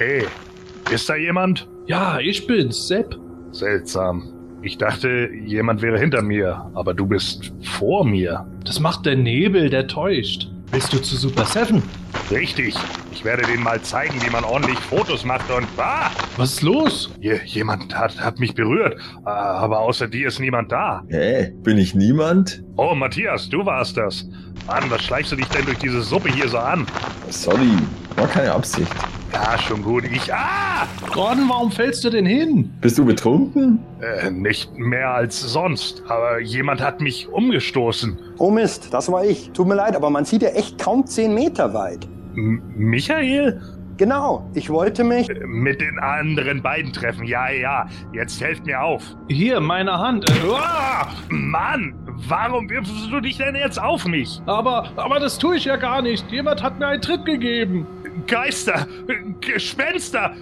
Hey, ist da jemand? Ja, ich bin's, Sepp. Seltsam. Ich dachte, jemand wäre hinter mir, aber du bist vor mir. Das macht der Nebel, der täuscht. Willst du zu Super Seven? Richtig. Ich werde denen mal zeigen, wie man ordentlich Fotos macht und... Ah! Was ist los? Je, jemand hat, hat mich berührt, äh, aber außer dir ist niemand da. Hä? Bin ich niemand? Oh, Matthias, du warst das. Mann, was schleichst du dich denn durch diese Suppe hier so an? Sorry, war keine Absicht. Ja, schon gut. Ich... Ah! Gordon, warum fällst du denn hin? Bist du betrunken? Äh, nicht mehr als sonst, aber jemand hat mich umgestoßen. Oh Mist, das war ich. Tut mir leid, aber man sieht ja echt kaum 10 Meter weit. M Michael? Genau, ich wollte mich. Äh, Mit den anderen beiden treffen. Ja, ja. Jetzt helft mir auf. Hier, meine Hand. Äh, Ah, Mann, warum wirfst du dich denn jetzt auf mich? Aber, aber das tue ich ja gar nicht. Jemand hat mir einen Tritt gegeben. Geister, Gespenster,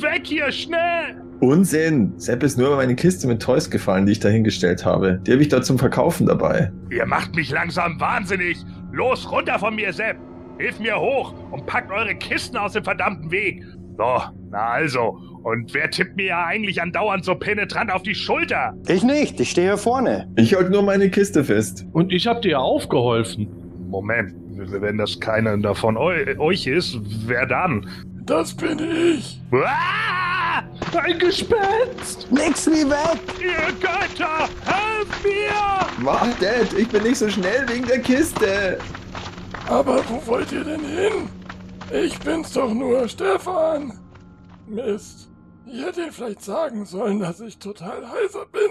weg hier, schnell! Unsinn! Sepp ist nur über meine Kiste mit Toys gefallen, die ich da hingestellt habe. Die habe ich da zum Verkaufen dabei. Ihr macht mich langsam wahnsinnig. Los, runter von mir, Sepp. Hilf mir hoch und packt eure Kisten aus dem verdammten Weg. So, na also. Und wer tippt mir ja eigentlich andauernd so penetrant auf die Schulter? Ich nicht, ich stehe hier vorne. Ich halte nur meine Kiste fest. Und ich hab dir aufgeholfen. Moment, wenn das keiner davon eu euch ist, wer dann? Das bin ich. Ah! Ein Gespenst! Nix wie weg! Ihr Götter, helft mir! Wartet, ich bin nicht so schnell wegen der Kiste. Aber wo wollt ihr denn hin? Ich bin's doch nur, Stefan. Mist. Ich hätte ihm vielleicht sagen sollen, dass ich total heiser bin.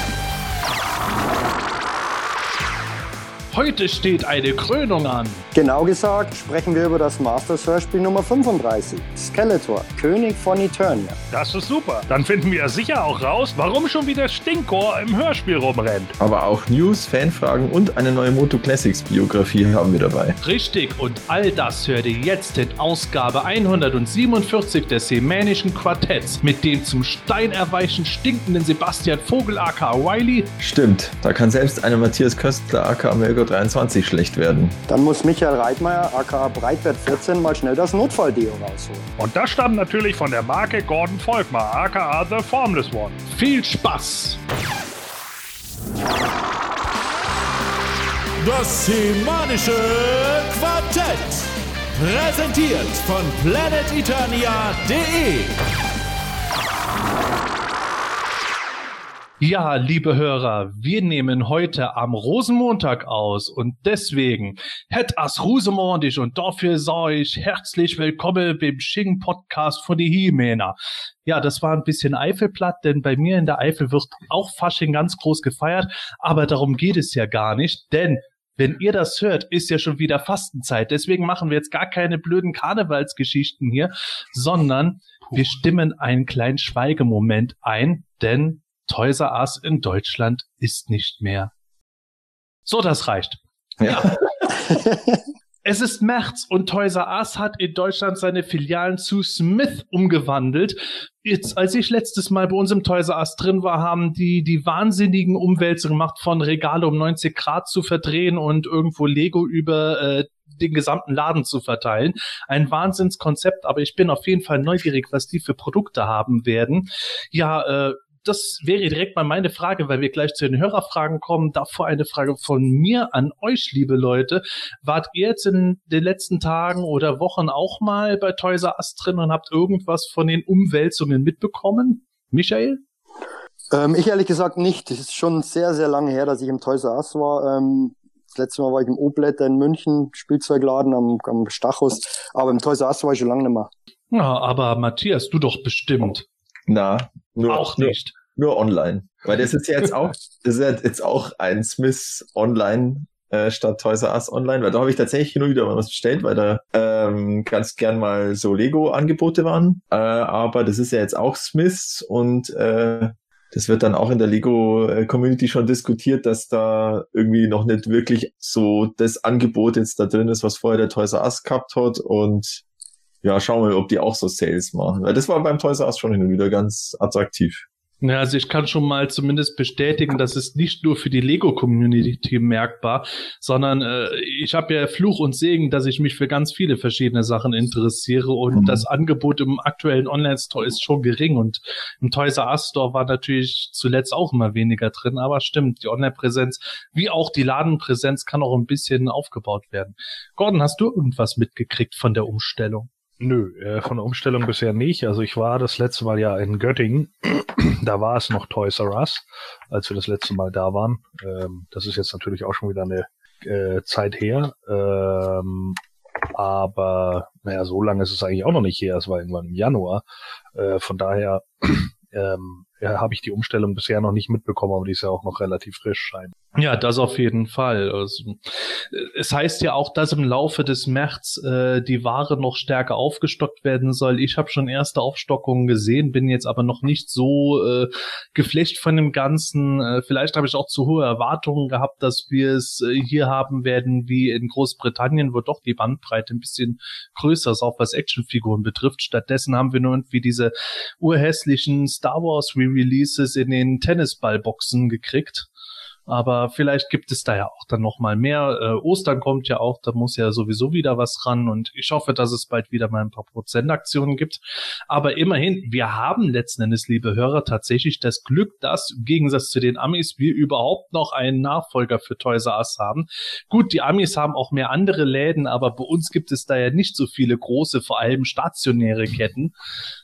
Heute steht eine Krönung an. Genau gesagt sprechen wir über das Masters Hörspiel Nummer 35. Skeletor, König von Eternia. Das ist super. Dann finden wir sicher auch raus, warum schon wieder Stinkor im Hörspiel rumrennt. Aber auch News, Fanfragen und eine neue Moto Classics Biografie haben wir dabei. Richtig, und all das hört ihr jetzt in Ausgabe 147 des Semänischen Quartetts mit dem zum Stein erweichen stinkenden Sebastian Vogel aka Wiley. Stimmt, da kann selbst eine Matthias Köstler aka Melgo 23 schlecht werden. Dann muss Michael Reitmeier, aka Breitbert 14, mal schnell das Notfalldeo rausholen. Und das stammt natürlich von der Marke Gordon Volkmar, aka The Formless One. Viel Spaß! Das semanische Quartett. Präsentiert von planeteternia.de. Ja, liebe Hörer, wir nehmen heute am Rosenmontag aus und deswegen het as Rosemondig und dafür sage ich herzlich willkommen beim Sching Podcast von die Himena. Ja, das war ein bisschen Eifelplatt, denn bei mir in der Eifel wird auch Fasching ganz groß gefeiert, aber darum geht es ja gar nicht, denn wenn ihr das hört, ist ja schon wieder Fastenzeit. Deswegen machen wir jetzt gar keine blöden Karnevalsgeschichten hier, sondern wir stimmen einen kleinen Schweigemoment ein, denn Toys R Us in Deutschland ist nicht mehr. So, das reicht. Ja. Es ist März und Toys R Us hat in Deutschland seine Filialen zu Smith umgewandelt. Jetzt, als ich letztes Mal bei uns im Toys R Us drin war, haben die die wahnsinnigen Umwälze gemacht, von Regale um 90 Grad zu verdrehen und irgendwo Lego über äh, den gesamten Laden zu verteilen. Ein Wahnsinnskonzept, aber ich bin auf jeden Fall neugierig, was die für Produkte haben werden. Ja, äh, das wäre direkt mal meine Frage, weil wir gleich zu den Hörerfragen kommen. Davor eine Frage von mir an euch, liebe Leute. Wart ihr jetzt in den letzten Tagen oder Wochen auch mal bei Toys R Us drin und habt irgendwas von den Umwälzungen mitbekommen? Michael? Ähm, ich ehrlich gesagt nicht. Es ist schon sehr, sehr lange her, dass ich im Toys R Us war. Ähm, das letzte Mal war ich im Obletter in München, Spielzeugladen am, am Stachus. Aber im Toys R Us war ich schon lange nicht mehr. Ja, aber Matthias, du doch bestimmt. Na, nur, auch nur, nicht. nur online. Weil das ist ja jetzt auch, das ist ja jetzt auch ein Smiths Online äh, statt Toys R Us Online, weil da habe ich tatsächlich und wieder mal was bestellt, weil da ähm, ganz gern mal so Lego-Angebote waren. Äh, aber das ist ja jetzt auch Smiths und äh, das wird dann auch in der Lego-Community schon diskutiert, dass da irgendwie noch nicht wirklich so das Angebot jetzt da drin ist, was vorher der Toys R Us gehabt hat und ja, schauen wir mal, ob die auch so Sales machen. Weil das war beim Toys R Us schon hin und wieder ganz attraktiv. Ja, also ich kann schon mal zumindest bestätigen, dass es nicht nur für die Lego-Community merkbar, sondern äh, ich habe ja Fluch und Segen, dass ich mich für ganz viele verschiedene Sachen interessiere und mhm. das Angebot im aktuellen Online-Store ist schon gering und im Toys R Us Store war natürlich zuletzt auch immer weniger drin, aber stimmt, die Online-Präsenz wie auch die Ladenpräsenz kann auch ein bisschen aufgebaut werden. Gordon, hast du irgendwas mitgekriegt von der Umstellung? Nö, äh, von der Umstellung bisher nicht. Also ich war das letzte Mal ja in Göttingen. da war es noch Toys R Us, als wir das letzte Mal da waren. Ähm, das ist jetzt natürlich auch schon wieder eine äh, Zeit her. Ähm, aber naja, so lange ist es eigentlich auch noch nicht her. Es war irgendwann im Januar. Äh, von daher ähm, ja, habe ich die Umstellung bisher noch nicht mitbekommen, aber die ist ja auch noch relativ frisch scheint. Ja, das auf jeden Fall. Also, es heißt ja auch, dass im Laufe des März äh, die Ware noch stärker aufgestockt werden soll. Ich habe schon erste Aufstockungen gesehen, bin jetzt aber noch nicht so äh, geflecht von dem Ganzen. Äh, vielleicht habe ich auch zu hohe Erwartungen gehabt, dass wir es äh, hier haben werden wie in Großbritannien, wo doch die Bandbreite ein bisschen größer ist, auch was Actionfiguren betrifft. Stattdessen haben wir nur irgendwie diese urhässlichen Star Wars Re-Releases in den Tennisballboxen gekriegt. Aber vielleicht gibt es da ja auch dann noch mal mehr. Äh, Ostern kommt ja auch, da muss ja sowieso wieder was ran und ich hoffe, dass es bald wieder mal ein paar Prozentaktionen gibt. Aber immerhin, wir haben letzten Endes, liebe Hörer, tatsächlich das Glück, dass im Gegensatz zu den Amis wir überhaupt noch einen Nachfolger für Toys R Us haben. Gut, die Amis haben auch mehr andere Läden, aber bei uns gibt es da ja nicht so viele große, vor allem stationäre Ketten.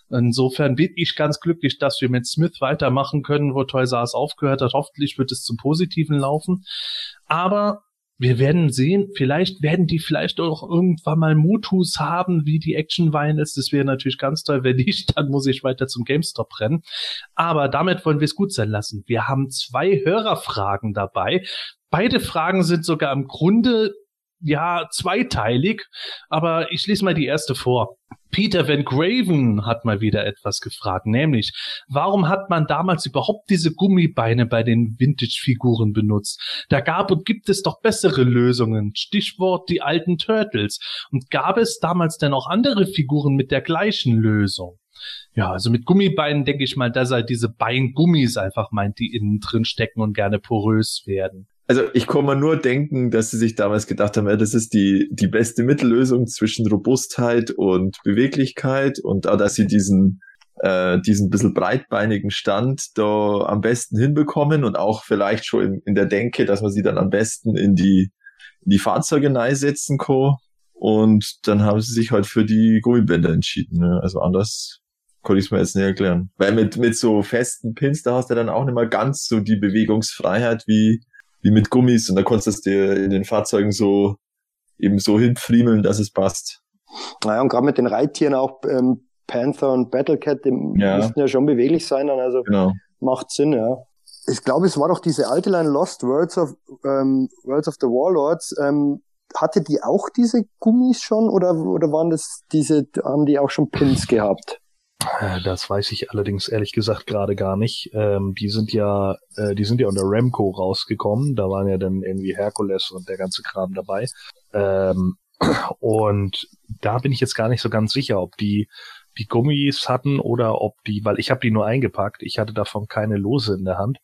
Insofern bin ich ganz glücklich, dass wir mit Smith weitermachen können, wo Toys R Us aufgehört hat. Hoffentlich wird es zum Positiven laufen. Aber wir werden sehen, vielleicht werden die vielleicht auch irgendwann mal Mutus haben, wie die Action Vinyls. Das wäre natürlich ganz toll. Wenn nicht, dann muss ich weiter zum GameStop rennen. Aber damit wollen wir es gut sein lassen. Wir haben zwei Hörerfragen dabei. Beide Fragen sind sogar im Grunde ja zweiteilig, aber ich lese mal die erste vor. Peter Van Graven hat mal wieder etwas gefragt, nämlich, warum hat man damals überhaupt diese Gummibeine bei den Vintage-Figuren benutzt? Da gab und gibt es doch bessere Lösungen. Stichwort die alten Turtles. Und gab es damals denn auch andere Figuren mit der gleichen Lösung? Ja, also mit Gummibeinen denke ich mal, dass er diese Beingummis einfach meint, die innen drin stecken und gerne porös werden. Also ich kann mir nur denken, dass sie sich damals gedacht haben, ja, das ist die, die beste Mittellösung zwischen Robustheit und Beweglichkeit und auch, dass sie diesen, äh, diesen bisschen breitbeinigen Stand da am besten hinbekommen und auch vielleicht schon in, in der Denke, dass man sie dann am besten in die, in die Fahrzeuge setzen kann. Und dann haben sie sich halt für die Gummibänder entschieden. Ne? Also anders konnte ich es mir jetzt nicht erklären. Weil mit, mit so festen Pins, da hast du dann auch nicht mal ganz so die Bewegungsfreiheit wie wie mit Gummis und da konntest du dir in den Fahrzeugen so eben so hinfriemeln, dass es passt. Naja, und gerade mit den Reittieren auch ähm, Panther und Battlecat, die ja. müssten ja schon beweglich sein, dann also genau. macht Sinn, ja. Ich glaube, es war doch diese alte Line Lost Worlds of ähm, Worlds of the Warlords. Ähm, hatte die auch diese Gummis schon oder oder waren das diese haben die auch schon Pins gehabt? Äh, das weiß ich allerdings ehrlich gesagt gerade gar nicht. Ähm, die sind ja, äh, die sind ja unter Remco rausgekommen. Da waren ja dann irgendwie Herkules und der ganze Kram dabei. Ähm, und da bin ich jetzt gar nicht so ganz sicher, ob die die Gummis hatten oder ob die, weil ich habe die nur eingepackt, ich hatte davon keine Lose in der Hand,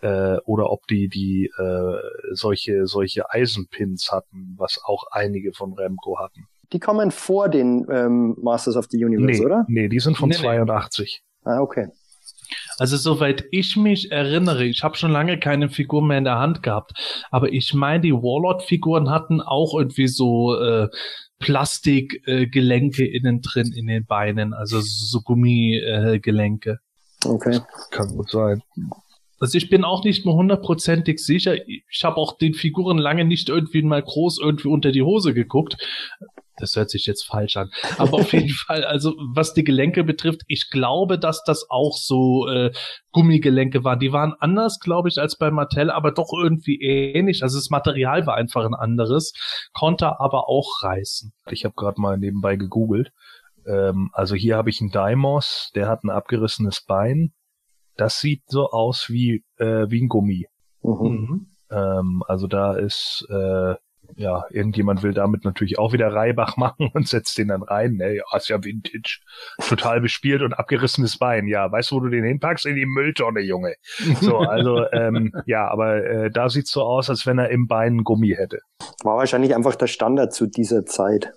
äh, oder ob die die äh, solche solche Eisenpins hatten, was auch einige von Remco hatten die kommen vor den ähm, Masters of the Universe, nee, oder? Nee, die sind von nee, 82. Nee. Ah, okay. Also soweit ich mich erinnere, ich habe schon lange keine Figur mehr in der Hand gehabt, aber ich meine, die Warlord-Figuren hatten auch irgendwie so äh, Plastikgelenke äh, innen drin in den Beinen, also so Gummigelenke. Äh, okay. Kann gut sein. Also ich bin auch nicht mehr hundertprozentig sicher. Ich habe auch den Figuren lange nicht irgendwie mal groß irgendwie unter die Hose geguckt. Das hört sich jetzt falsch an. Aber auf jeden Fall, also was die Gelenke betrifft, ich glaube, dass das auch so äh, Gummigelenke waren. Die waren anders, glaube ich, als bei Mattel, aber doch irgendwie ähnlich. Also das Material war einfach ein anderes, konnte aber auch reißen. Ich habe gerade mal nebenbei gegoogelt. Ähm, also hier habe ich einen Daimos, der hat ein abgerissenes Bein. Das sieht so aus wie, äh, wie ein Gummi. Mhm. Ähm, also da ist äh, ja, irgendjemand will damit natürlich auch wieder Reibach machen und setzt den dann rein. Ne, ja, ist ja Vintage. Total bespielt und abgerissenes Bein. Ja, weißt du, wo du den hinpackst? In die Mülltonne, Junge. So, also, ähm, ja, aber äh, da sieht's so aus, als wenn er im Bein Gummi hätte. War wahrscheinlich einfach der Standard zu dieser Zeit.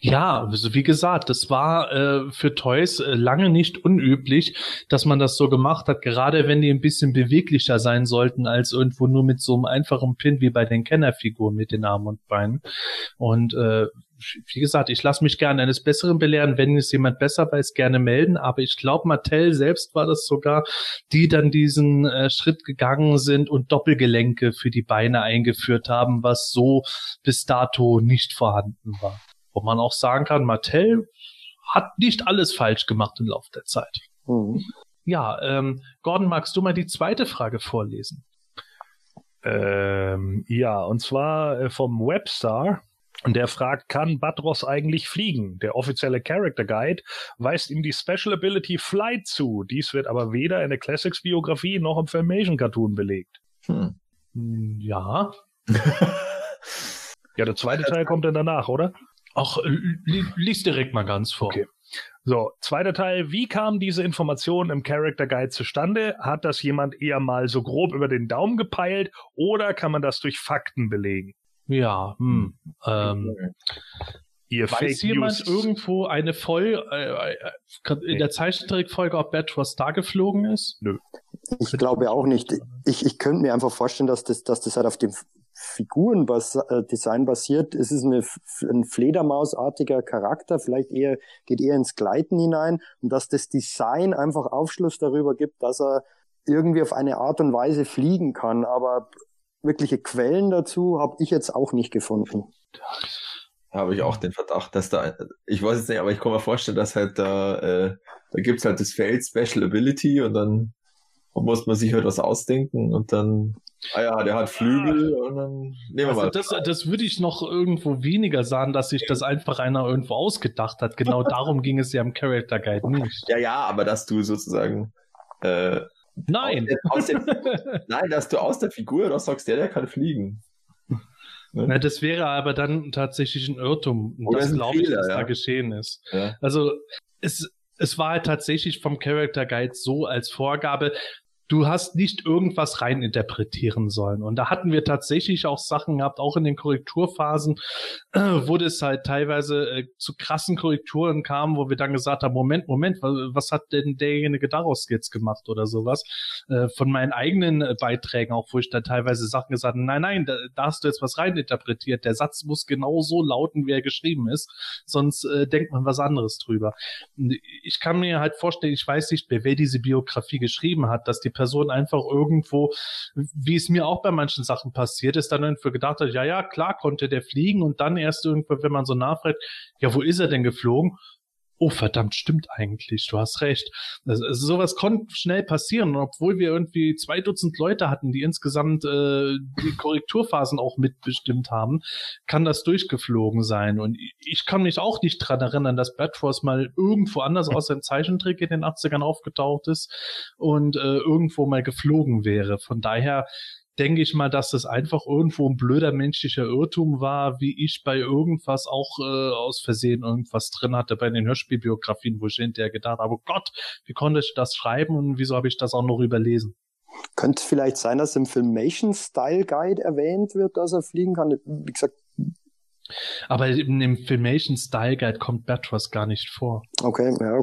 Ja, also wie gesagt, das war äh, für Toys äh, lange nicht unüblich, dass man das so gemacht hat, gerade wenn die ein bisschen beweglicher sein sollten, als irgendwo nur mit so einem einfachen Pin wie bei den Kennerfiguren mit den Armen und Beinen. Und äh, wie gesagt, ich lasse mich gerne eines Besseren belehren, wenn es jemand besser weiß, gerne melden. Aber ich glaube, Mattel selbst war das sogar, die dann diesen äh, Schritt gegangen sind und Doppelgelenke für die Beine eingeführt haben, was so bis dato nicht vorhanden war wo man auch sagen kann, Mattel hat nicht alles falsch gemacht im Laufe der Zeit. Mhm. Ja, ähm, Gordon, magst du mal die zweite Frage vorlesen? Ähm, ja, und zwar äh, vom Webstar. Und der fragt, kann Batros eigentlich fliegen? Der offizielle Character Guide weist ihm die Special Ability Flight zu. Dies wird aber weder in der Classics Biografie noch im Filmation Cartoon belegt. Hm. hm ja. ja, der zweite Teil kommt dann danach, oder? Ach, li lies direkt mal ganz vor. Okay. So, zweiter Teil. Wie kam diese Information im Character Guide zustande? Hat das jemand eher mal so grob über den Daumen gepeilt oder kann man das durch Fakten belegen? Ja, hm. Ähm, Ihr Weiß Fake jemand News. irgendwo eine Voll äh, äh in der Zeichentrickfolge, ob Batros da geflogen ist? Nö. Ich glaube auch nicht. Ich, ich könnte mir einfach vorstellen, dass das, dass das halt auf dem Figurendesign basiert. Es ist eine, ein Fledermausartiger Charakter, vielleicht eher, geht eher ins Gleiten hinein und dass das Design einfach Aufschluss darüber gibt, dass er irgendwie auf eine Art und Weise fliegen kann. Aber wirkliche Quellen dazu habe ich jetzt auch nicht gefunden. Habe ich auch den Verdacht, dass da, ich weiß jetzt nicht, aber ich kann mir vorstellen, dass halt da, äh, da gibt's halt das Feld Special Ability und dann muss man sich halt was ausdenken und dann Ah ja, der hat Flügel und dann nehmen wir also mal. Das, das würde ich noch irgendwo weniger sagen, dass sich das einfach einer irgendwo ausgedacht hat. Genau darum ging es ja im Character Guide nicht. Ja, ja, aber dass du sozusagen äh, Nein. Aus der, aus der, nein, dass du aus der Figur das sagst, der, der kann fliegen. Ne? Na, das wäre aber dann tatsächlich ein Irrtum. Oder das glaube ich, was ja. da geschehen ist. Ja. Also es, es war halt tatsächlich vom Character Guide so als Vorgabe, du hast nicht irgendwas reininterpretieren sollen. Und da hatten wir tatsächlich auch Sachen gehabt, auch in den Korrekturphasen, äh, wo das halt teilweise äh, zu krassen Korrekturen kam, wo wir dann gesagt haben, Moment, Moment, was, hat denn derjenige daraus jetzt gemacht oder sowas? Äh, von meinen eigenen Beiträgen auch, wo ich da teilweise Sachen gesagt habe, nein, nein, da, hast du jetzt was reininterpretiert. Der Satz muss genau so lauten, wie er geschrieben ist, sonst denkt man was anderes drüber. Ich kann mir halt vorstellen, ich weiß nicht, wer diese Biografie geschrieben hat, dass die einfach irgendwo, wie es mir auch bei manchen Sachen passiert ist, dann irgendwie gedacht hat, ja, ja, klar konnte der fliegen und dann erst irgendwo, wenn man so nachfragt, ja, wo ist er denn geflogen? Oh verdammt, stimmt eigentlich, du hast recht. Also, also sowas konnte schnell passieren, obwohl wir irgendwie zwei Dutzend Leute hatten, die insgesamt äh, die Korrekturphasen auch mitbestimmt haben, kann das durchgeflogen sein. Und ich kann mich auch nicht dran erinnern, dass Batforce mal irgendwo anders aus dem Zeichentrick in den 80ern aufgetaucht ist und äh, irgendwo mal geflogen wäre. Von daher denke ich mal, dass das einfach irgendwo ein blöder menschlicher Irrtum war, wie ich bei irgendwas auch äh, aus Versehen irgendwas drin hatte bei den Hörspielbiografien, wo ich hinterher gedacht habe, oh Gott, wie konnte ich das schreiben und wieso habe ich das auch noch überlesen? Könnte vielleicht sein, dass im Filmation Style Guide erwähnt wird, dass er fliegen kann. Wie gesagt. Aber in dem Filmation Style Guide kommt Batros gar nicht vor. Okay, ja.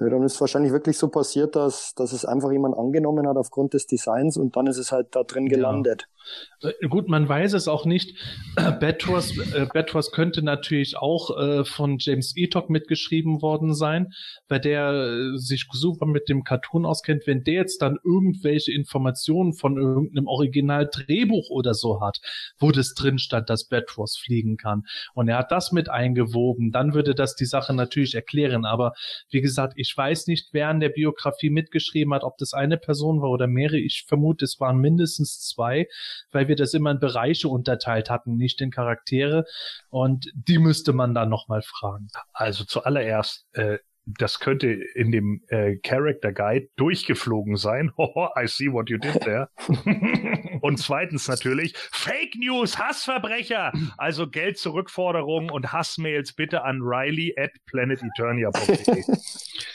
Ja, dann ist es wahrscheinlich wirklich so passiert, dass, dass es einfach jemand angenommen hat aufgrund des Designs und dann ist es halt da drin gelandet. Ja. Äh, gut, man weiß es auch nicht. Batros, äh, könnte natürlich auch äh, von James Etok mitgeschrieben worden sein, weil der äh, sich super mit dem Cartoon auskennt. Wenn der jetzt dann irgendwelche Informationen von irgendeinem Original-Drehbuch oder so hat, wo das drin stand, dass Batros fliegen kann und er hat das mit eingewoben, dann würde das die Sache natürlich erklären. Aber wie gesagt, ich weiß nicht, wer an der Biografie mitgeschrieben hat, ob das eine Person war oder mehrere. Ich vermute, es waren mindestens zwei, weil wir das immer in Bereiche unterteilt hatten, nicht in Charaktere. Und die müsste man dann nochmal fragen. Also zuallererst, äh, das könnte in dem äh, Character Guide durchgeflogen sein. I see what you did there. Und zweitens natürlich Fake News, Hassverbrecher. Also Geld zurückforderungen und Hassmails bitte an Riley at planeteternia.de.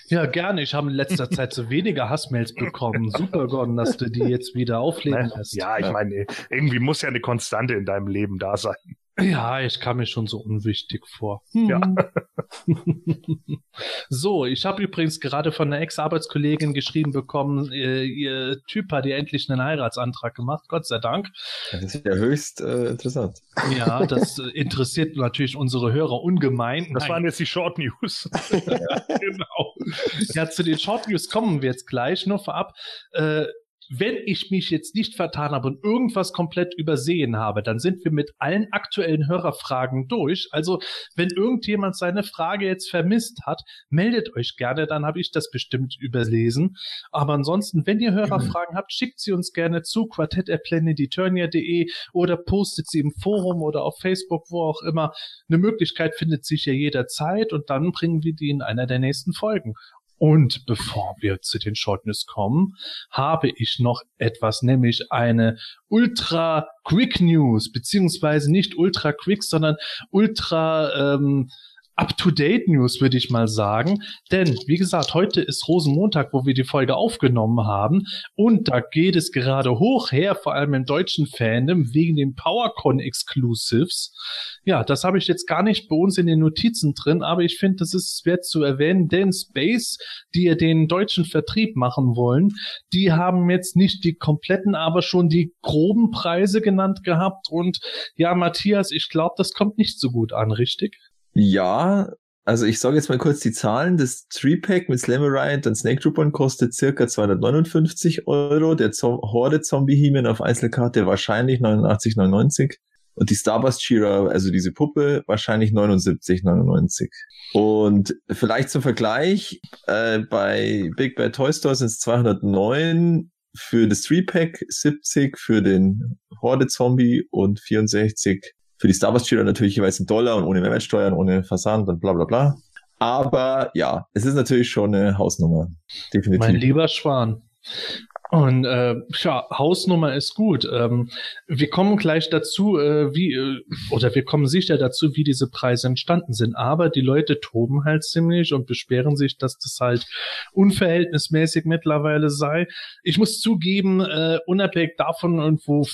Ja, gerne. Ich habe in letzter Zeit so weniger Hassmails bekommen. Super, Gordon, dass du die jetzt wieder aufleben lässt. Ja, ich meine, irgendwie muss ja eine Konstante in deinem Leben da sein. Ja, ich kam mir schon so unwichtig vor. Hm. Ja. so, ich habe übrigens gerade von einer Ex-Arbeitskollegin geschrieben bekommen, ihr, ihr, Typ hat ihr endlich einen Heiratsantrag gemacht, Gott sei Dank. Das ist ja höchst äh, interessant. Ja, das äh, interessiert natürlich unsere Hörer ungemein. Das Nein. waren jetzt die Short News. ja, genau. Ja, zu den Short News kommen wir jetzt gleich. Nur vorab, äh, wenn ich mich jetzt nicht vertan habe und irgendwas komplett übersehen habe, dann sind wir mit allen aktuellen Hörerfragen durch. Also, wenn irgendjemand seine Frage jetzt vermisst hat, meldet euch gerne, dann habe ich das bestimmt überlesen. Aber ansonsten, wenn ihr Hörerfragen habt, schickt sie uns gerne zu quartett.planetiturnia.de oder postet sie im Forum oder auf Facebook, wo auch immer. Eine Möglichkeit findet sich ja jederzeit und dann bringen wir die in einer der nächsten Folgen. Und bevor wir zu den Short News kommen, habe ich noch etwas, nämlich eine Ultra Quick News, beziehungsweise nicht Ultra Quick, sondern Ultra ähm, Up-to-Date-News, würde ich mal sagen. Denn, wie gesagt, heute ist Rosenmontag, wo wir die Folge aufgenommen haben. Und da geht es gerade hoch her, vor allem im deutschen Fandom, wegen den PowerCon-Exclusives. Ja, das habe ich jetzt gar nicht bei uns in den Notizen drin, aber ich finde, das ist wert zu erwähnen, denn Space, die ja den deutschen Vertrieb machen wollen, die haben jetzt nicht die kompletten, aber schon die groben Preise genannt gehabt. Und ja, Matthias, ich glaube, das kommt nicht so gut an, richtig? Ja, also ich sage jetzt mal kurz die Zahlen. Das 3-Pack mit Slammerite und Snake Troopern kostet circa 259 Euro. Der Horde Zombie Heman auf Einzelkarte wahrscheinlich 89,99. Und die Starburst Shira, also diese Puppe, wahrscheinlich 79,99. Und vielleicht zum Vergleich, äh, bei Big Bad Toy Store sind es 209 für das 3-Pack, 70 für den Horde Zombie und 64 für die Star Wars Cheater natürlich jeweils in Dollar und ohne Mehrwertsteuern, ohne Versand und bla bla bla. Aber ja, es ist natürlich schon eine Hausnummer. Definitiv. Mein lieber Schwan. Und äh, ja, Hausnummer ist gut. Ähm, wir kommen gleich dazu, äh, wie äh, oder wir kommen sicher dazu, wie diese Preise entstanden sind. Aber die Leute toben halt ziemlich und beschweren sich, dass das halt unverhältnismäßig mittlerweile sei. Ich muss zugeben, äh, unabhängig davon, und wo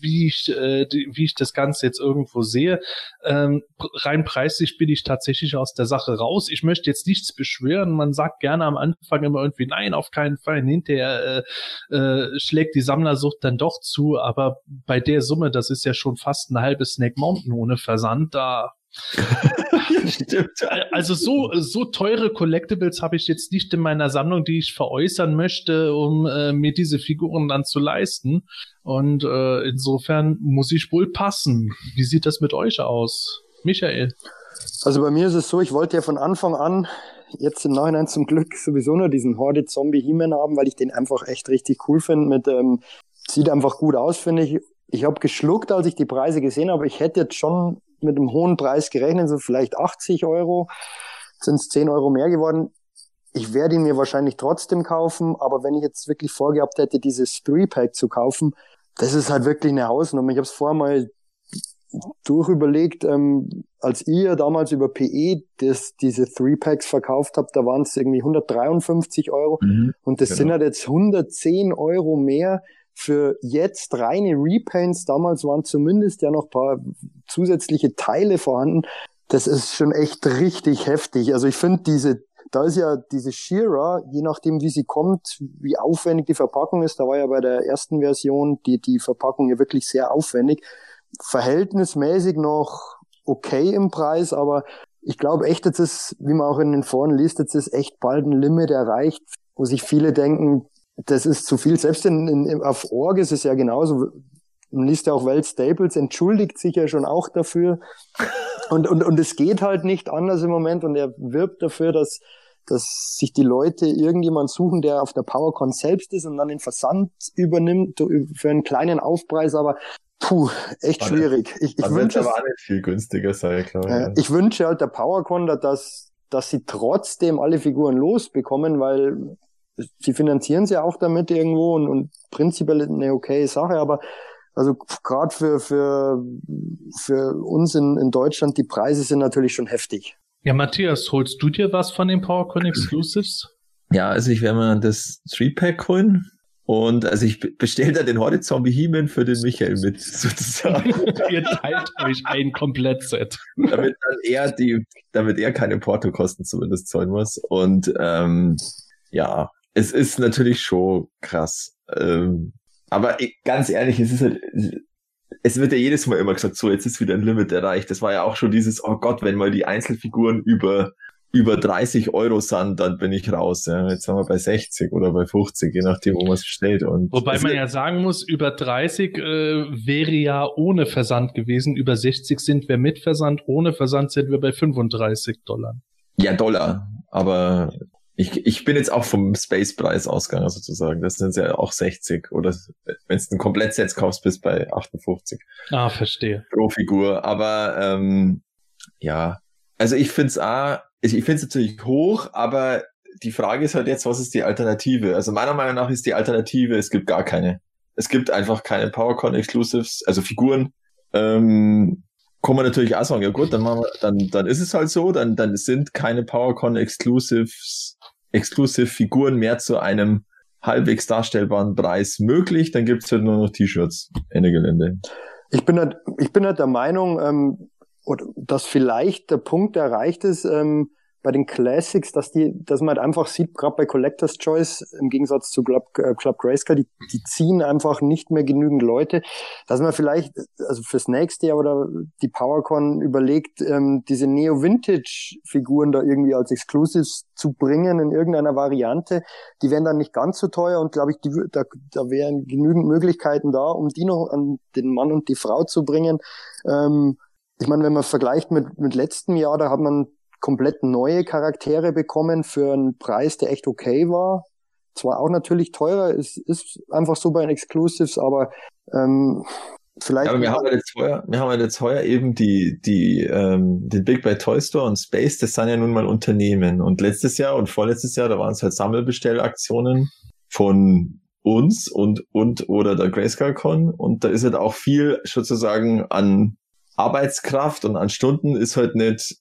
wie ich, äh, die, wie ich das Ganze jetzt irgendwo sehe. Ähm, rein preislich bin ich tatsächlich aus der Sache raus. Ich möchte jetzt nichts beschwören. Man sagt gerne am Anfang immer irgendwie, nein, auf keinen Fall. Hinterher äh, äh, schlägt die Sammlersucht dann doch zu. Aber bei der Summe, das ist ja schon fast ein halbes Snake Mountain ohne Versand, da Stimmt. Also so, so teure Collectibles habe ich jetzt nicht in meiner Sammlung, die ich veräußern möchte, um äh, mir diese Figuren dann zu leisten. Und äh, insofern muss ich wohl passen. Wie sieht das mit euch aus, Michael? Also bei mir ist es so, ich wollte ja von Anfang an jetzt im Nachhinein zum Glück sowieso nur diesen Horde Zombie He-Man haben, weil ich den einfach echt richtig cool finde. Mit ähm, sieht einfach gut aus, finde ich. Ich habe geschluckt, als ich die Preise gesehen habe. Ich hätte jetzt schon mit einem hohen Preis gerechnet, so vielleicht 80 Euro, sind es 10 Euro mehr geworden. Ich werde ihn mir wahrscheinlich trotzdem kaufen, aber wenn ich jetzt wirklich vorgehabt hätte, dieses Three-Pack zu kaufen, das ist halt wirklich eine Hausnummer. Ich habe es vorher mal durchüberlegt, ähm, als ihr damals über PE das, diese Three-Packs verkauft habt, da waren es irgendwie 153 Euro mhm, und das genau. sind halt jetzt 110 Euro mehr für jetzt reine Repaints, damals waren zumindest ja noch paar zusätzliche Teile vorhanden. Das ist schon echt richtig heftig. Also ich finde diese, da ist ja diese Shearer, je nachdem wie sie kommt, wie aufwendig die Verpackung ist, da war ja bei der ersten Version die, die Verpackung ja wirklich sehr aufwendig, verhältnismäßig noch okay im Preis, aber ich glaube echt, jetzt ist, wie man auch in den Foren liest, jetzt ist echt bald ein Limit erreicht, wo sich viele denken, das ist zu viel. Selbst in, in, auf Org ist es ja genauso. Man liest ja auch Welt Staples, entschuldigt sich ja schon auch dafür. Und, und, und es geht halt nicht anders im Moment und er wirbt dafür, dass, dass sich die Leute irgendjemand suchen, der auf der PowerCon selbst ist und dann den Versand übernimmt für einen kleinen Aufpreis, aber puh, echt schwierig. Ich, ich wünsche aber nicht viel günstiger sei, klar. Äh, ich wünsche halt der PowerCon, dass, dass sie trotzdem alle Figuren losbekommen, weil sie finanzieren sie auch damit irgendwo und, und prinzipiell eine okay Sache, aber Also gerade für, für, für uns in, in Deutschland, die Preise sind natürlich schon heftig. Ja, Matthias, holst du dir was von den PowerCon Exclusives? Ja, also ich werde mir das 3-Pack holen. Und also ich bestelle da den Horde-Zombie He-Man für den Michael mit, sozusagen. Ihr teilt euch ein Komplettset. damit dann er die, damit er keine Portokosten zumindest zahlen muss. Und ähm, ja, es ist natürlich schon krass. Ähm, aber ganz ehrlich, es ist halt, es wird ja jedes Mal immer gesagt, so, jetzt ist wieder ein Limit erreicht. Das war ja auch schon dieses, oh Gott, wenn mal die Einzelfiguren über, über 30 Euro sind, dann bin ich raus. Ja. Jetzt sind wir bei 60 oder bei 50, je nachdem, wo man es stellt. Und Wobei man ja sagen muss, über 30 äh, wäre ja ohne Versand gewesen. Über 60 sind wir mit Versand, ohne Versand sind wir bei 35 Dollar. Ja, Dollar. Aber ich, ich bin jetzt auch vom Space-Preis ausgegangen sozusagen. Das sind ja auch 60 oder wenn du ein Komplettset kaufst, bist bei 58. Ah, verstehe. Pro Figur. Aber ähm, ja, also ich finde es auch, ich, ich finde es natürlich hoch, aber die Frage ist halt jetzt, was ist die Alternative? Also meiner Meinung nach ist die Alternative, es gibt gar keine. Es gibt einfach keine PowerCon Exclusives, also Figuren. Ähm, kann man natürlich auch sagen, ja gut, dann machen wir, dann, dann ist es halt so, dann, dann sind keine PowerCon Exclusives Exclusive Figuren mehr zu einem halbwegs darstellbaren Preis möglich, dann gibt's halt nur noch T-Shirts, Ende Gelände. Ich bin halt, ich bin halt der Meinung, ähm, dass vielleicht der Punkt erreicht ist, ähm, bei den Classics, dass die, dass man halt einfach sieht, gerade bei Collectors Choice, im Gegensatz zu Club, äh, Club Grayscale, die, die ziehen einfach nicht mehr genügend Leute, dass man vielleicht, also fürs nächste Jahr oder die PowerCon überlegt, ähm, diese Neo-Vintage-Figuren da irgendwie als Exclusives zu bringen in irgendeiner Variante. Die wären dann nicht ganz so teuer und glaube ich, die, da, da wären genügend Möglichkeiten da, um die noch an den Mann und die Frau zu bringen. Ähm, ich meine, wenn man vergleicht mit, mit letztem Jahr, da hat man komplett neue Charaktere bekommen für einen Preis, der echt okay war. Zwar auch natürlich teurer, es ist einfach so bei den Exclusives, aber ähm, vielleicht. Ja, aber wir haben ja jetzt heuer, wir haben jetzt heuer eben die, die, ähm, den Big Bad Toy Store und Space, das sind ja nun mal Unternehmen. Und letztes Jahr und vorletztes Jahr, da waren es halt Sammelbestellaktionen von uns und, und oder der Grayscale Con. Und da ist halt auch viel sozusagen an Arbeitskraft und an Stunden ist halt nicht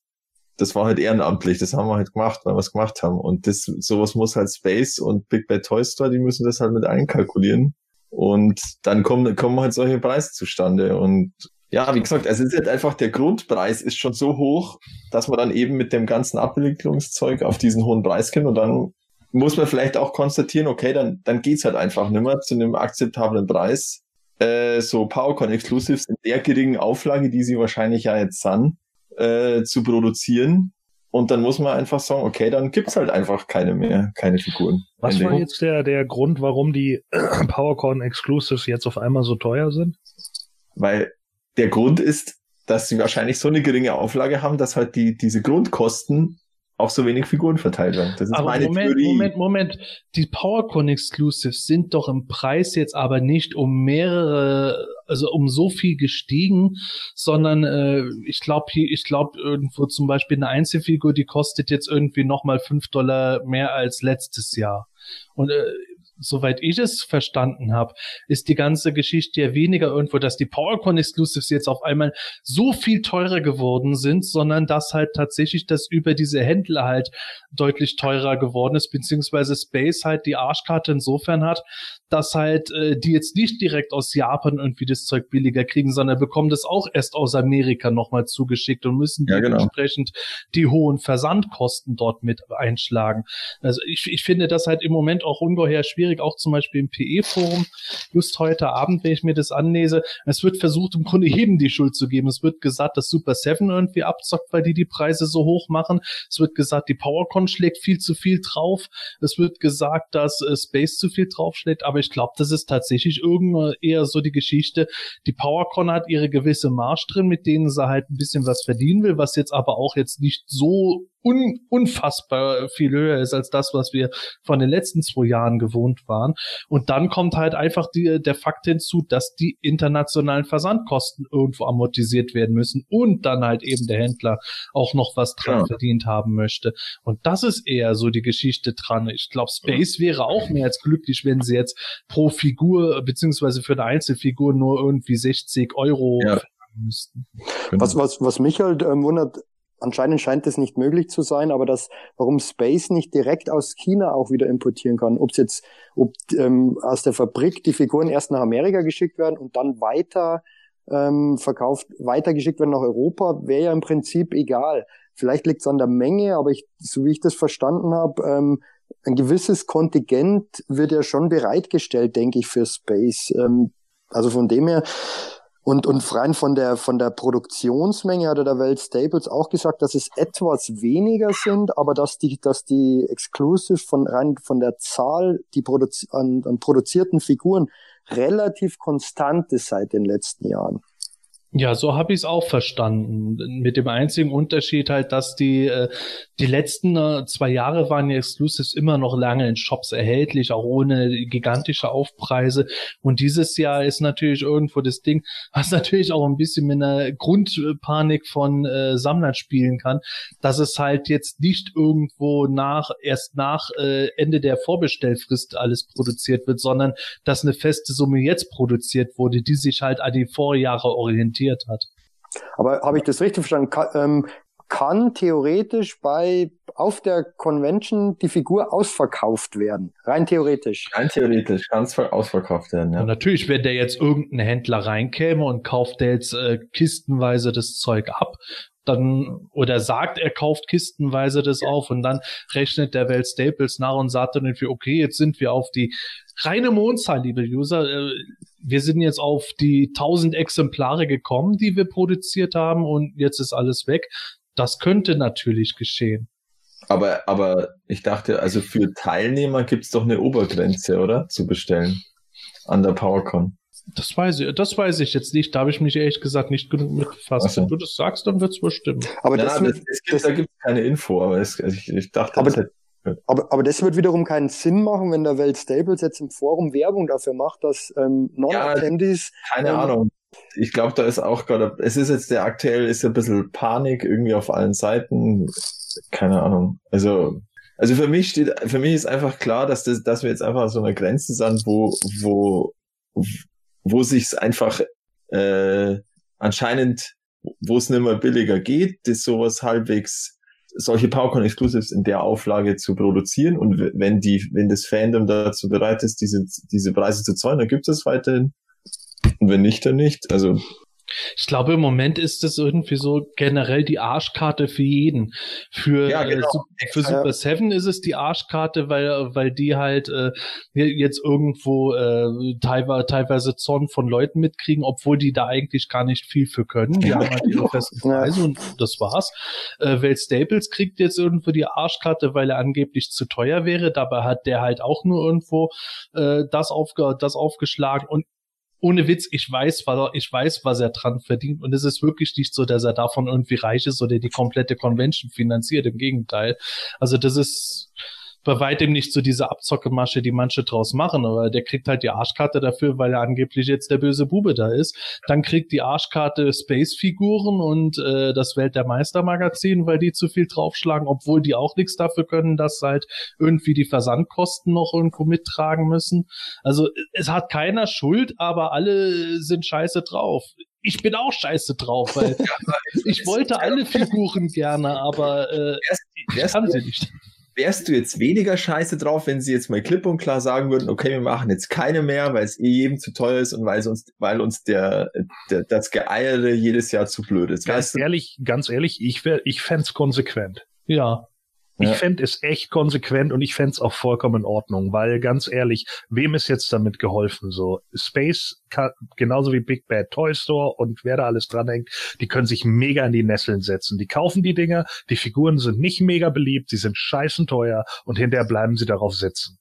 das war halt ehrenamtlich, das haben wir halt gemacht, weil wir es gemacht haben. Und das, sowas muss halt Space und Big Bad Toy Store, die müssen das halt mit einkalkulieren. Und dann kommen, kommen halt solche Preise zustande. Und ja, wie gesagt, also es ist halt einfach, der Grundpreis ist schon so hoch, dass man dann eben mit dem ganzen Abwicklungszeug auf diesen hohen Preis kommt und dann muss man vielleicht auch konstatieren, okay, dann, dann geht's halt einfach nicht mehr zu einem akzeptablen Preis. Äh, so PowerCon Exclusives in der geringen Auflage, die sie wahrscheinlich ja jetzt sind, äh, zu produzieren. Und dann muss man einfach sagen, okay, dann gibt's halt einfach keine mehr, keine Figuren. Was war jetzt der, der Grund, warum die PowerCon Exclusives jetzt auf einmal so teuer sind? Weil der Grund ist, dass sie wahrscheinlich so eine geringe Auflage haben, dass halt die, diese Grundkosten auch so wenig Figuren verteilt werden. Das ist aber meine Moment, Theorie. Moment, Moment. Die PowerCon Exclusives sind doch im Preis jetzt aber nicht um mehrere, also um so viel gestiegen, sondern äh, ich glaube ich glaube irgendwo zum Beispiel eine Einzelfigur, die kostet jetzt irgendwie nochmal fünf Dollar mehr als letztes Jahr. Und äh, soweit ich es verstanden habe, ist die ganze Geschichte ja weniger irgendwo, dass die PowerCon Exclusives jetzt auf einmal so viel teurer geworden sind, sondern dass halt tatsächlich das über diese Händler halt deutlich teurer geworden ist, beziehungsweise Space halt die Arschkarte insofern hat, dass halt äh, die jetzt nicht direkt aus Japan irgendwie das Zeug billiger kriegen, sondern bekommen das auch erst aus Amerika nochmal zugeschickt und müssen ja, genau. dementsprechend die hohen Versandkosten dort mit einschlagen. Also ich, ich finde das halt im Moment auch ungeheuer schwierig, auch zum Beispiel im PE-Forum. Just heute Abend, wenn ich mir das anlese, es wird versucht, im Grunde jedem die Schuld zu geben. Es wird gesagt, dass Super Seven irgendwie abzockt, weil die die Preise so hoch machen. Es wird gesagt, die PowerCon schlägt viel zu viel drauf. Es wird gesagt, dass äh, Space zu viel draufschlägt, aber aber ich glaube, das ist tatsächlich irgendwie eher so die Geschichte. Die PowerCon hat ihre gewisse Marsch drin, mit denen sie halt ein bisschen was verdienen will, was jetzt aber auch jetzt nicht so un unfassbar viel höher ist als das, was wir von den letzten zwei Jahren gewohnt waren. Und dann kommt halt einfach die, der Fakt hinzu, dass die internationalen Versandkosten irgendwo amortisiert werden müssen und dann halt eben der Händler auch noch was dran ja. verdient haben möchte. Und das ist eher so die Geschichte dran. Ich glaube, Space wäre auch mehr als glücklich, wenn sie jetzt pro Figur beziehungsweise für eine Einzelfigur nur irgendwie 60 Euro ja. müssten. Was, was, was mich halt ähm, wundert, anscheinend scheint es nicht möglich zu sein, aber das, warum Space nicht direkt aus China auch wieder importieren kann, ob es jetzt, ob ähm, aus der Fabrik die Figuren erst nach Amerika geschickt werden und dann weiter ähm, verkauft, weitergeschickt werden nach Europa, wäre ja im Prinzip egal. Vielleicht liegt es an der Menge, aber ich, so wie ich das verstanden habe, ähm, ein gewisses Kontingent wird ja schon bereitgestellt, denke ich, für Space. Ähm, also von dem her, und, und rein von der, von der Produktionsmenge hat der Welt Staples auch gesagt, dass es etwas weniger sind, aber dass die, dass die Exclusive von rein von der Zahl, die produzi an, an produzierten Figuren relativ konstant ist seit den letzten Jahren. Ja, so habe ich es auch verstanden. Mit dem einzigen Unterschied halt, dass die äh, die letzten äh, zwei Jahre waren die Exclusives immer noch lange in Shops erhältlich, auch ohne gigantische Aufpreise. Und dieses Jahr ist natürlich irgendwo das Ding, was natürlich auch ein bisschen mit einer Grundpanik von äh, Sammlern spielen kann, dass es halt jetzt nicht irgendwo nach erst nach äh, Ende der Vorbestellfrist alles produziert wird, sondern dass eine feste Summe jetzt produziert wurde, die sich halt an die Vorjahre orientiert profitiert hat. Aber habe ich das richtig verstanden? Kann, ähm, kann theoretisch bei auf der Convention die Figur ausverkauft werden. Rein theoretisch. Rein theoretisch kann es ausverkauft werden, ja. Und natürlich, wenn der jetzt irgendein Händler reinkäme und kauft der jetzt äh, kistenweise das Zeug ab, dann oder sagt, er kauft kistenweise das auf und dann rechnet der Welt Staples nach und sagt dann irgendwie, okay, jetzt sind wir auf die reine Mondzahl, liebe User. Äh, wir sind jetzt auf die 1000 Exemplare gekommen, die wir produziert haben und jetzt ist alles weg. Das könnte natürlich geschehen. Aber, aber ich dachte, also für Teilnehmer gibt's doch eine Obergrenze, oder? Zu bestellen. An der PowerCon. Das weiß ich, das weiß ich jetzt nicht. Da habe ich mich ehrlich gesagt nicht genug mit befasst. So. Wenn du das sagst, dann wird's bestimmt. Aber ja, das, das, das, das, da gibt es keine Info, aber es, also ich, ich dachte, aber, aber, aber das wird wiederum keinen Sinn machen, wenn der Welt Staples jetzt im Forum Werbung dafür macht, dass ähm, Non-Attendees. Ja, keine ähm, Ahnung. Ich glaube, da ist auch gerade, es ist jetzt der aktuell, ist ein bisschen Panik irgendwie auf allen Seiten. Keine Ahnung. Also, also für mich steht, für mich ist einfach klar, dass das, dass wir jetzt einfach so einer Grenze sind, wo, wo, wo sich's einfach äh, anscheinend, wo es nicht mehr billiger geht, das sowas halbwegs solche PowerCon Exclusives in der Auflage zu produzieren und wenn die, wenn das Fandom dazu bereit ist, diese, diese Preise zu zahlen, dann gibt es weiterhin. Und wenn nicht, dann nicht. Also ich glaube, im Moment ist es irgendwie so generell die Arschkarte für jeden. Für, ja, äh, genau. äh, für Super Seven ist es die Arschkarte, weil, weil die halt äh, jetzt irgendwo äh, teilweise, teilweise Zorn von Leuten mitkriegen, obwohl die da eigentlich gar nicht viel für können. Die haben halt ihre festen Preise und das war's. Äh, Well Staples kriegt jetzt irgendwo die Arschkarte, weil er angeblich zu teuer wäre. Dabei hat der halt auch nur irgendwo äh, das, aufge das aufgeschlagen und ohne Witz, ich weiß, was er, ich weiß, was er dran verdient. Und es ist wirklich nicht so, dass er davon irgendwie reich ist oder die komplette Convention finanziert. Im Gegenteil. Also das ist, bei weitem nicht so diese Abzockemasche, die manche draus machen, aber der kriegt halt die Arschkarte dafür, weil er angeblich jetzt der böse Bube da ist. Dann kriegt die Arschkarte Space-Figuren und äh, das Welt der Meister-Magazin, weil die zu viel draufschlagen, obwohl die auch nichts dafür können, dass halt irgendwie die Versandkosten noch irgendwo mittragen müssen. Also es hat keiner Schuld, aber alle sind scheiße drauf ich bin auch scheiße drauf, weil ich wollte alle Figuren gerne, aber äh, ich kann sie nicht wärst du jetzt weniger scheiße drauf, wenn sie jetzt mal klipp und klar sagen würden, okay, wir machen jetzt keine mehr, weil es eh jedem zu teuer ist und weil uns, weil uns der, der das Geeiere jedes Jahr zu blöd ist. Ganz ehrlich, ganz ehrlich, ich wär, ich fände konsequent. Ja. Ich ja. fände es echt konsequent und ich fände es auch vollkommen in Ordnung, weil ganz ehrlich, wem ist jetzt damit geholfen? So, Space, kann, genauso wie Big Bad Toy Store und wer da alles dranhängt, die können sich mega in die Nesseln setzen. Die kaufen die Dinger, die Figuren sind nicht mega beliebt, sie sind scheißen teuer und hinterher bleiben sie darauf sitzen.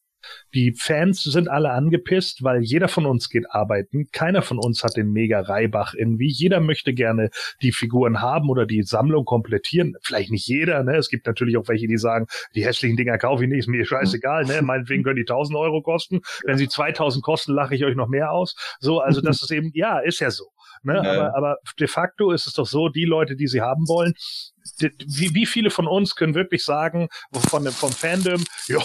Die Fans sind alle angepisst, weil jeder von uns geht arbeiten. Keiner von uns hat den mega Reibach irgendwie. Jeder möchte gerne die Figuren haben oder die Sammlung komplettieren. Vielleicht nicht jeder, ne? Es gibt natürlich auch welche, die sagen, die hässlichen Dinger kaufe ich nicht, ist mir scheißegal, ne? Meinetwegen können die 1000 Euro kosten. Wenn sie 2000 kosten, lache ich euch noch mehr aus. So, also das ist eben, ja, ist ja so. Ne? Ja. Aber, aber de facto ist es doch so, die Leute, die sie haben wollen, wie, wie viele von uns können wirklich sagen, von dem, vom Fandom, ja,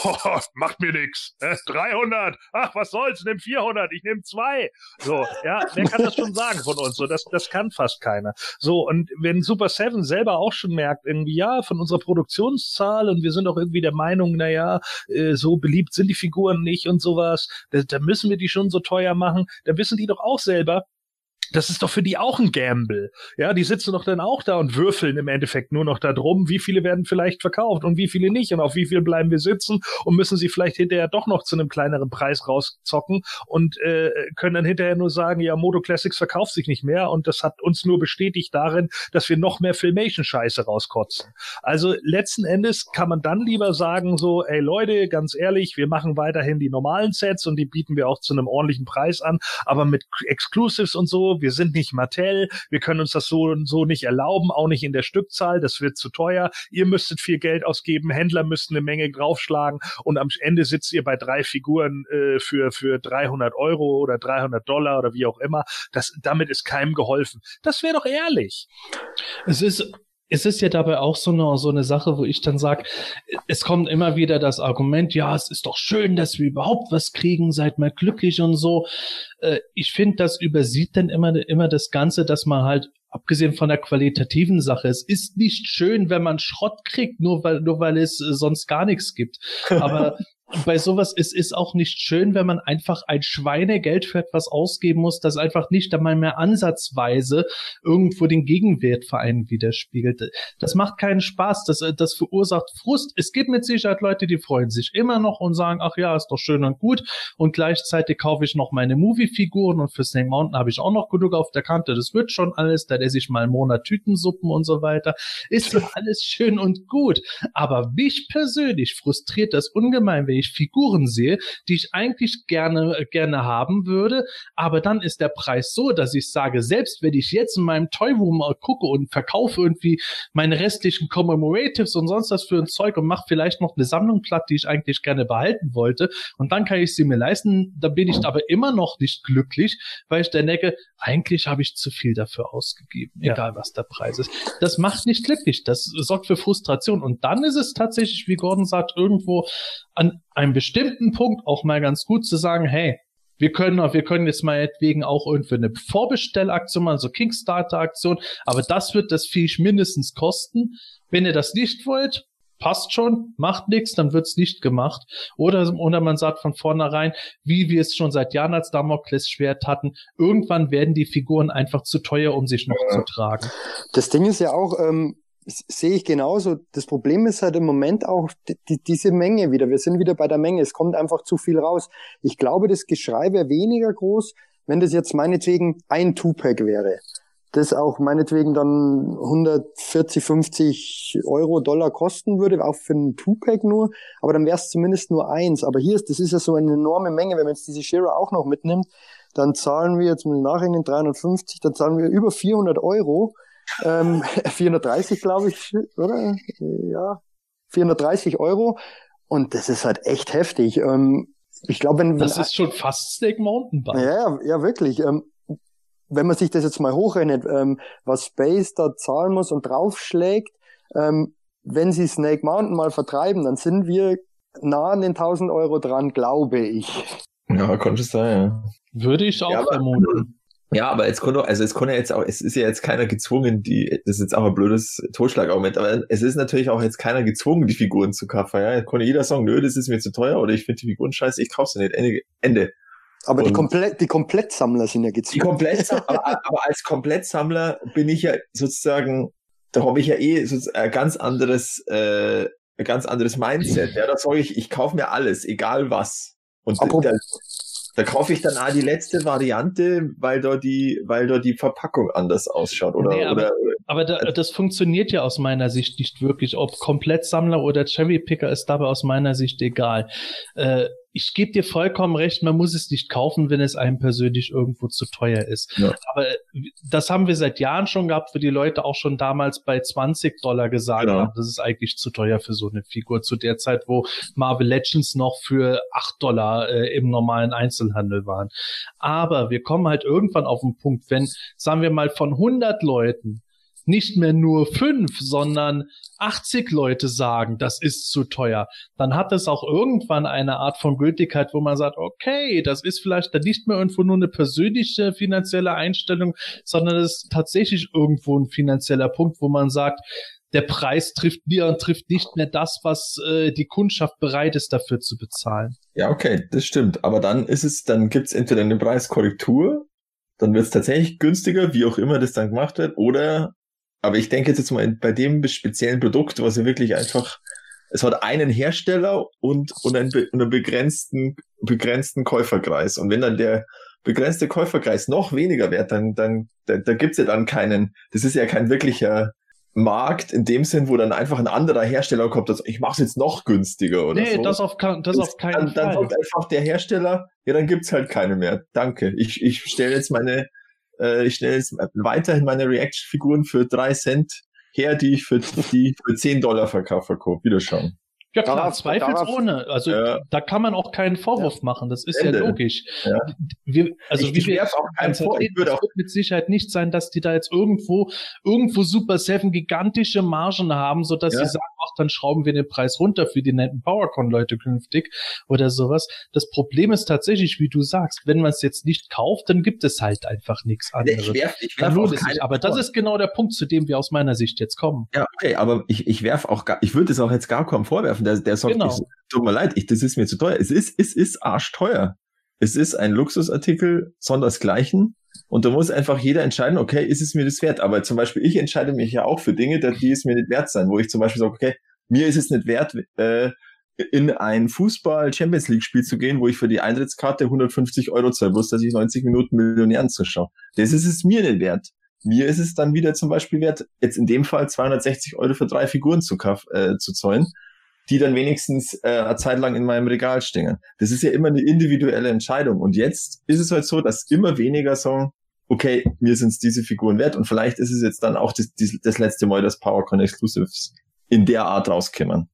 macht mir nix, ne? 300, ach, was soll's, nimm 400, ich nehm zwei. So, ja, wer kann das schon sagen von uns? So, das, das kann fast keiner. So, und wenn Super Seven selber auch schon merkt, irgendwie, ja, von unserer Produktionszahl und wir sind auch irgendwie der Meinung, na ja, äh, so beliebt sind die Figuren nicht und sowas, da, da müssen wir die schon so teuer machen, da wissen die doch auch selber, das ist doch für die auch ein Gamble. Ja, die sitzen doch dann auch da und würfeln im Endeffekt nur noch da drum, wie viele werden vielleicht verkauft und wie viele nicht und auf wie viel bleiben wir sitzen und müssen sie vielleicht hinterher doch noch zu einem kleineren Preis rauszocken und äh, können dann hinterher nur sagen, ja, Moto Classics verkauft sich nicht mehr und das hat uns nur bestätigt darin, dass wir noch mehr Filmation-Scheiße rauskotzen. Also letzten Endes kann man dann lieber sagen so, ey Leute, ganz ehrlich, wir machen weiterhin die normalen Sets und die bieten wir auch zu einem ordentlichen Preis an, aber mit Exclusives und so, wir sind nicht Mattel, wir können uns das so und so nicht erlauben, auch nicht in der Stückzahl, das wird zu teuer. Ihr müsstet viel Geld ausgeben, Händler müssten eine Menge draufschlagen und am Ende sitzt ihr bei drei Figuren äh, für für 300 Euro oder 300 Dollar oder wie auch immer. Das damit ist keinem geholfen. Das wäre doch ehrlich. Es ist es ist ja dabei auch so eine, so eine Sache, wo ich dann sage, es kommt immer wieder das Argument, ja, es ist doch schön, dass wir überhaupt was kriegen, seid mal glücklich und so. Äh, ich finde, das übersieht dann immer, immer das Ganze, dass man halt abgesehen von der qualitativen Sache, es ist nicht schön, wenn man Schrott kriegt, nur weil, nur weil es äh, sonst gar nichts gibt. Aber bei sowas, es ist auch nicht schön, wenn man einfach ein Schweinegeld für etwas ausgeben muss, das einfach nicht einmal mehr ansatzweise irgendwo den Gegenwert für einen widerspiegelt. Das macht keinen Spaß, das, das verursacht Frust. Es gibt mit Sicherheit Leute, die freuen sich immer noch und sagen, ach ja, ist doch schön und gut. Und gleichzeitig kaufe ich noch meine Movie-Figuren und für Snake Mountain habe ich auch noch genug auf der Kante. Das wird schon alles, da esse ich mal einen Monat Tütensuppen und so weiter. Ist ja alles schön und gut. Aber mich persönlich frustriert das ungemein, wenn ich ich Figuren sehe, die ich eigentlich gerne, gerne haben würde. Aber dann ist der Preis so, dass ich sage, selbst wenn ich jetzt in meinem Toy Room gucke und verkaufe irgendwie meine restlichen Commemoratives und sonst was für ein Zeug und mache vielleicht noch eine Sammlung platt, die ich eigentlich gerne behalten wollte. Und dann kann ich sie mir leisten. Da bin ich aber immer noch nicht glücklich, weil ich dann denke, eigentlich habe ich zu viel dafür ausgegeben, ja. egal was der Preis ist. Das macht nicht glücklich. Das sorgt für Frustration. Und dann ist es tatsächlich, wie Gordon sagt, irgendwo an einem bestimmten Punkt auch mal ganz gut zu sagen, hey, wir können, wir können jetzt mal wegen auch irgendwie eine Vorbestellaktion machen, so Kickstarter-Aktion, aber das wird das Viech mindestens kosten. Wenn ihr das nicht wollt, passt schon, macht nichts, dann wird's nicht gemacht. Oder, oder man sagt von vornherein, wie wir es schon seit Jahren als Damoklesschwert hatten, irgendwann werden die Figuren einfach zu teuer, um sich noch ja. zu tragen. Das Ding ist ja auch, ähm, sehe ich genauso. Das Problem ist halt im Moment auch die, diese Menge wieder. Wir sind wieder bei der Menge. Es kommt einfach zu viel raus. Ich glaube, das Geschrei wäre weniger groß, wenn das jetzt meinetwegen ein Two-Pack wäre. Das auch meinetwegen dann 140, 50 Euro, Dollar kosten würde, auch für ein Two-Pack nur. Aber dann wäre es zumindest nur eins. Aber hier ist, das ist ja so eine enorme Menge. Wenn man jetzt diese Shira auch noch mitnimmt, dann zahlen wir, jetzt muss ich nachrechnen, 350, dann zahlen wir über 400 Euro ähm, 430, glaube ich, oder? Ja, 430 Euro. Und das ist halt echt heftig. Ähm, ich glaube, wenn das ist schon fast Snake Mountain Bike. Ja, ja, wirklich. Ähm, wenn man sich das jetzt mal hochrechnet, ähm, was Space da zahlen muss und draufschlägt, ähm, wenn sie Snake Mountain mal vertreiben, dann sind wir nah an den 1000 Euro dran, glaube ich. Ja, könnte sein, ja. Würde ich auch ja, vermuten. Ja, aber jetzt konnte, also es konnte jetzt auch, es ist ja jetzt keiner gezwungen, die, das ist jetzt auch ein blödes Totschlagargument, aber es ist natürlich auch jetzt keiner gezwungen, die Figuren zu kaufen, ja. Jetzt konnte jeder sagen, nö, das ist mir zu teuer oder ich finde die Figuren scheiße, ich kaufe sie nicht. Ende. Ende. Aber Und die, Komplett, die Komplettsammler sind ja gezwungen. Die Komplettsammler, aber, aber als Komplettsammler bin ich ja sozusagen, da habe ich ja eh so ein ganz anderes, äh, ein ganz anderes Mindset. Ja, da sage ich, ich kaufe mir alles, egal was. Und Apropos, da kaufe ich dann auch die letzte Variante, weil dort die, weil dort die Verpackung anders ausschaut, oder? Nee, aber, oder, aber da, das funktioniert ja aus meiner Sicht nicht wirklich. Ob Komplettsammler oder Cherrypicker ist dabei aus meiner Sicht egal. Äh, ich gebe dir vollkommen recht, man muss es nicht kaufen, wenn es einem persönlich irgendwo zu teuer ist. Ja. Aber das haben wir seit Jahren schon gehabt, wo die Leute auch schon damals bei 20 Dollar gesagt genau. haben, das ist eigentlich zu teuer für so eine Figur. Zu der Zeit, wo Marvel Legends noch für 8 Dollar äh, im normalen Einzelhandel waren. Aber wir kommen halt irgendwann auf den Punkt, wenn, sagen wir mal, von 100 Leuten nicht mehr nur fünf, sondern 80 Leute sagen, das ist zu teuer, dann hat es auch irgendwann eine Art von Gültigkeit, wo man sagt, okay, das ist vielleicht dann nicht mehr irgendwo nur eine persönliche finanzielle Einstellung, sondern es ist tatsächlich irgendwo ein finanzieller Punkt, wo man sagt, der Preis trifft mir und trifft nicht mehr das, was äh, die Kundschaft bereit ist, dafür zu bezahlen. Ja, okay, das stimmt. Aber dann ist es, dann gibt's entweder eine Preiskorrektur, dann wird es tatsächlich günstiger, wie auch immer das dann gemacht wird, oder aber ich denke jetzt mal bei dem speziellen Produkt, was ja wirklich einfach, es hat einen Hersteller und, und einen, und einen begrenzten, begrenzten Käuferkreis. Und wenn dann der begrenzte Käuferkreis noch weniger wird, dann, dann, da, da gibt's ja dann keinen, das ist ja kein wirklicher Markt in dem Sinn, wo dann einfach ein anderer Hersteller kommt, dass ich mache es jetzt noch günstiger oder nee, so. Nee, das auf, das, das auf keinen dann, Fall. Dann sagt einfach der Hersteller, ja, dann gibt's halt keine mehr. Danke. Ich, ich stelle jetzt meine äh, ich stelle jetzt weiterhin meine Reaction-Figuren für drei Cent her, die ich für, die für 10 Dollar verkaufe. Wieder schauen. Ja klar, darauf, zweifelsohne. Also ja. da kann man auch keinen Vorwurf ja. machen. Das ist Ende. ja logisch. Ja. Wir, also ich, wie wir auch Vorwurf. Ich würde auch wird mit Sicherheit nicht sein, dass die da jetzt irgendwo irgendwo Super Seven gigantische Margen haben, so dass sie sagen, ach, dann schrauben wir den Preis runter für die netten PowerCon-Leute künftig oder sowas. Das Problem ist tatsächlich, wie du sagst, wenn man es jetzt nicht kauft, dann gibt es halt einfach nichts anderes. Ich werf, ich werf auch keine aber das ist genau der Punkt, zu dem wir aus meiner Sicht jetzt kommen. Ja, okay, aber ich, ich werf auch gar, ich würde es auch jetzt gar kaum vorwerfen der, der sagt, genau. ich, tut mir leid, ich, das ist mir zu teuer. Es ist, es ist arschteuer. Es ist ein Luxusartikel sondersgleichen. Und da muss einfach jeder entscheiden, okay, ist es mir das wert? Aber zum Beispiel, ich entscheide mich ja auch für Dinge, die es mir nicht wert sein, wo ich zum Beispiel sage, okay, mir ist es nicht wert, äh, in ein Fußball-Champions League-Spiel zu gehen, wo ich für die Eintrittskarte 150 Euro zahle, bloß dass ich 90 Minuten Millionären zuschaue. Das ist es mir nicht wert. Mir ist es dann wieder zum Beispiel wert, jetzt in dem Fall 260 Euro für drei Figuren zu, äh, zu zahlen die dann wenigstens äh, eine Zeit lang in meinem Regal stehen. Das ist ja immer eine individuelle Entscheidung. Und jetzt ist es halt so, dass immer weniger sagen, okay, mir sind diese Figuren wert und vielleicht ist es jetzt dann auch das, das, das letzte Mal, dass PowerCon Exclusives in der Art rauskommen.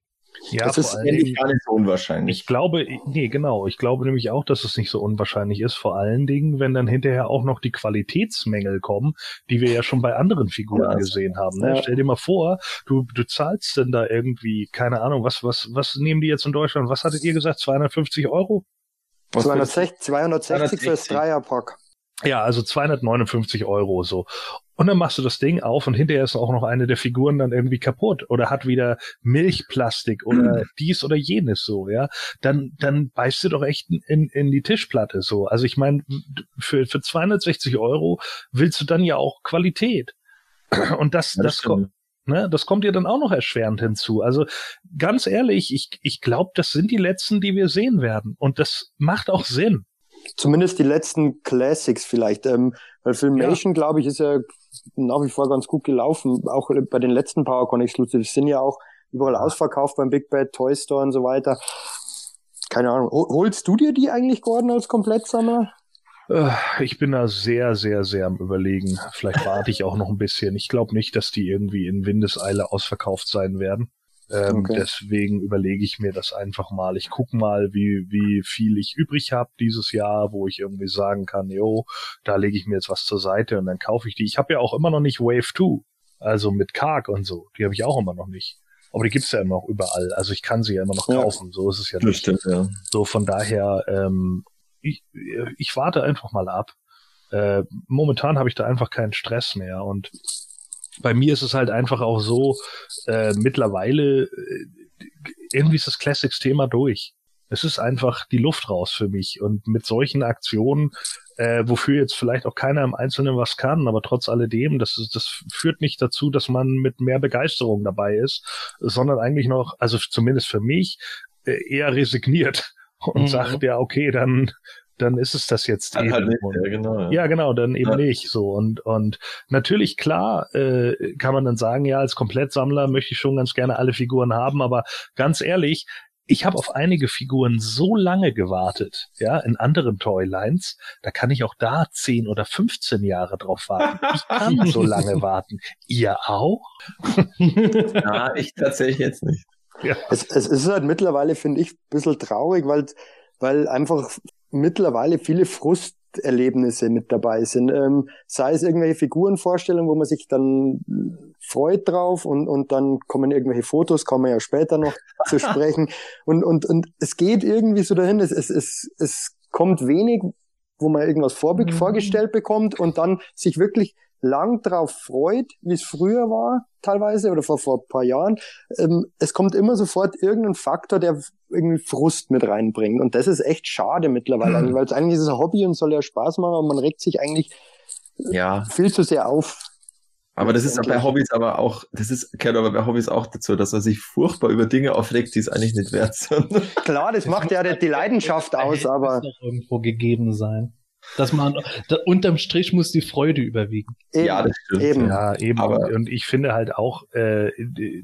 Ja, das ist eigentlich gar nicht so unwahrscheinlich. Ich glaube, nee, genau. Ich glaube nämlich auch, dass es nicht so unwahrscheinlich ist. Vor allen Dingen, wenn dann hinterher auch noch die Qualitätsmängel kommen, die wir ja schon bei anderen Figuren ja, gesehen haben. Ne? Ja. Stell dir mal vor, du, du zahlst denn da irgendwie, keine Ahnung, was, was, was nehmen die jetzt in Deutschland? Was hattet ihr gesagt? 250 Euro? 260, 260 fürs Dreierpack. Ja, also 259 Euro so. Und dann machst du das Ding auf und hinterher ist auch noch eine der Figuren dann irgendwie kaputt oder hat wieder Milchplastik oder dies oder jenes so, ja. Dann, dann beißt du doch echt in, in die Tischplatte so. Also ich meine, für, für 260 Euro willst du dann ja auch Qualität. Und das, ja, das, das kommt. Ne, das kommt dir dann auch noch erschwerend hinzu. Also ganz ehrlich, ich, ich glaube, das sind die letzten, die wir sehen werden. Und das macht auch Sinn. Zumindest die letzten Classics vielleicht. Ähm, weil Filmation, ja. glaube ich, ist ja nach wie vor ganz gut gelaufen. Auch bei den letzten PowerCon Exclusives sind ja auch überall ausverkauft beim Big Bad Toy Store und so weiter. Keine Ahnung. Holst du dir die eigentlich, Gordon, als Komplettsammler? Äh, ich bin da sehr, sehr, sehr am überlegen. Vielleicht warte ich auch noch ein bisschen. Ich glaube nicht, dass die irgendwie in Windeseile ausverkauft sein werden. Ähm, okay. Deswegen überlege ich mir das einfach mal. Ich gucke mal, wie, wie viel ich übrig habe dieses Jahr, wo ich irgendwie sagen kann, jo, da lege ich mir jetzt was zur Seite und dann kaufe ich die. Ich habe ja auch immer noch nicht Wave 2, also mit Karg und so. Die habe ich auch immer noch nicht. Aber die gibt's ja immer noch überall. Also ich kann sie ja immer noch kaufen. Ja. So ist es ja nicht. Stimmt, ja. So von daher, ähm, ich, ich warte einfach mal ab. Äh, momentan habe ich da einfach keinen Stress mehr und bei mir ist es halt einfach auch so, äh, mittlerweile, äh, irgendwie ist das Classics-Thema durch. Es ist einfach die Luft raus für mich. Und mit solchen Aktionen, äh, wofür jetzt vielleicht auch keiner im Einzelnen was kann, aber trotz alledem, das, ist, das führt nicht dazu, dass man mit mehr Begeisterung dabei ist, sondern eigentlich noch, also zumindest für mich, äh, eher resigniert und mhm. sagt, ja, okay, dann dann ist es das jetzt dann eben. Halt nicht, ja, genau, ja. ja, genau, dann eben ja. nicht so. Und, und natürlich, klar, äh, kann man dann sagen, ja, als Komplettsammler möchte ich schon ganz gerne alle Figuren haben, aber ganz ehrlich, ich habe auf einige Figuren so lange gewartet, ja, in anderen Toylines, da kann ich auch da 10 oder 15 Jahre drauf warten. Ich kann so lange warten. Ihr auch? ja, ich tatsächlich jetzt nicht. Ja. Es, es ist halt mittlerweile, finde ich, ein bisschen traurig, weil, weil einfach mittlerweile viele Frusterlebnisse mit dabei sind. Ähm, sei es irgendwelche Figurenvorstellungen, wo man sich dann freut drauf und, und dann kommen irgendwelche Fotos, kommen wir ja später noch zu sprechen. Und, und, und es geht irgendwie so dahin, es, es, es, es kommt wenig, wo man irgendwas vor, mhm. vorgestellt bekommt und dann sich wirklich lang drauf freut, wie es früher war, teilweise, oder vor, vor ein paar Jahren. Ähm, es kommt immer sofort irgendein Faktor, der irgendwie Frust mit reinbringt. Und das ist echt schade mittlerweile, mhm. weil es eigentlich ist ein Hobby und soll ja Spaß machen, aber man regt sich eigentlich ja. viel zu sehr auf. Aber das ist bei Hobbys aber auch, das ist, gehört aber bei Hobbys auch dazu, dass man sich furchtbar über Dinge aufregt, die es eigentlich nicht wert sind. Klar, das, das macht ja die Leidenschaft aus, aber. Das irgendwo gegeben sein. Dass man, da, unterm Strich muss die Freude überwiegen. Eben, ja, das stimmt. Eben. Ja, eben. Aber und ich finde halt auch, äh,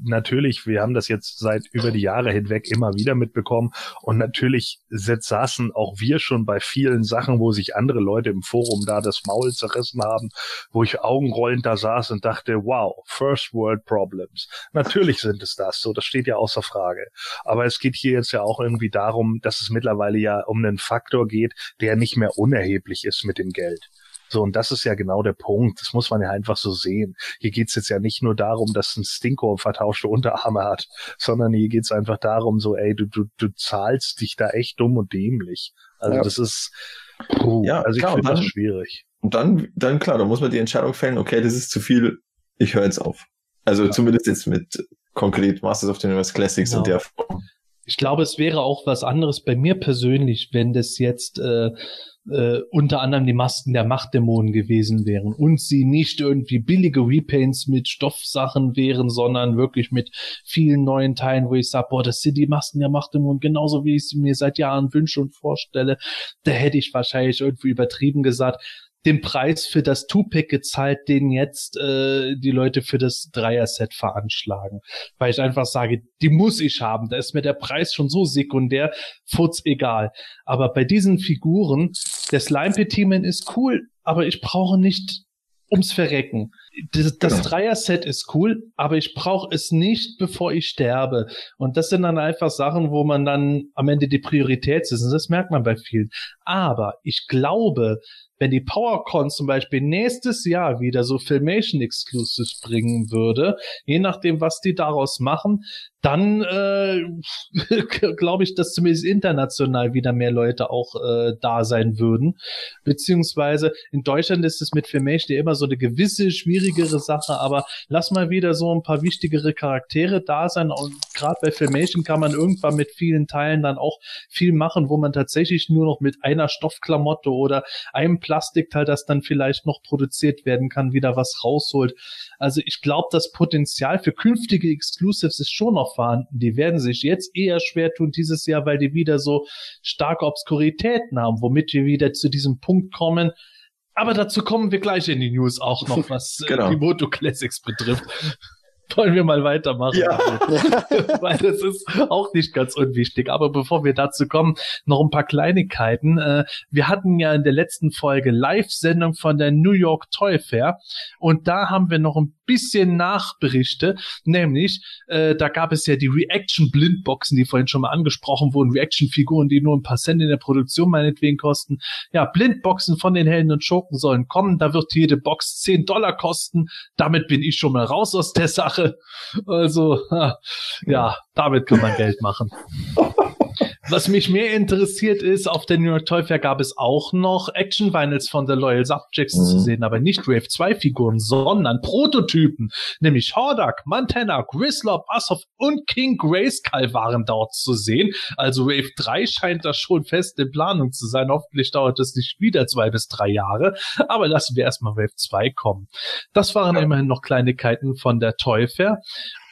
natürlich, wir haben das jetzt seit über die Jahre hinweg immer wieder mitbekommen und natürlich saßen auch wir schon bei vielen Sachen, wo sich andere Leute im Forum da das Maul zerrissen haben, wo ich augenrollend da saß und dachte, wow, First World Problems. Natürlich sind es das, so, das steht ja außer Frage. Aber es geht hier jetzt ja auch irgendwie darum, dass es mittlerweile ja um einen Faktor geht, der nicht mehr unerheblich ist mit dem Geld. So, und das ist ja genau der Punkt. Das muss man ja einfach so sehen. Hier geht's jetzt ja nicht nur darum, dass ein Stinko vertauschte Unterarme hat, sondern hier geht's einfach darum, so, ey, du, du, du zahlst dich da echt dumm und dämlich. Also ja. das ist, puh, ja, also ich finde das schwierig. Und dann, dann klar, da muss man die Entscheidung fällen, okay, das ist zu viel, ich höre jetzt auf. Also ja. zumindest jetzt mit konkret Masters of the Universe Classics genau. in der Form. Ich glaube, es wäre auch was anderes bei mir persönlich, wenn das jetzt äh, äh, unter anderem die Masken der Machtdämonen gewesen wären und sie nicht irgendwie billige Repaints mit Stoffsachen wären, sondern wirklich mit vielen neuen Teilen, wo ich sage, boah, das sind die Masken der Machtdämonen, genauso wie ich sie mir seit Jahren wünsche und vorstelle. Da hätte ich wahrscheinlich irgendwie übertrieben gesagt, den Preis für das Two-Pack gezahlt, den jetzt äh, die Leute für das Dreier-Set veranschlagen. Weil ich einfach sage, die muss ich haben. Da ist mir der Preis schon so sekundär, futz egal. Aber bei diesen Figuren, der Slime Petimen ist cool, aber ich brauche nicht ums Verrecken. Das, das genau. Dreier-Set ist cool, aber ich brauche es nicht, bevor ich sterbe. Und das sind dann einfach Sachen, wo man dann am Ende die Priorität ist. Und das merkt man bei vielen. Aber ich glaube, wenn die PowerCon zum Beispiel nächstes Jahr wieder so Filmation Exclusives bringen würde, je nachdem, was die daraus machen, dann äh, glaube ich, dass zumindest international wieder mehr Leute auch äh, da sein würden. Beziehungsweise in Deutschland ist es mit Filmation ja immer so eine gewisse schwierigere Sache, aber lass mal wieder so ein paar wichtigere Charaktere da sein. Und gerade bei Filmation kann man irgendwann mit vielen Teilen dann auch viel machen, wo man tatsächlich nur noch mit einer Stoffklamotte oder einem Plastikteil, das dann vielleicht noch produziert werden kann, wieder was rausholt. Also ich glaube, das Potenzial für künftige Exclusives ist schon noch vorhanden. Die werden sich jetzt eher schwer tun dieses Jahr, weil die wieder so starke Obskuritäten haben, womit wir wieder zu diesem Punkt kommen, aber dazu kommen wir gleich in die News auch noch, was äh, genau. die Moto Classics betrifft. wollen wir mal weitermachen. Ja. Weil das ist auch nicht ganz unwichtig. Aber bevor wir dazu kommen, noch ein paar Kleinigkeiten. Äh, wir hatten ja in der letzten Folge Live-Sendung von der New York Toy Fair und da haben wir noch ein bisschen Nachberichte, nämlich äh, da gab es ja die Reaction-Blindboxen, die vorhin schon mal angesprochen wurden, Reaction-Figuren, die nur ein paar Cent in der Produktion meinetwegen kosten. Ja, Blindboxen von den Helden und Schurken sollen kommen, da wird jede Box 10 Dollar kosten. Damit bin ich schon mal raus aus der Sache. Also, ja, damit kann man Geld machen. Was mich mehr interessiert ist, auf der New York Toy Fair gab es auch noch Action Vinyls von The Loyal Subjects mhm. zu sehen, aber nicht Wave 2 Figuren, sondern Prototypen, nämlich Hordak, Montana, Grislop, Assoff und King Grayskull waren dort zu sehen. Also Wave 3 scheint da schon fest in Planung zu sein. Hoffentlich dauert es nicht wieder zwei bis drei Jahre, aber lassen wir erstmal Wave 2 kommen. Das waren immerhin noch Kleinigkeiten von der Toy Fair.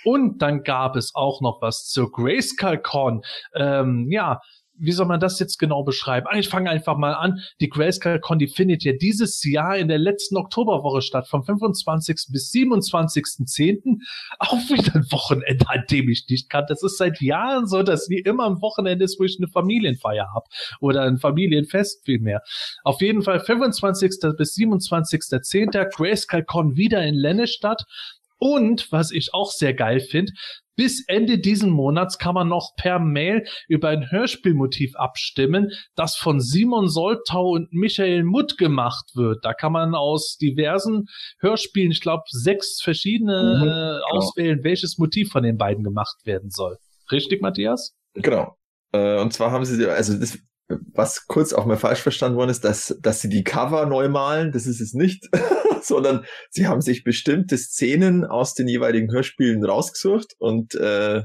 Und dann gab es auch noch was zur Grayskull Con. Ähm, ja, wie soll man das jetzt genau beschreiben? Ah, ich fange einfach mal an. Die Grayscale Con, die findet ja dieses Jahr in der letzten Oktoberwoche statt, vom 25. bis 27.10. Auch wieder ein Wochenende, an dem ich nicht kann. Das ist seit Jahren so, dass wie immer am Wochenende ist, wo ich eine Familienfeier habe. Oder ein Familienfest vielmehr. Auf jeden Fall 25. bis 27.10. Grayscale Con wieder in Lennestadt. Und was ich auch sehr geil finde, bis Ende diesen Monats kann man noch per Mail über ein Hörspielmotiv abstimmen, das von Simon Soltau und Michael Mutt gemacht wird. Da kann man aus diversen Hörspielen, ich glaube, sechs verschiedene mhm, äh, genau. auswählen, welches Motiv von den beiden gemacht werden soll. Richtig, Matthias? Genau. Äh, und zwar haben sie, also das, was kurz auch mal falsch verstanden worden ist, dass, dass sie die Cover neu malen, das ist es nicht, sondern sie haben sich bestimmte Szenen aus den jeweiligen Hörspielen rausgesucht und äh,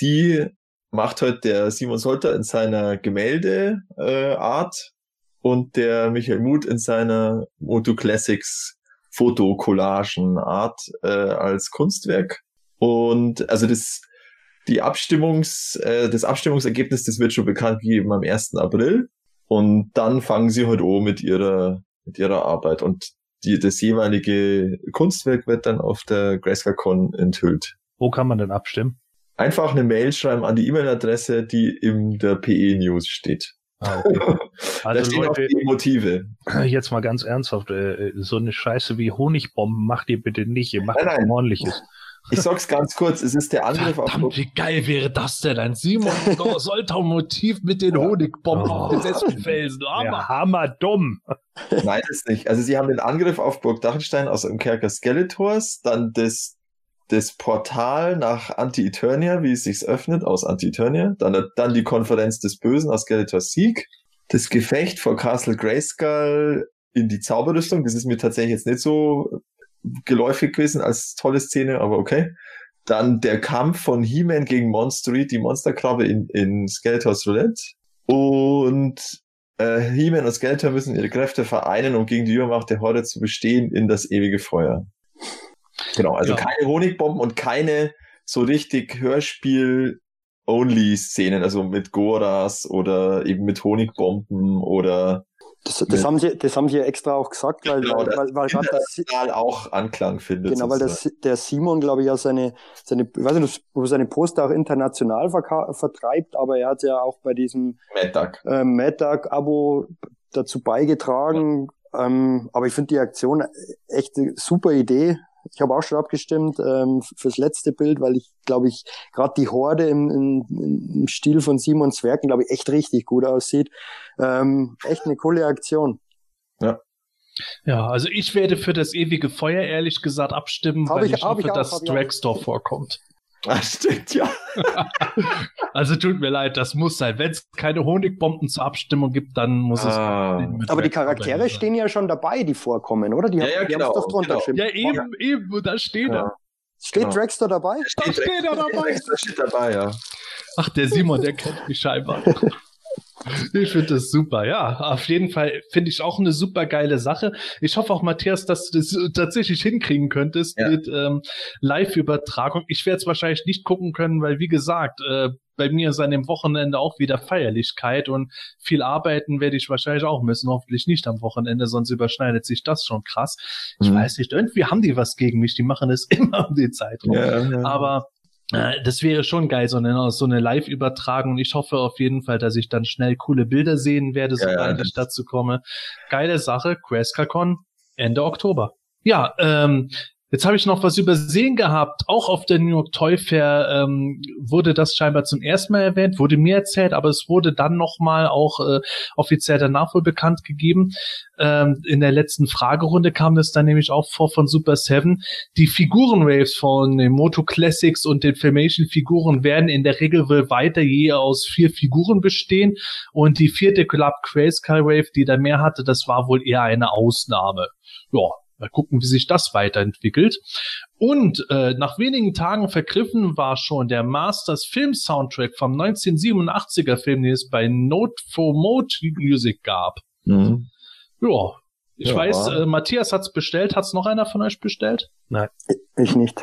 die macht heute der Simon Solter in seiner Gemäldeart äh, Art und der Michael Muth in seiner Moto Classics Fotokollagen Art äh, als Kunstwerk. Und also das die Abstimmungs, äh, das Abstimmungsergebnis, das wird schon bekannt gegeben am 1. April. Und dann fangen sie heute an mit ihrer, mit ihrer Arbeit. Und die, das jeweilige Kunstwerk wird dann auf der GrayscaleCon enthüllt. Wo kann man denn abstimmen? Einfach eine Mail schreiben an die E-Mail-Adresse, die in der PE News steht. Ah, okay. Also da stehen Leute, auch die Motive. Jetzt mal ganz ernsthaft, äh, so eine Scheiße wie Honigbomben macht ihr bitte nicht. Ihr macht nein, nein. ordentliches. Ich sag's ganz kurz, es ist der Angriff Verdammt, auf. Wie geil wäre das denn? Ein Simon Soltau-Motiv mit den Honigbomben oh. besetzten Felsen. Ja, hammer dumm. Nein, das nicht. Also sie haben den Angriff auf Burg Dachenstein aus dem Kerker Skeletors, dann das, das Portal nach Anti-Eternia, wie es sich öffnet, aus Anti-Eternia, dann, dann die Konferenz des Bösen aus Skeletors Sieg, das Gefecht vor Castle Grayskull in die Zauberrüstung, das ist mir tatsächlich jetzt nicht so geläufig gewesen als tolle Szene, aber okay. Dann der Kampf von He-Man gegen Monstery, die Monsterkrabbe in, in Skeletors Roulette. Und äh, He-Man und Skeletor müssen ihre Kräfte vereinen, um gegen die Übermacht der Horde zu bestehen in das ewige Feuer. Genau, also ja. keine Honigbomben und keine so richtig Hörspiel-Only-Szenen, also mit Goras oder eben mit Honigbomben oder das, das, haben sie, das haben sie ja extra auch gesagt, weil, genau, weil, weil gerade das auch Anklang findet. Genau, weil das, der Simon, glaube ich, ja seine, seine, ich weiß nicht, ob seine Poster auch international vertreibt, aber er hat ja auch bei diesem MadDuck äh, Mad Abo dazu beigetragen. Ja. Ähm, aber ich finde die Aktion echt eine super Idee. Ich habe auch schon abgestimmt ähm, fürs letzte Bild, weil ich, glaube ich, gerade die Horde im, im, im Stil von Simons Werken, glaube ich, echt richtig gut aussieht. Ähm, echt eine coole Aktion. Ja. Ja, also ich werde für das ewige Feuer ehrlich gesagt abstimmen, hab weil ich, ich hoffe, ich auch, dass Dragstore vorkommt. Ah, stimmt, ja. also tut mir leid, das muss sein. Wenn es keine Honigbomben zur Abstimmung gibt, dann muss ah. es. Aber die Charaktere stehen ja schon dabei, die vorkommen, oder? Die ja, ja, genau, doch drunter genau. Ja, eben, eben, da steht ja. er. Steht genau. Dragster dabei? Da steht, da steht er dabei. Dragster steht dabei, ja. Ach, der Simon, der kennt mich scheinbar. Ich finde das super, ja. Auf jeden Fall finde ich auch eine super geile Sache. Ich hoffe auch, Matthias, dass du das tatsächlich hinkriegen könntest ja. mit ähm, Live-Übertragung. Ich werde es wahrscheinlich nicht gucken können, weil wie gesagt, äh, bei mir ist an dem Wochenende auch wieder Feierlichkeit und viel arbeiten werde ich wahrscheinlich auch müssen. Hoffentlich nicht am Wochenende, sonst überschneidet sich das schon krass. Ich mhm. weiß nicht, irgendwie haben die was gegen mich. Die machen es immer um die Zeit rum. Ja, ja. Aber das wäre schon geil, so eine, so eine Live-Übertragung. Ich hoffe auf jeden Fall, dass ich dann schnell coole Bilder sehen werde, sobald ja, ich dazu komme. Geile Sache, QuestCon, Ende Oktober. Ja, ähm, Jetzt habe ich noch was übersehen gehabt. Auch auf der New York Toy Fair ähm, wurde das scheinbar zum ersten Mal erwähnt, wurde mir erzählt, aber es wurde dann nochmal auch äh, offiziell danach wohl bekannt gegeben. Ähm, in der letzten Fragerunde kam das dann nämlich auch vor von Super Seven. Die Figuren-Raves von den Moto Classics und den Filmation-Figuren werden in der Regel wohl weiter je aus vier Figuren bestehen. Und die vierte Club Craze Sky Wave, die da mehr hatte, das war wohl eher eine Ausnahme. Ja, Mal gucken, wie sich das weiterentwickelt. Und äh, nach wenigen Tagen vergriffen war schon der Masters Film Soundtrack vom 1987er Film, den es bei Note for Mode Music gab. Mhm. Ja, ich ja. weiß, äh, Matthias hat's bestellt. Hat's noch einer von euch bestellt? Nein, ich nicht.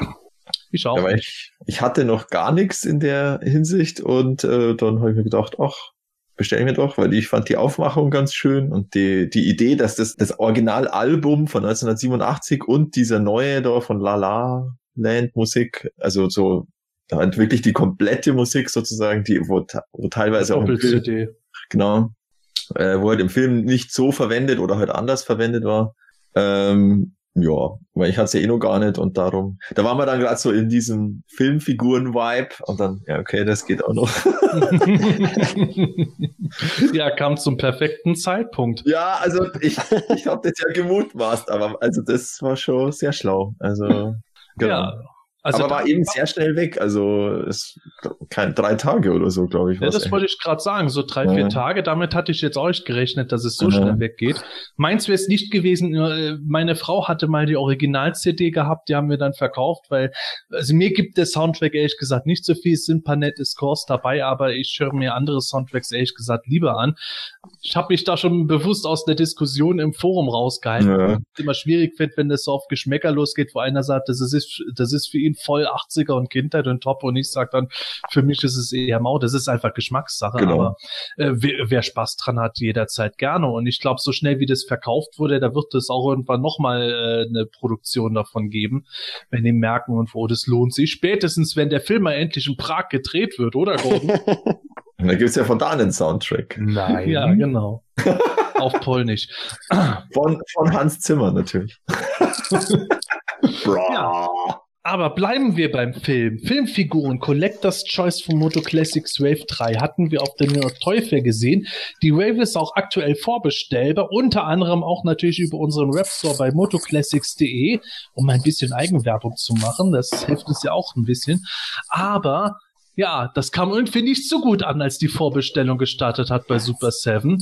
Ich auch. Aber ich, ich hatte noch gar nichts in der Hinsicht und äh, dann habe ich mir gedacht, ach, bestelle ich mir doch, weil ich fand die Aufmachung ganz schön und die, die Idee, dass das, das Originalalbum von 1987 und dieser neue da von La La Land Musik, also so halt wirklich die komplette Musik sozusagen, die wo, wo teilweise auch Film, genau, äh, wo halt im Film nicht so verwendet oder halt anders verwendet war. Ähm, ja, weil ich hatte es ja eh noch gar nicht und darum, da waren wir dann gerade so in diesem Filmfiguren-Vibe und dann, ja, okay, das geht auch noch. ja, kam zum perfekten Zeitpunkt. Ja, also ich, ich habe das ja gemutmaßt, aber also das war schon sehr schlau. Also, genau. Ja, also aber war eben sehr schnell weg. Also es kein drei Tage oder so, glaube ich. Ja, das wollte ich gerade sagen. So drei, vier ja. Tage. Damit hatte ich jetzt auch nicht gerechnet, dass es so ja. schnell weggeht. Meins wäre es nicht gewesen. Äh, meine Frau hatte mal die Original-CD gehabt. Die haben wir dann verkauft, weil also mir gibt der Soundtrack ehrlich gesagt nicht so viel. Es sind ein paar nette Scores dabei, aber ich höre mir andere Soundtracks ehrlich gesagt lieber an. Ich habe mich da schon bewusst aus der Diskussion im Forum rausgehalten. Ja. immer schwierig finde, wenn das so auf Geschmäcker losgeht, wo einer sagt, das ist, das ist für ihn voll 80er und Kindheit und top und ich sag dann, für mich ist es eher mau. Das ist einfach Geschmackssache. Genau. Aber äh, wer, wer Spaß dran hat, jederzeit gerne. Und ich glaube, so schnell wie das verkauft wurde, da wird es auch irgendwann nochmal äh, eine Produktion davon geben, wenn die merken und wo das lohnt sich. Spätestens, wenn der Film mal endlich in Prag gedreht wird, oder Gordon? da gibt's ja von da einen Soundtrack. Nein. Ja, genau. Auf Polnisch. Von, von Hans Zimmer natürlich. ja. Aber bleiben wir beim Film. Filmfiguren Collector's Choice von Moto Classics Wave 3 hatten wir auf der New York Teufel gesehen. Die Wave ist auch aktuell vorbestellbar, unter anderem auch natürlich über unseren Webstore bei motoclassics.de, um ein bisschen Eigenwerbung zu machen. Das hilft uns ja auch ein bisschen. Aber ja, das kam irgendwie nicht so gut an, als die Vorbestellung gestartet hat bei Super 7.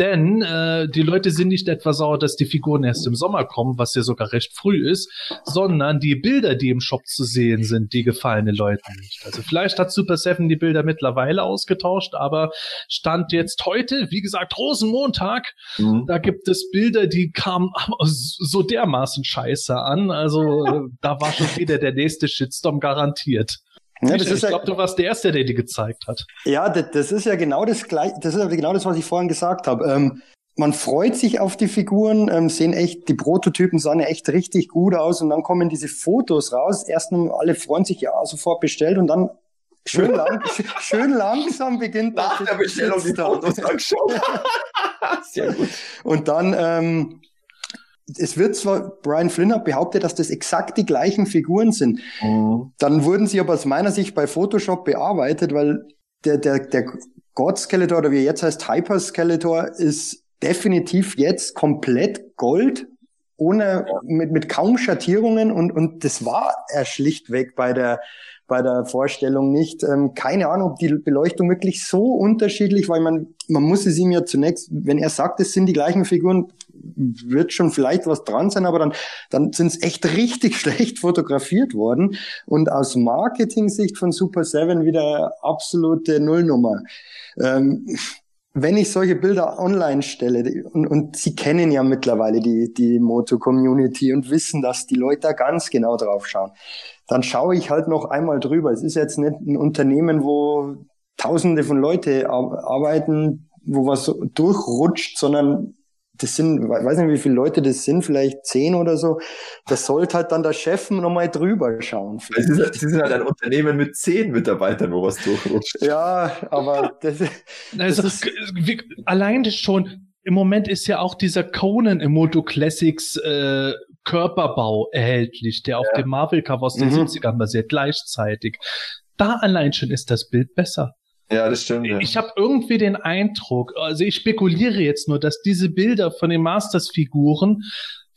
Denn äh, die Leute sind nicht etwa sauer, dass die Figuren erst im Sommer kommen, was ja sogar recht früh ist, sondern die Bilder, die im Shop zu sehen sind, die gefallen den Leuten nicht. Also vielleicht hat Super Seven die Bilder mittlerweile ausgetauscht, aber stand jetzt heute, wie gesagt, Rosenmontag, mhm. da gibt es Bilder, die kamen so dermaßen scheiße an. Also da war schon wieder der nächste Shitstorm garantiert. Ja, das ich glaube, du warst der Erste, der die gezeigt hat. Ja, das, das ist ja genau das gleiche, das ist ja genau das, was ich vorhin gesagt habe. Ähm, man freut sich auf die Figuren, ähm, sehen echt, die Prototypen sahen echt richtig gut aus und dann kommen diese Fotos raus. Erst alle freuen sich ja sofort bestellt und dann schön, lang, schön langsam beginnt Nach der Bestellung die Fotos angeschaut. Sehr gut. Und dann ähm, es wird zwar, Brian Flynn hat behauptet, dass das exakt die gleichen Figuren sind. Mhm. Dann wurden sie aber aus meiner Sicht bei Photoshop bearbeitet, weil der, der, der God Skeletor oder wie er jetzt heißt, Hyper Skeletor ist definitiv jetzt komplett Gold, ohne, mit, mit kaum Schattierungen und, und das war er schlichtweg bei der, bei der Vorstellung nicht. Ähm, keine Ahnung, ob die Beleuchtung wirklich so unterschiedlich, weil man, man muss es ihm ja zunächst, wenn er sagt, es sind die gleichen Figuren, wird schon vielleicht was dran sein, aber dann, dann sind es echt richtig schlecht fotografiert worden. Und aus Marketing-Sicht von Super 7 wieder absolute Nullnummer. Ähm, wenn ich solche Bilder online stelle, und, und Sie kennen ja mittlerweile die, die Moto-Community und wissen, dass die Leute da ganz genau drauf schauen, dann schaue ich halt noch einmal drüber. Es ist jetzt nicht ein Unternehmen, wo Tausende von Leute arbeiten, wo was durchrutscht, sondern das sind, weiß nicht, wie viele Leute das sind, vielleicht zehn oder so. Das sollte halt dann der Chef nochmal drüber schauen. Sie sind, Sie sind halt ein Unternehmen mit zehn Mitarbeitern, wo was durchrutscht. Ja, aber das, das also, ist, allein schon, im Moment ist ja auch dieser Conan im Moto Classics äh, Körperbau erhältlich, der auf dem Marvel-Cover aus den mhm. 70ern basiert, gleichzeitig. Da allein schon ist das Bild besser. Ja, das stimmt. Ja. Ich habe irgendwie den Eindruck, also ich spekuliere jetzt nur, dass diese Bilder von den Masters-Figuren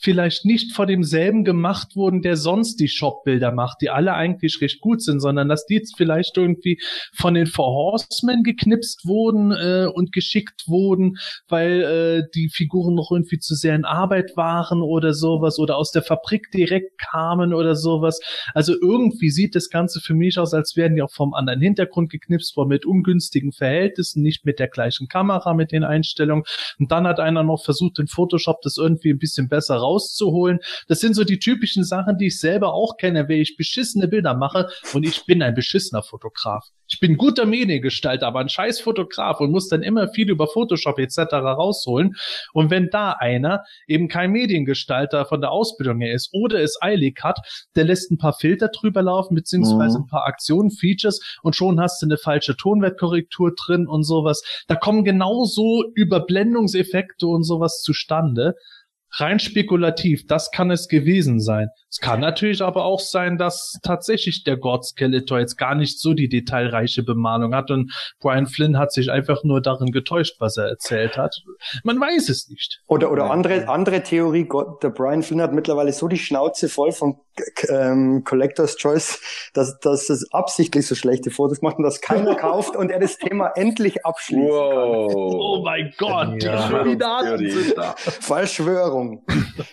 vielleicht nicht vor demselben gemacht wurden, der sonst die Shop-Bilder macht, die alle eigentlich recht gut sind, sondern dass die vielleicht irgendwie von den Four Horsemen geknipst wurden äh, und geschickt wurden, weil äh, die Figuren noch irgendwie zu sehr in Arbeit waren oder sowas oder aus der Fabrik direkt kamen oder sowas. Also irgendwie sieht das Ganze für mich aus, als wären die auch vom anderen Hintergrund geknipst worden mit ungünstigen Verhältnissen, nicht mit der gleichen Kamera, mit den Einstellungen. Und dann hat einer noch versucht, in Photoshop das irgendwie ein bisschen besser raus rauszuholen. Das sind so die typischen Sachen, die ich selber auch kenne, wenn ich beschissene Bilder mache und ich bin ein beschissener Fotograf. Ich bin guter Mediengestalter, aber ein scheiß Fotograf und muss dann immer viel über Photoshop etc. rausholen. Und wenn da einer eben kein Mediengestalter von der Ausbildung her ist oder es eilig hat, der lässt ein paar Filter drüber laufen, beziehungsweise mhm. ein paar Aktionen, Features und schon hast du eine falsche Tonwertkorrektur drin und sowas. Da kommen genauso Überblendungseffekte und sowas zustande rein spekulativ, das kann es gewesen sein. Es kann natürlich aber auch sein, dass tatsächlich der God Skeletor jetzt gar nicht so die detailreiche Bemalung hat und Brian Flynn hat sich einfach nur darin getäuscht, was er erzählt hat. Man weiß es nicht. Oder, oder andere, andere Theorie, Gott, der Brian Flynn hat mittlerweile so die Schnauze voll von ähm, Collector's Choice, dass, dass es absichtlich so schlechte Fotos macht und dass keiner kauft und er das Thema endlich abschließt. wow. kann. Oh mein Gott, ja. die Illuminaten sind da. Verschwörung.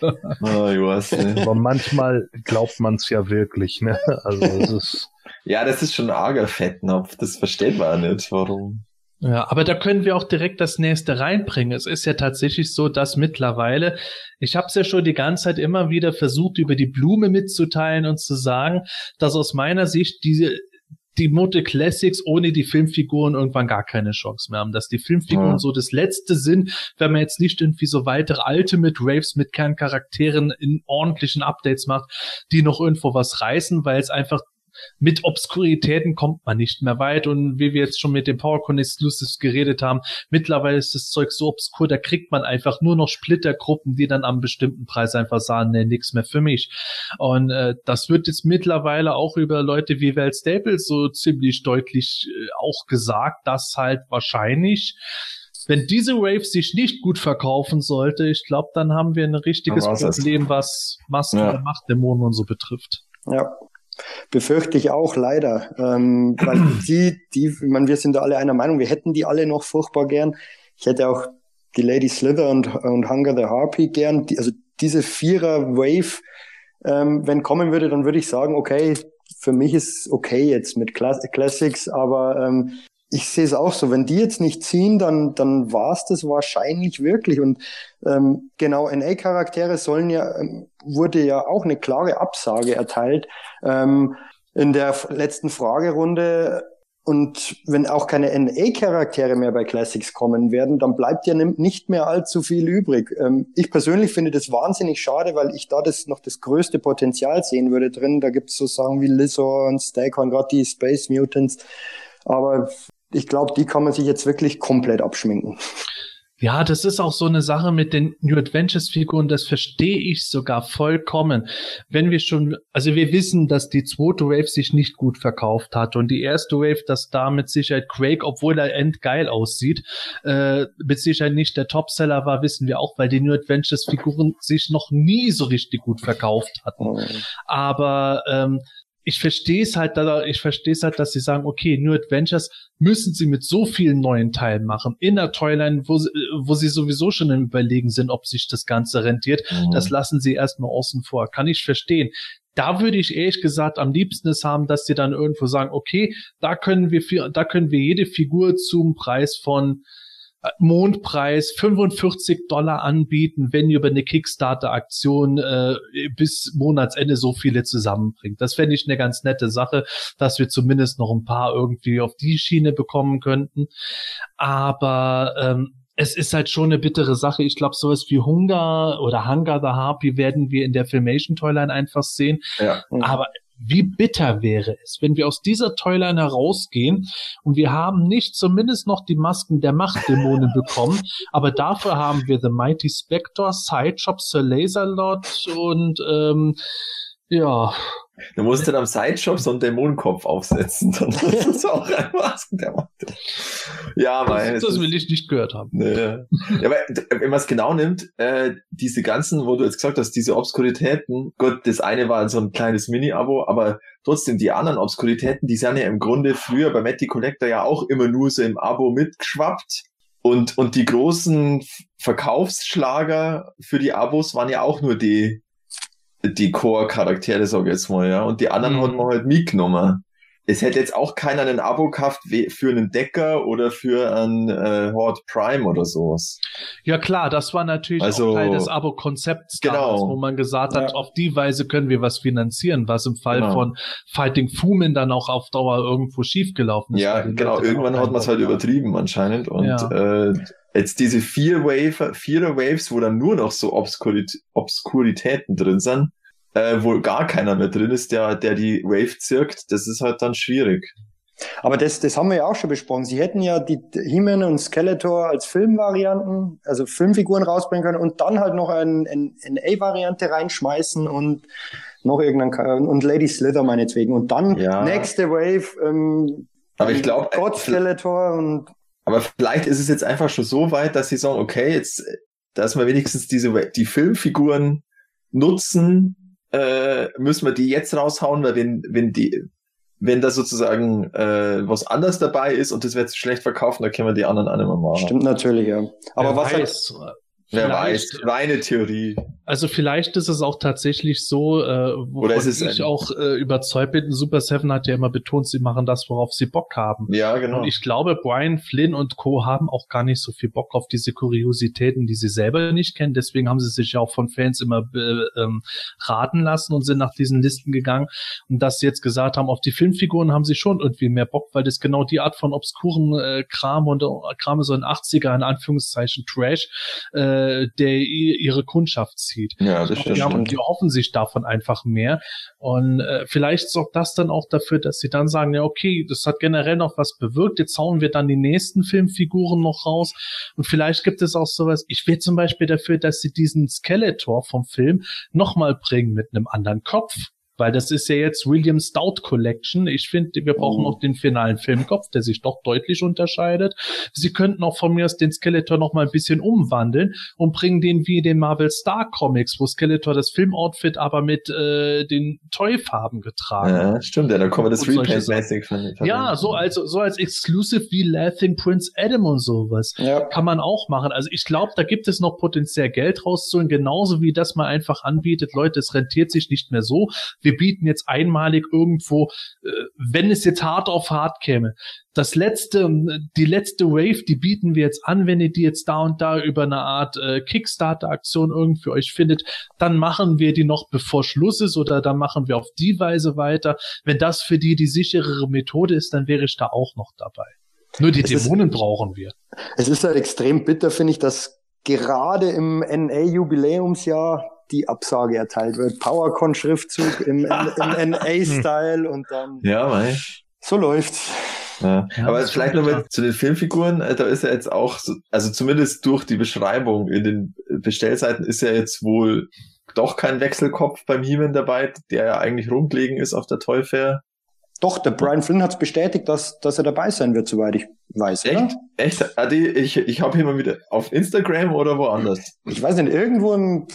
oh, ich weiß nicht. Aber manchmal glaubt man es ja wirklich, ne? Also es ist. Ja, das ist schon ein arger Fettnapf. Das versteht man nicht, warum. Ja, aber da können wir auch direkt das nächste reinbringen. Es ist ja tatsächlich so, dass mittlerweile, ich habe es ja schon die ganze Zeit immer wieder versucht, über die Blume mitzuteilen und zu sagen, dass aus meiner Sicht diese die Mote Classics ohne die Filmfiguren irgendwann gar keine Chance mehr haben, dass die Filmfiguren ja. so das Letzte sind, wenn man jetzt nicht irgendwie so weitere Ultimate Raves mit Kerncharakteren in ordentlichen Updates macht, die noch irgendwo was reißen, weil es einfach mit Obskuritäten kommt man nicht mehr weit. Und wie wir jetzt schon mit dem PowerCon Exclusives geredet haben, mittlerweile ist das Zeug so obskur, da kriegt man einfach nur noch Splittergruppen, die dann am bestimmten Preis einfach sagen, nee, nix mehr für mich. Und äh, das wird jetzt mittlerweile auch über Leute wie Val Staples so ziemlich deutlich äh, auch gesagt, dass halt wahrscheinlich wenn diese Wave sich nicht gut verkaufen sollte, ich glaube, dann haben wir ein richtiges Problem, was Masken ja. und Machtdämonen und so betrifft. Ja, Befürchte ich auch leider, ähm, weil die, die, ich meine, wir sind da alle einer Meinung, wir hätten die alle noch furchtbar gern. Ich hätte auch die Lady Slither und, und Hunger the Harpy gern. Die, also diese Vierer Wave, ähm, wenn kommen würde, dann würde ich sagen, okay, für mich ist okay jetzt mit Class Classics, aber ähm, ich sehe es auch so, wenn die jetzt nicht ziehen, dann, dann war es das wahrscheinlich wirklich. Und ähm, genau, NA-Charaktere sollen ja, ähm, wurde ja auch eine klare Absage erteilt ähm, in der letzten Fragerunde. Und wenn auch keine NA-Charaktere mehr bei Classics kommen werden, dann bleibt ja nicht mehr allzu viel übrig. Ähm, ich persönlich finde das wahnsinnig schade, weil ich da das noch das größte Potenzial sehen würde drin. Da gibt es so Sachen wie Lizor und Stackhorn, gerade die Space Mutants. Aber ich glaube, die kann man sich jetzt wirklich komplett abschminken. Ja, das ist auch so eine Sache mit den New Adventures Figuren, das verstehe ich sogar vollkommen. Wenn wir schon, also wir wissen, dass die zweite Wave sich nicht gut verkauft hat und die erste Wave, dass da mit Sicherheit Quake, obwohl er endgeil aussieht, äh, mit Sicherheit nicht der Topseller war, wissen wir auch, weil die New Adventures Figuren sich noch nie so richtig gut verkauft hatten. Oh. Aber ähm, ich verstehe es halt, da, ich verstehe es halt, dass sie sagen, okay, New Adventures müssen sie mit so vielen neuen Teilen machen in der Toyline, wo sie, wo sie sowieso schon im Überlegen sind, ob sich das Ganze rentiert. Mhm. Das lassen sie erstmal außen vor. Kann ich verstehen. Da würde ich ehrlich gesagt am liebsten es haben, dass sie dann irgendwo sagen, okay, da können wir, da können wir jede Figur zum Preis von Mondpreis 45 Dollar anbieten, wenn ihr über eine Kickstarter-Aktion äh, bis Monatsende so viele zusammenbringt. Das fände ich eine ganz nette Sache, dass wir zumindest noch ein paar irgendwie auf die Schiene bekommen könnten. Aber ähm, es ist halt schon eine bittere Sache. Ich glaube, sowas wie Hunger oder Hunger the Harpy werden wir in der Filmation Toyline einfach sehen. Ja. Aber wie bitter wäre es, wenn wir aus dieser Toyline herausgehen und wir haben nicht zumindest noch die Masken der Machtdämonen bekommen, aber dafür haben wir The Mighty Spectre, Sideshop, Sir Laserlord und ähm, ja, Du musst dann am Sideshop so einen Dämonenkopf aufsetzen. Dann ist das auch ein Masken der Macht. Ja, mein. Das, das will ich nicht gehört haben. Nee. Ja, aber wenn man es genau nimmt, äh, diese ganzen, wo du jetzt gesagt hast, diese Obskuritäten, gut, das eine war so ein kleines Mini-Abo, aber trotzdem die anderen Obskuritäten, die sind ja im Grunde früher bei Matty Collector ja auch immer nur so im Abo mitgeschwappt. Und, und die großen Verkaufsschlager für die Abos waren ja auch nur die die Core-Charaktere, sag ich jetzt mal, ja. Und die anderen mhm. hat man halt mitgenommen. Es hätte jetzt auch keiner einen Abo gehabt für einen Decker oder für ein äh, Horde Prime oder sowas. Ja klar, das war natürlich also, auch Teil des Abo-Konzepts, genau. wo man gesagt hat, ja. auf die Weise können wir was finanzieren, was im Fall genau. von Fighting Fumin dann auch auf Dauer irgendwo schiefgelaufen ist. Ja, genau, irgendwann hat man es halt übertrieben anscheinend und ja. äh, jetzt diese vier Wave, vierer Waves, wo dann nur noch so Obskurit Obskuritäten drin sind, äh, wo gar keiner mehr drin ist, der, der die Wave zirkt, das ist halt dann schwierig. Aber das, das haben wir ja auch schon besprochen. Sie hätten ja die He-Man und Skeletor als Filmvarianten, also Filmfiguren rausbringen können und dann halt noch eine ein, ein A-Variante reinschmeißen und noch irgendein und Lady Slither meinetwegen und dann ja. nächste Wave. Ähm, aber ich glaube, God Skeletor und. Aber vielleicht ist es jetzt einfach schon so weit, dass sie sagen, okay, jetzt, dass wir wenigstens diese die Filmfiguren nutzen, äh, müssen wir die jetzt raushauen, weil wenn, wenn die, wenn da sozusagen äh, was anderes dabei ist und das wird schlecht verkaufen, dann können wir die anderen auch nicht mehr machen. Stimmt natürlich, ja. Aber Wer was weiß, halt, Wer weiß, reine Theorie. Also vielleicht ist es auch tatsächlich so, äh, wovon ich auch äh, überzeugt bin, Super Seven hat ja immer betont, sie machen das, worauf sie Bock haben. Ja, genau. Und ich glaube, Brian Flynn und Co. haben auch gar nicht so viel Bock auf diese Kuriositäten, die sie selber nicht kennen. Deswegen haben sie sich ja auch von Fans immer äh, ähm, raten lassen und sind nach diesen Listen gegangen. Und dass sie jetzt gesagt haben, auf die Filmfiguren haben sie schon irgendwie mehr Bock, weil das genau die Art von obskuren äh, Kram und äh, Kram so in 80er, in Anführungszeichen Trash, äh, äh, der ihre Kundschaft zieht. Ja, das stimmt. Die, haben, die hoffen sich davon einfach mehr. Und äh, vielleicht sorgt das dann auch dafür, dass sie dann sagen, ja, okay, das hat generell noch was bewirkt, jetzt hauen wir dann die nächsten Filmfiguren noch raus. Und vielleicht gibt es auch sowas, ich wäre zum Beispiel dafür, dass sie diesen Skeletor vom Film nochmal bringen mit einem anderen Kopf weil das ist ja jetzt William Stout Collection. Ich finde, wir brauchen oh. noch den finalen Filmkopf, der sich doch deutlich unterscheidet. Sie könnten auch von mir aus den Skeletor noch mal ein bisschen umwandeln und bringen den wie in den Marvel Star Comics, wo Skeletor das Filmoutfit aber mit äh, den Toy-Farben getragen hat. Ja, stimmt, ja, da kommen wir das Repaint-mäßig von Ja, so als, so als Exclusive wie Laughing Prince Adam und sowas. Ja. Kann man auch machen. Also ich glaube, da gibt es noch potenziell Geld rauszuholen, genauso wie das man einfach anbietet. Leute, es rentiert sich nicht mehr so. Wir wir bieten jetzt einmalig irgendwo, äh, wenn es jetzt hart auf hart käme, das letzte, die letzte Wave, die bieten wir jetzt an, wenn ihr die jetzt da und da über eine Art äh, Kickstarter-Aktion irgendwie euch findet, dann machen wir die noch bevor Schluss ist oder dann machen wir auf die Weise weiter. Wenn das für die die sicherere Methode ist, dann wäre ich da auch noch dabei. Nur die es Dämonen ist, brauchen wir. Es ist halt extrem bitter, finde ich, dass gerade im NA-Jubiläumsjahr die Absage erteilt wird. PowerCon-Schriftzug im, im, im NA-Style und dann. Ja, mei. So läuft's. Ja. ja aber vielleicht noch mit zu den Filmfiguren, äh, da ist ja jetzt auch, so, also zumindest durch die Beschreibung in den Bestellseiten ist ja jetzt wohl doch kein Wechselkopf beim He-Man dabei, der ja eigentlich rumgelegen ist auf der Toy Fair. Doch, der Brian Flynn hat es bestätigt, dass, dass er dabei sein wird, soweit ich weiß. Echt? Oder? Echt? Adi, ich, ich habe mal wieder auf Instagram oder woanders. Ich weiß nicht, irgendwo im,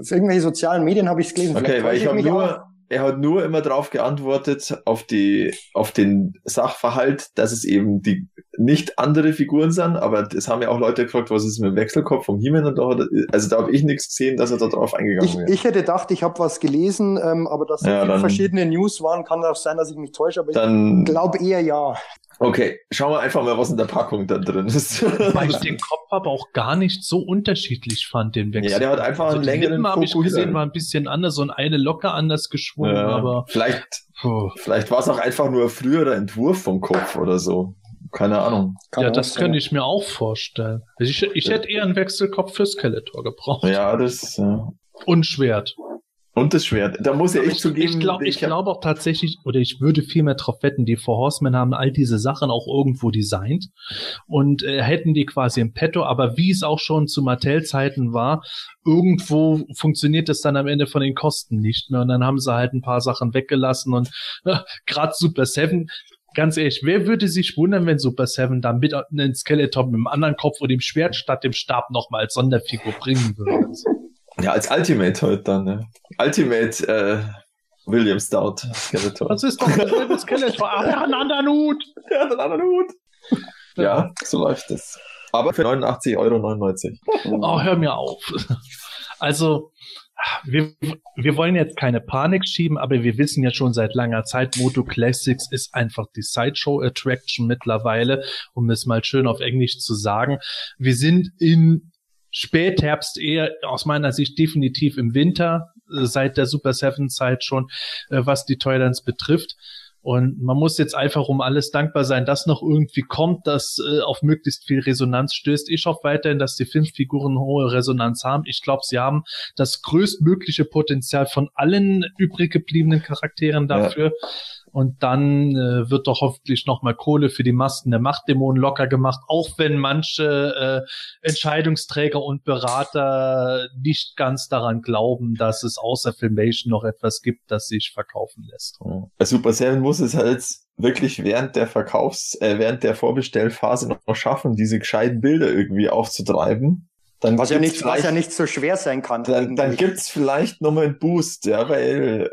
auf irgendwelche sozialen Medien habe ich es gelesen. Okay, weil ich habe nur, er hat nur immer darauf geantwortet, auf die, auf den Sachverhalt, dass es eben die nicht andere Figuren sind, aber das haben ja auch Leute gefragt, was ist mit dem Wechselkopf vom He-Man und da hat, also da habe ich nichts gesehen, dass er da drauf eingegangen ist. Ich hätte gedacht, ich habe was gelesen, ähm, aber dass ja, dann, verschiedene News waren, kann auch sein, dass ich mich täusche, aber dann, ich glaube eher ja. Okay, schauen wir einfach mal, was in der Packung da drin ist. Weil ich den Kopf aber auch gar nicht so unterschiedlich fand, den Wechsel. Ja, der hat einfach also einen längeren habe ich gesehen, war ein bisschen anders und eine locker anders geschwungen, ja, aber. Vielleicht, vielleicht war es auch einfach nur früherer Entwurf vom Kopf oder so. Keine Ahnung. Kann ja, das könnte ich mir auch vorstellen. Ich, ich hätte eher einen Wechselkopf für Skeletor gebraucht. Ja, das, ja. Und Schwert. Und das Schwert. Da muss ja ich, ich zugeben. Ich glaube ich glaube auch tatsächlich, oder ich würde viel mehr drauf wetten, die Four Horsemen haben all diese Sachen auch irgendwo designt und äh, hätten die quasi im Petto, aber wie es auch schon zu Mattel-Zeiten war, irgendwo funktioniert das dann am Ende von den Kosten nicht mehr und dann haben sie halt ein paar Sachen weggelassen und äh, gerade Super Seven ganz ehrlich, wer würde sich wundern, wenn Super Seven da mit einem Skeleton mit einem anderen Kopf und dem Schwert statt dem Stab nochmal als Sonderfigur bringen würde? Ja, als Ultimate heute dann, ne? Ultimate äh, William Stout Skeletor. Das ist doch derselbe Skeletor. Ah, er hat einen anderen Hut. Er hat einen anderen Hut. Ja, so läuft es. Aber für 89,99 Euro. Oh, hör mir auf. Also, wir, wir wollen jetzt keine Panik schieben, aber wir wissen ja schon seit langer Zeit, Moto Classics ist einfach die Sideshow Attraction mittlerweile, um es mal schön auf Englisch zu sagen. Wir sind in Spätherbst eher aus meiner Sicht definitiv im Winter, äh, seit der Super Seven Zeit schon, äh, was die Toylands betrifft. Und man muss jetzt einfach um alles dankbar sein, dass noch irgendwie kommt, dass äh, auf möglichst viel Resonanz stößt. Ich hoffe weiterhin, dass die Filmfiguren hohe Resonanz haben. Ich glaube, sie haben das größtmögliche Potenzial von allen übrig gebliebenen Charakteren dafür. Ja. Und dann äh, wird doch hoffentlich nochmal Kohle für die Masken der Machtdämonen locker gemacht, auch wenn manche äh, Entscheidungsträger und Berater nicht ganz daran glauben, dass es außer Filmation noch etwas gibt, das sich verkaufen lässt. Super Seven muss es halt wirklich während der Verkaufs-, äh, während der Vorbestellphase noch schaffen, diese gescheiten Bilder irgendwie aufzutreiben. Dann was ja nicht, was ja nicht so schwer sein kann. Dann, dann gibt's vielleicht nochmal einen Boost, ja, weil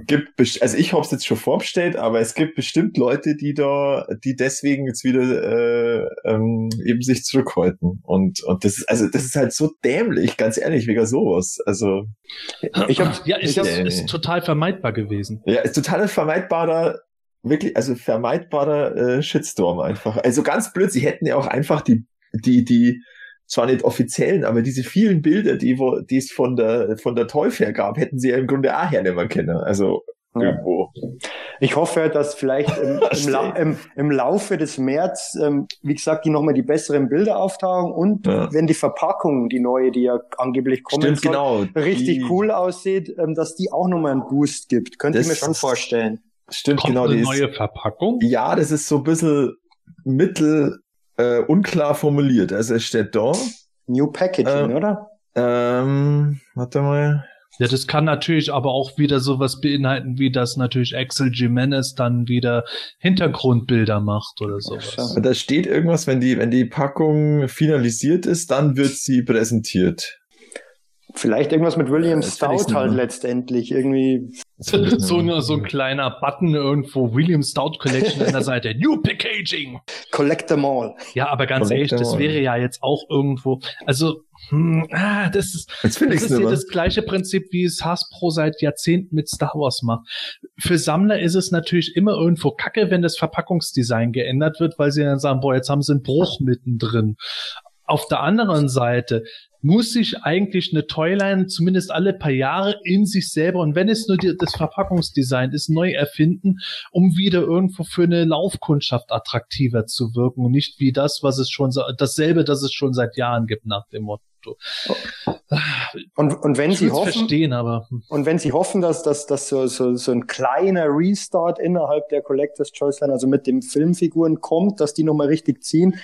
gibt, also ich habe es jetzt schon vorbestellt, aber es gibt bestimmt Leute, die da, die deswegen jetzt wieder äh, ähm, eben sich zurückhalten. Und und das ist also das ist halt so dämlich, ganz ehrlich, wegen sowas. Also ich hab, ja, ist, ich, äh, ist total vermeidbar gewesen. Ja, ist total vermeidbarer wirklich, also vermeidbarer äh, Shitstorm einfach. Also ganz blöd, sie hätten ja auch einfach die die die zwar nicht offiziellen, aber diese vielen Bilder, die, wo, die es von der, von der Teufel gab, hätten sie ja im Grunde auch hernehmen können. Also, irgendwo. Ich hoffe, dass vielleicht im, im, La im, im Laufe des März, ähm, wie gesagt, die nochmal die besseren Bilder auftauchen und ja. wenn die Verpackung, die neue, die ja angeblich kommen Stimmt, soll, genau. richtig die, cool aussieht, ähm, dass die auch nochmal einen Boost gibt. Könnt ihr mir schon vorstellen. Stimmt, Kommt genau. Eine neue Verpackung? Ja, das ist so ein bisschen mittel, äh, unklar formuliert. Also es steht da. New Packaging, äh, oder? Ähm, warte mal. Ja, das kann natürlich aber auch wieder sowas beinhalten, wie das natürlich Axel Jimenez dann wieder Hintergrundbilder macht oder sowas. Da steht irgendwas, wenn die, wenn die Packung finalisiert ist, dann wird sie präsentiert. Vielleicht irgendwas mit William das Stout halt letztendlich irgendwie. so, eine, so ein kleiner Button irgendwo, William Stout Collection an der Seite. New Packaging! Collect them all. Ja, aber ganz Collect ehrlich, das wäre ja jetzt auch irgendwo, also, hm, ah, das ist, das ist ja das gleiche Prinzip, wie es Hasbro seit Jahrzehnten mit Star Wars macht. Für Sammler ist es natürlich immer irgendwo kacke, wenn das Verpackungsdesign geändert wird, weil sie dann sagen, boah, jetzt haben sie einen Bruch mittendrin. Auf der anderen Seite muss sich eigentlich eine Toyline zumindest alle paar Jahre in sich selber und wenn es nur die, das Verpackungsdesign ist, neu erfinden, um wieder irgendwo für eine Laufkundschaft attraktiver zu wirken und nicht wie das, was es schon dasselbe, das es schon seit Jahren gibt nach dem Motto. Und, und wenn ich sie hoffen, aber hm. und wenn sie hoffen, dass, dass, dass so, so, so ein kleiner Restart innerhalb der Collectors Choice Line, also mit den Filmfiguren kommt, dass die nochmal richtig ziehen,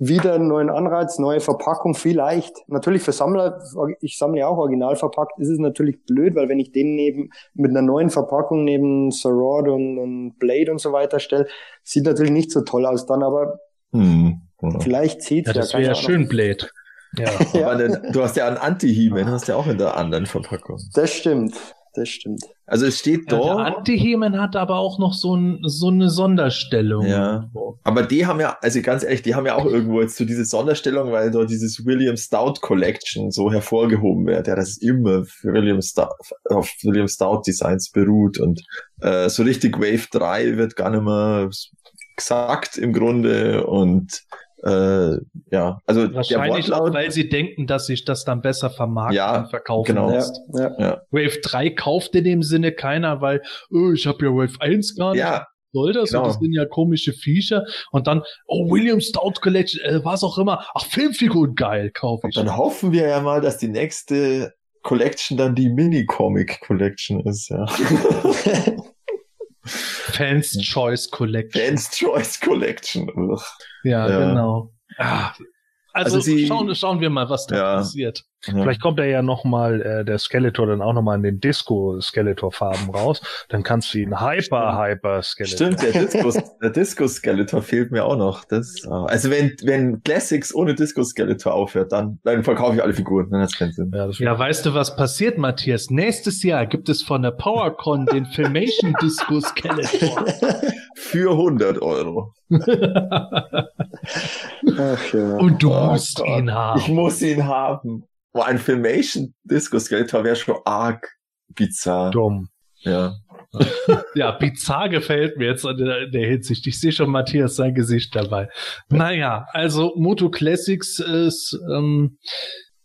wieder einen neuen Anreiz, neue Verpackung vielleicht. Natürlich für Sammler, ich sammle ja auch original verpackt, ist es natürlich blöd, weil wenn ich den neben, mit einer neuen Verpackung neben Sorod und, und Blade und so weiter stelle, sieht natürlich nicht so toll aus dann, aber hm, vielleicht zieht ja, das wäre ja schön Blade. Ja, ja. du hast ja einen Anti-He-Man, hast ja auch in der anderen Verpackung. Das stimmt das stimmt. Also es steht ja, da. Der Anti-Hemen hat aber auch noch so, ein, so eine Sonderstellung. Ja. Aber die haben ja, also ganz ehrlich, die haben ja auch irgendwo jetzt so diese Sonderstellung, weil da dieses William Stout Collection so hervorgehoben wird. Ja, das ist immer für William Stout, auf William Stout Designs beruht und äh, so richtig Wave 3 wird gar nicht mehr gesagt im Grunde und äh, ja, also wahrscheinlich auch, weil sie denken, dass sich das dann besser vermarkten ja, und verkaufen genau. lässt. Ja, ja. Wave 3 kauft in dem Sinne keiner, weil oh, ich habe ja Wave 1 gar nicht. Ja. Soll das? Genau. Und das sind ja komische Viecher. Und dann, oh, William Stout Collection, äh, was auch immer. Ach, Filmfiguren, geil, kaufe ich. Und dann hoffen wir ja mal, dass die nächste Collection dann die Mini-Comic Collection ist, ja. Fans Choice Collection. Fans Choice Collection. Ja, ja, genau. Ah, also, also sie, schauen, schauen wir mal, was da ja. passiert. Ja. Vielleicht kommt er ja noch mal äh, der Skeletor dann auch noch mal in den Disco Skeletor Farben raus. Dann kannst du ihn Hyper Hyper Skeletor. Stimmt, der Disco der Disco Skeletor fehlt mir auch noch. Das also wenn wenn Classics ohne Disco Skeletor aufhört, dann dann verkaufe ich alle Figuren, dann hat's keinen Sinn. Ja, ja, weißt du, was passiert, Matthias? Nächstes Jahr gibt es von der PowerCon den Filmation Disco Skeletor für 100 Euro. Ach ja. Und du oh musst Gott. ihn haben. Ich muss ihn haben. War ein Filmation Disco Skeletor wäre schon arg bizarr. Dumm. Ja. ja, bizarr gefällt mir jetzt in der, in der Hinsicht. Ich sehe schon Matthias sein Gesicht dabei. Naja, also Moto Classics ist, ähm,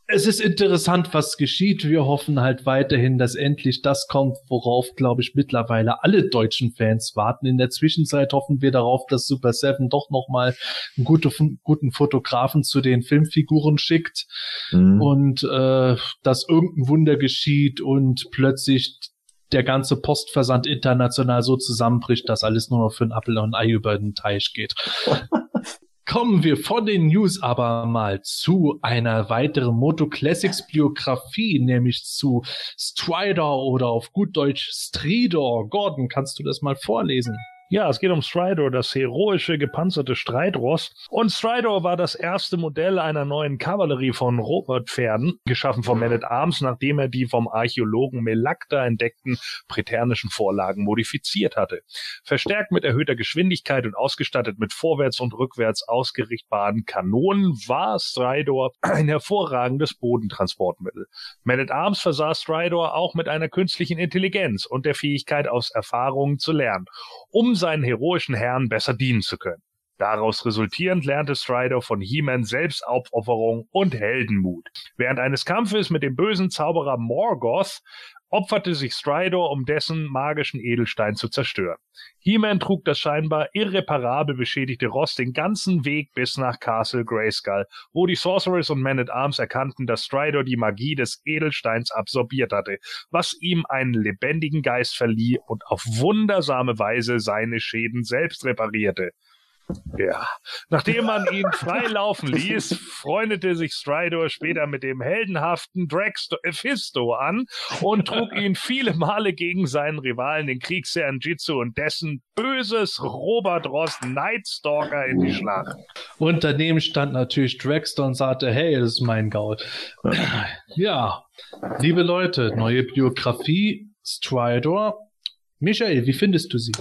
es ist interessant, was geschieht. Wir hoffen halt weiterhin, dass endlich das kommt, worauf, glaube ich, mittlerweile alle deutschen Fans warten. In der Zwischenzeit hoffen wir darauf, dass Super Seven doch nochmal einen gute, guten Fotografen zu den Filmfiguren schickt mhm. und äh, dass irgendein Wunder geschieht und plötzlich der ganze Postversand international so zusammenbricht, dass alles nur noch für ein Apfel und ein Ei über den Teich geht. Kommen wir von den News aber mal zu einer weiteren Moto Classics Biografie, nämlich zu Strider oder auf gut Deutsch Stridor. Gordon, kannst du das mal vorlesen? Ja, es geht um Stridor, das heroische gepanzerte Streitross. Und Stridor war das erste Modell einer neuen Kavallerie von Robotpferden, geschaffen von Man at Arms, nachdem er die vom Archäologen Melakta entdeckten präternischen Vorlagen modifiziert hatte. Verstärkt mit erhöhter Geschwindigkeit und ausgestattet mit vorwärts und rückwärts ausgerichtbaren Kanonen war Stridor ein hervorragendes Bodentransportmittel. Man at Arms versah Stridor auch mit einer künstlichen Intelligenz und der Fähigkeit aus Erfahrungen zu lernen, um seinen heroischen Herrn besser dienen zu können. Daraus resultierend lernte Strider von He-Man Selbstaufopferung und Heldenmut. Während eines Kampfes mit dem bösen Zauberer Morgoth opferte sich Strider, um dessen magischen Edelstein zu zerstören. He-Man trug das scheinbar irreparabel beschädigte Ross den ganzen Weg bis nach Castle Grayskull, wo die Sorcerers und Men at Arms erkannten, dass Strider die Magie des Edelsteins absorbiert hatte, was ihm einen lebendigen Geist verlieh und auf wundersame Weise seine Schäden selbst reparierte. Ja, nachdem man ihn frei laufen ließ, freundete sich Stridor später mit dem heldenhaften Dragster Ephisto an und trug ihn viele Male gegen seinen Rivalen, den Kriegsherrn Jitsu und dessen böses Robert Ross Nightstalker in die Schlacht. Und daneben stand natürlich Dragster und sagte, hey, das ist mein Gaul. Ja, liebe Leute, neue Biografie, Stridor, Michael, wie findest du sie?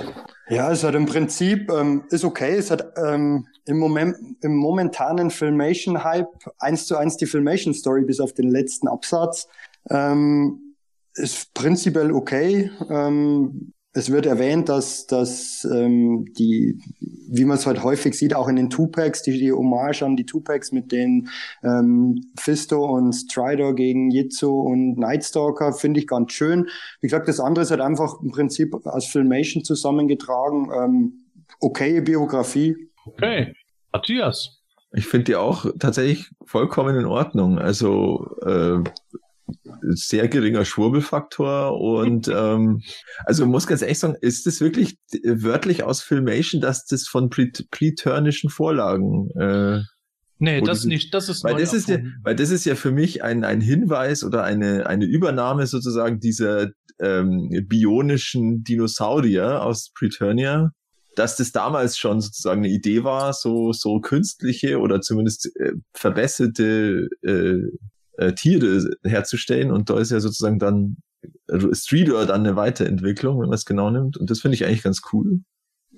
Ja, es hat im Prinzip, ähm, ist okay. Es hat ähm, im Moment, im momentanen Filmation-Hype eins zu eins die Filmation-Story bis auf den letzten Absatz. Ähm, ist prinzipiell okay. Ähm, es wird erwähnt, dass, dass ähm, die, wie man es halt häufig sieht, auch in den Tupacs, die, die Hommage an die Tupacs mit den ähm, Fisto und Strider gegen Jitsu und Nightstalker finde ich ganz schön. Wie gesagt, das andere ist halt einfach im Prinzip als Filmation zusammengetragen. Ähm, okay Biografie. Okay. Matthias. Ich finde die auch tatsächlich vollkommen in Ordnung. Also äh, sehr geringer Schwurbelfaktor und ähm, also muss ganz ehrlich sagen, ist das wirklich wörtlich aus Filmation, dass das von preturnischen Vorlagen äh, Nee, das nicht, das ist weil das ist ja, weil das ist ja für mich ein, ein Hinweis oder eine, eine Übernahme sozusagen dieser ähm, bionischen Dinosaurier aus Preturnia, dass das damals schon sozusagen eine Idee war, so, so künstliche oder zumindest äh, verbesserte äh, äh, Tiere herzustellen. Und da ist ja sozusagen dann Streeter dann eine Weiterentwicklung, wenn man es genau nimmt. Und das finde ich eigentlich ganz cool.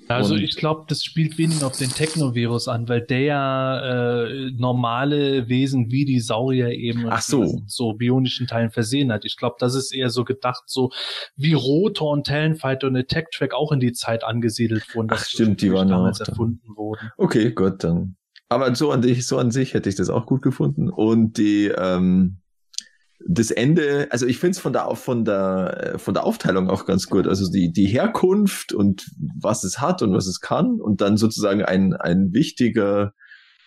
Also und ich glaube, das spielt weniger auf den Technovirus an, weil der ja äh, normale Wesen wie die Saurier eben Ach so. so bionischen Teilen versehen hat. Ich glaube, das ist eher so gedacht, so wie Rotor und Talonfighter und Attack Track auch in die Zeit angesiedelt wurden. Ach stimmt, die waren damals erfunden wurden. Okay, gut, dann aber so an sich, so an sich hätte ich das auch gut gefunden. Und die, ähm, das Ende, also ich finde es von der, von, der, von der Aufteilung auch ganz gut. Also die, die Herkunft und was es hat und was es kann und dann sozusagen ein, ein wichtiger,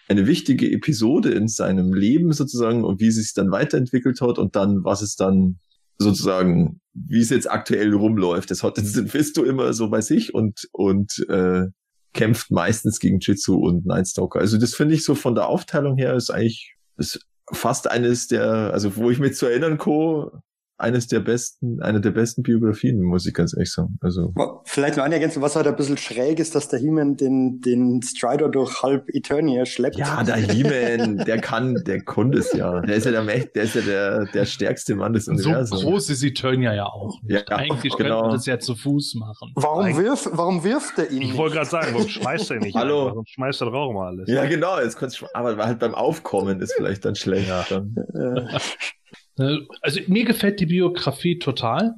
eine wichtige Episode in seinem Leben sozusagen und wie es sich dann weiterentwickelt hat und dann, was es dann sozusagen, wie es jetzt aktuell rumläuft. Das hat den Fisto immer so bei sich und, und äh, kämpft meistens gegen Jitsu und Nightstalker. Also das finde ich so von der Aufteilung her ist eigentlich ist fast eines der, also wo ich mich zu erinnern kann, eines der besten, eine der besten Biografien, muss ich ganz ehrlich sagen. Also. Vielleicht noch eine Ergänzung, was halt ein bisschen schräg ist, dass der He-Man den, den Strider durch halb Eternia schleppt. Ja, der He-Man, der kann, der konnte es ja. Der ist ja der, der ist ja der, der stärkste Mann des Universums. So groß ist Eternia ja auch. Ja, Eigentlich genau. könnte man das ja zu Fuß machen. Warum, wirf, warum wirft er ihn? Ich wollte gerade sagen, warum schmeißt er nicht? Hallo. Warum schmeißt er doch auch mal alles? Ja, genau, jetzt aber halt beim Aufkommen ist vielleicht dann schlecht. Ja. Dann. Äh, also mir gefällt die Biografie total.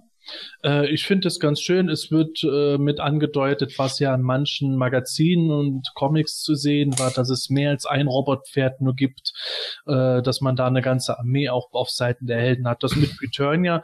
Äh, ich finde es ganz schön. Es wird äh, mit angedeutet, was ja in manchen Magazinen und Comics zu sehen war, dass es mehr als ein Robotpferd nur gibt, dass man da eine ganze Armee auch auf Seiten der Helden hat. Das mit Eternia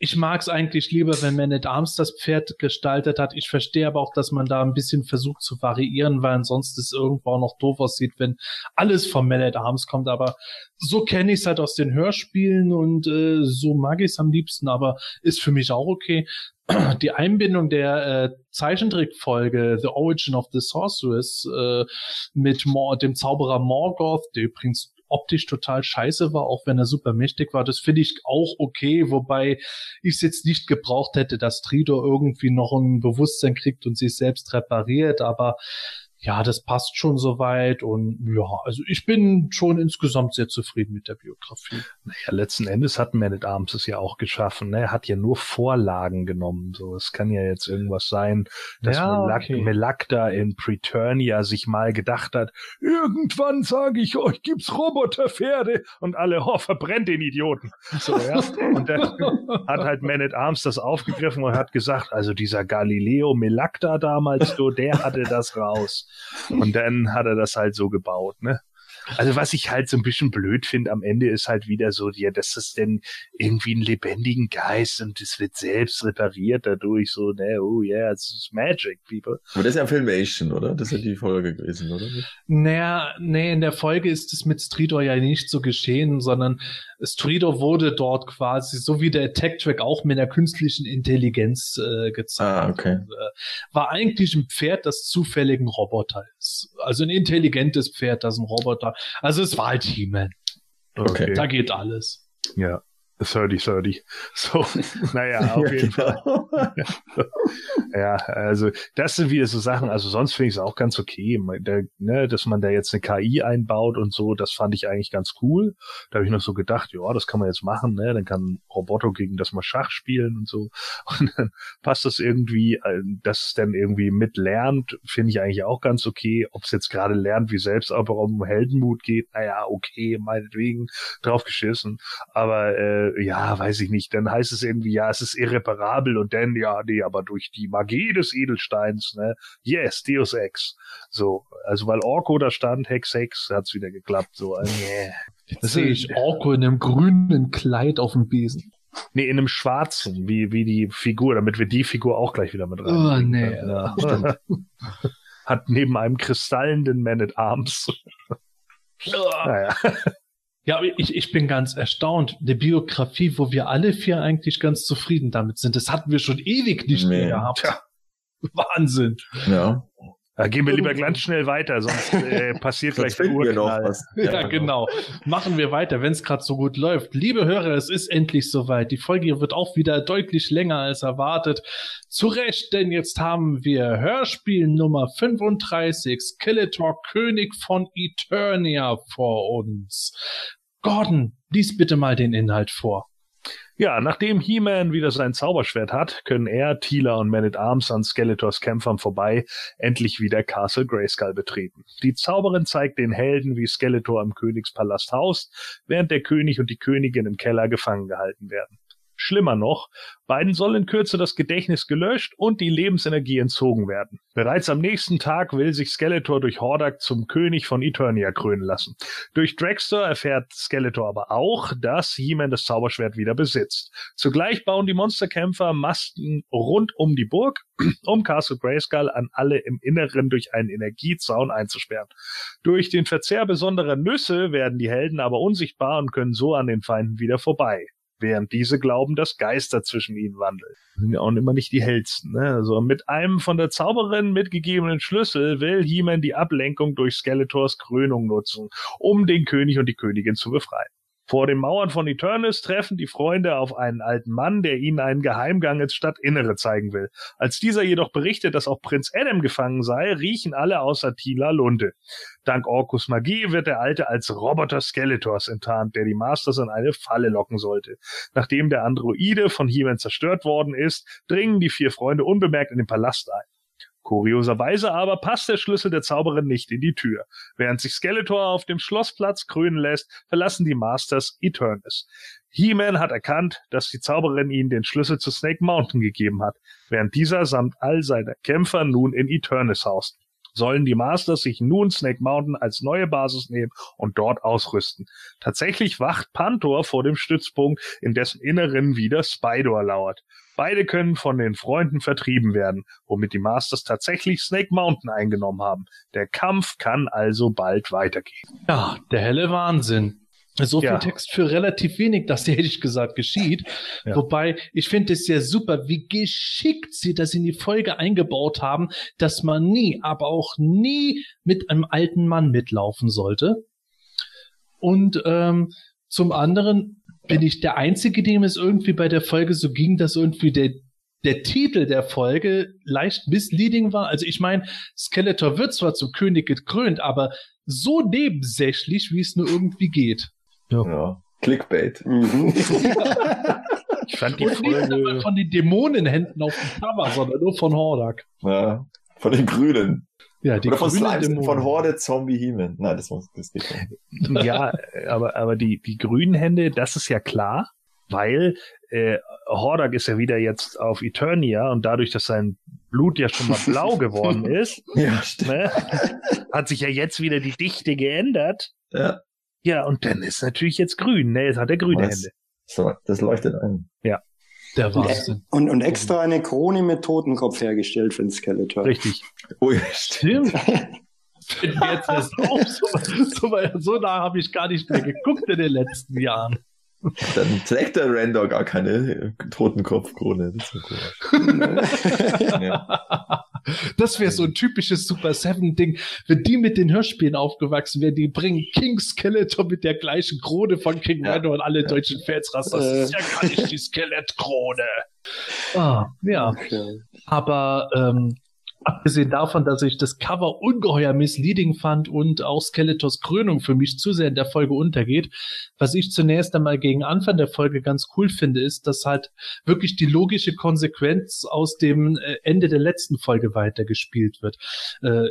ich mag es eigentlich lieber, wenn Man at Arms das Pferd gestaltet hat. Ich verstehe aber auch, dass man da ein bisschen versucht zu variieren, weil ansonsten es irgendwo auch noch doof aussieht, wenn alles von Man at Arms kommt. Aber so kenne ich es halt aus den Hörspielen und äh, so mag ich es am liebsten, aber ist für mich auch okay. Die Einbindung der äh, Zeichentrickfolge The Origin of the Sorceress äh, mit Mor dem Zauberer Morgoth, der übrigens optisch total scheiße war, auch wenn er super mächtig war. Das finde ich auch okay, wobei ich es jetzt nicht gebraucht hätte, dass Tridor irgendwie noch ein Bewusstsein kriegt und sich selbst repariert, aber ja, das passt schon soweit und ja, also ich bin schon insgesamt sehr zufrieden mit der Biografie. Naja, letzten Endes hat Man at Arms es ja auch geschaffen, ne? Er hat ja nur Vorlagen genommen, so. Es kann ja jetzt irgendwas sein, dass ja, Melak okay. Melakda in Preturnia sich mal gedacht hat, irgendwann sage ich euch, gibt's Roboterpferde und alle, oh, verbrennt den Idioten. So, ja. Und dann hat halt Man at Arms das aufgegriffen und hat gesagt, also dieser Galileo Melakda damals, so, der hatte das raus. Und dann hat er das halt so gebaut, ne? Also was ich halt so ein bisschen blöd finde am Ende ist halt wieder so, ja, das ist denn irgendwie einen lebendigen Geist und das wird selbst repariert dadurch so, ne, oh yeah, it's magic, people. Aber das ist ja Filmation, oder? Das ist ja die Folge gewesen, oder? Naja, nee, in der Folge ist es mit Stridor ja nicht so geschehen, sondern Stridor wurde dort quasi, so wie der Attack-Track auch mit einer künstlichen Intelligenz äh, gezeigt. Ah, okay. Und, äh, war eigentlich ein Pferd, das zufällig ein Roboter ist. Also ein intelligentes Pferd, das ein Roboter. Also es war halt He-Man. Okay. Da geht alles. Ja. 30-30. So, naja, auf jeden Fall. Genau. ja, also das sind wieder so Sachen, also sonst finde ich es auch ganz okay, der, ne, dass man da jetzt eine KI einbaut und so, das fand ich eigentlich ganz cool. Da habe ich noch so gedacht, ja, das kann man jetzt machen, ne, dann kann Roboto gegen das mal Schach spielen und so. Und dann passt das irgendwie, äh, dass es dann irgendwie mitlernt, finde ich eigentlich auch ganz okay. Ob es jetzt gerade lernt, wie selbst aber um Heldenmut geht, naja, okay, meinetwegen, drauf geschissen. Aber äh, ja, weiß ich nicht, dann heißt es irgendwie, ja, es ist irreparabel und dann, ja, nee, aber durch die Magie des Edelsteins, ne, yes, Deus Ex. So, also weil Orko da stand, Hex Hex, hat's wieder geklappt, so, äh, yeah. Jetzt sehe ich Orko in einem grünen Kleid auf dem Besen. Nee, in einem schwarzen, wie, wie die Figur, damit wir die Figur auch gleich wieder mit rein. Oh, nee, ja. Hat neben einem kristallenen Man at Arms. naja. Ja, ich, ich bin ganz erstaunt. Eine Biografie, wo wir alle vier eigentlich ganz zufrieden damit sind. Das hatten wir schon ewig nicht nee. mehr gehabt. Ja. Wahnsinn. Ja. Da gehen wir lieber ganz schnell weiter, sonst äh, passiert gleich der Urknall. Ja, ja, genau. Machen wir weiter, wenn es gerade so gut läuft. Liebe Hörer, es ist endlich soweit. Die Folge wird auch wieder deutlich länger als erwartet. Zu Recht, denn jetzt haben wir Hörspiel Nummer 35, Skeletor König von Eternia vor uns. Gordon, lies bitte mal den Inhalt vor. Ja, nachdem He-Man wieder sein Zauberschwert hat, können er, Tila und Man at Arms an Skeletors Kämpfern vorbei endlich wieder Castle Grayskull betreten. Die Zauberin zeigt den Helden, wie Skeletor im Königspalast haust, während der König und die Königin im Keller gefangen gehalten werden. Schlimmer noch, beiden soll in Kürze das Gedächtnis gelöscht und die Lebensenergie entzogen werden. Bereits am nächsten Tag will sich Skeletor durch Hordak zum König von Eternia krönen lassen. Durch Dragster erfährt Skeletor aber auch, dass He-Man das Zauberschwert wieder besitzt. Zugleich bauen die Monsterkämpfer Masten rund um die Burg, um Castle Grayskull an alle im Inneren durch einen Energiezaun einzusperren. Durch den Verzehr besonderer Nüsse werden die Helden aber unsichtbar und können so an den Feinden wieder vorbei während diese glauben, dass Geister zwischen ihnen wandeln. Sind ja auch immer nicht die hellsten. Ne? Also mit einem von der Zauberin mitgegebenen Schlüssel will He-Man die Ablenkung durch Skeletors Krönung nutzen, um den König und die Königin zu befreien. Vor den Mauern von Eternis treffen die Freunde auf einen alten Mann, der ihnen einen Geheimgang ins Stadtinnere zeigen will. Als dieser jedoch berichtet, dass auch Prinz Adam gefangen sei, riechen alle außer Tila Lunde. Dank Orkus Magie wird der Alte als Roboter Skeletors enttarnt, der die Masters in eine Falle locken sollte. Nachdem der Androide von he zerstört worden ist, dringen die vier Freunde unbemerkt in den Palast ein. Kurioserweise aber passt der Schlüssel der Zauberin nicht in die Tür. Während sich Skeletor auf dem Schlossplatz krönen lässt, verlassen die Masters Eternis. He-Man hat erkannt, dass die Zauberin ihnen den Schlüssel zu Snake Mountain gegeben hat, während dieser samt all seiner Kämpfer nun in Eternis haust. Sollen die Masters sich nun Snake Mountain als neue Basis nehmen und dort ausrüsten. Tatsächlich wacht Pantor vor dem Stützpunkt, in dessen Inneren wieder Spydor lauert. Beide können von den Freunden vertrieben werden, womit die Masters tatsächlich Snake Mountain eingenommen haben. Der Kampf kann also bald weitergehen. Ja, der helle Wahnsinn. So viel ja. Text für relativ wenig, das hätte ich gesagt geschieht. Ja. Wobei, ich finde es sehr super, wie geschickt sie das in die Folge eingebaut haben, dass man nie, aber auch nie mit einem alten Mann mitlaufen sollte. Und ähm, zum anderen bin ich der Einzige, dem es irgendwie bei der Folge so ging, dass irgendwie der, der Titel der Folge leicht misleading war. Also ich meine, Skeletor wird zwar zum König gekrönt, aber so nebensächlich, wie es nur irgendwie geht. Ja. ja. Clickbait. Mhm. ich fand die Und Folge nicht von den Dämonenhänden auf dem Cover, sondern nur von Hordak. Ja, von den Grünen. Ja, die Oder von Slime, von Horde Zombie Heeman. Nein, das, muss, das geht nicht. Ja, aber, aber die, die grünen Hände, das ist ja klar, weil äh, Hordak ist ja wieder jetzt auf Eternia und dadurch, dass sein Blut ja schon mal blau geworden ist, ja, ne, hat sich ja jetzt wieder die Dichte geändert. Ja. Ja, und dann ist natürlich jetzt grün, ne? Jetzt hat er grüne Was? Hände. So, das leuchtet ein. Ja. Der Wahnsinn. Und, und extra eine Krone mit Totenkopf hergestellt für den Skeletor. Richtig. Oh ja, stimmt. jetzt ist auch so, so, so nah habe ich gar nicht mehr geguckt in den letzten Jahren. Dann trägt der Randor gar keine Totenkopfkrone. Das ist cool. ja. Das wäre so ein typisches Super Seven Ding. Wenn die mit den Hörspielen aufgewachsen wären, die bringen King Skeletor mit der gleichen Krone von King ja. Randor und alle ja. deutschen Fans raus. Das äh. ist ja gar nicht die Skelettkrone. Ah, ja. Okay. Aber ähm, abgesehen davon, dass ich das Cover ungeheuer misleading fand und auch Skeletors Krönung für mich zu sehr in der Folge untergeht, was ich zunächst einmal gegen Anfang der Folge ganz cool finde, ist, dass halt wirklich die logische Konsequenz aus dem äh, Ende der letzten Folge weitergespielt wird. Äh,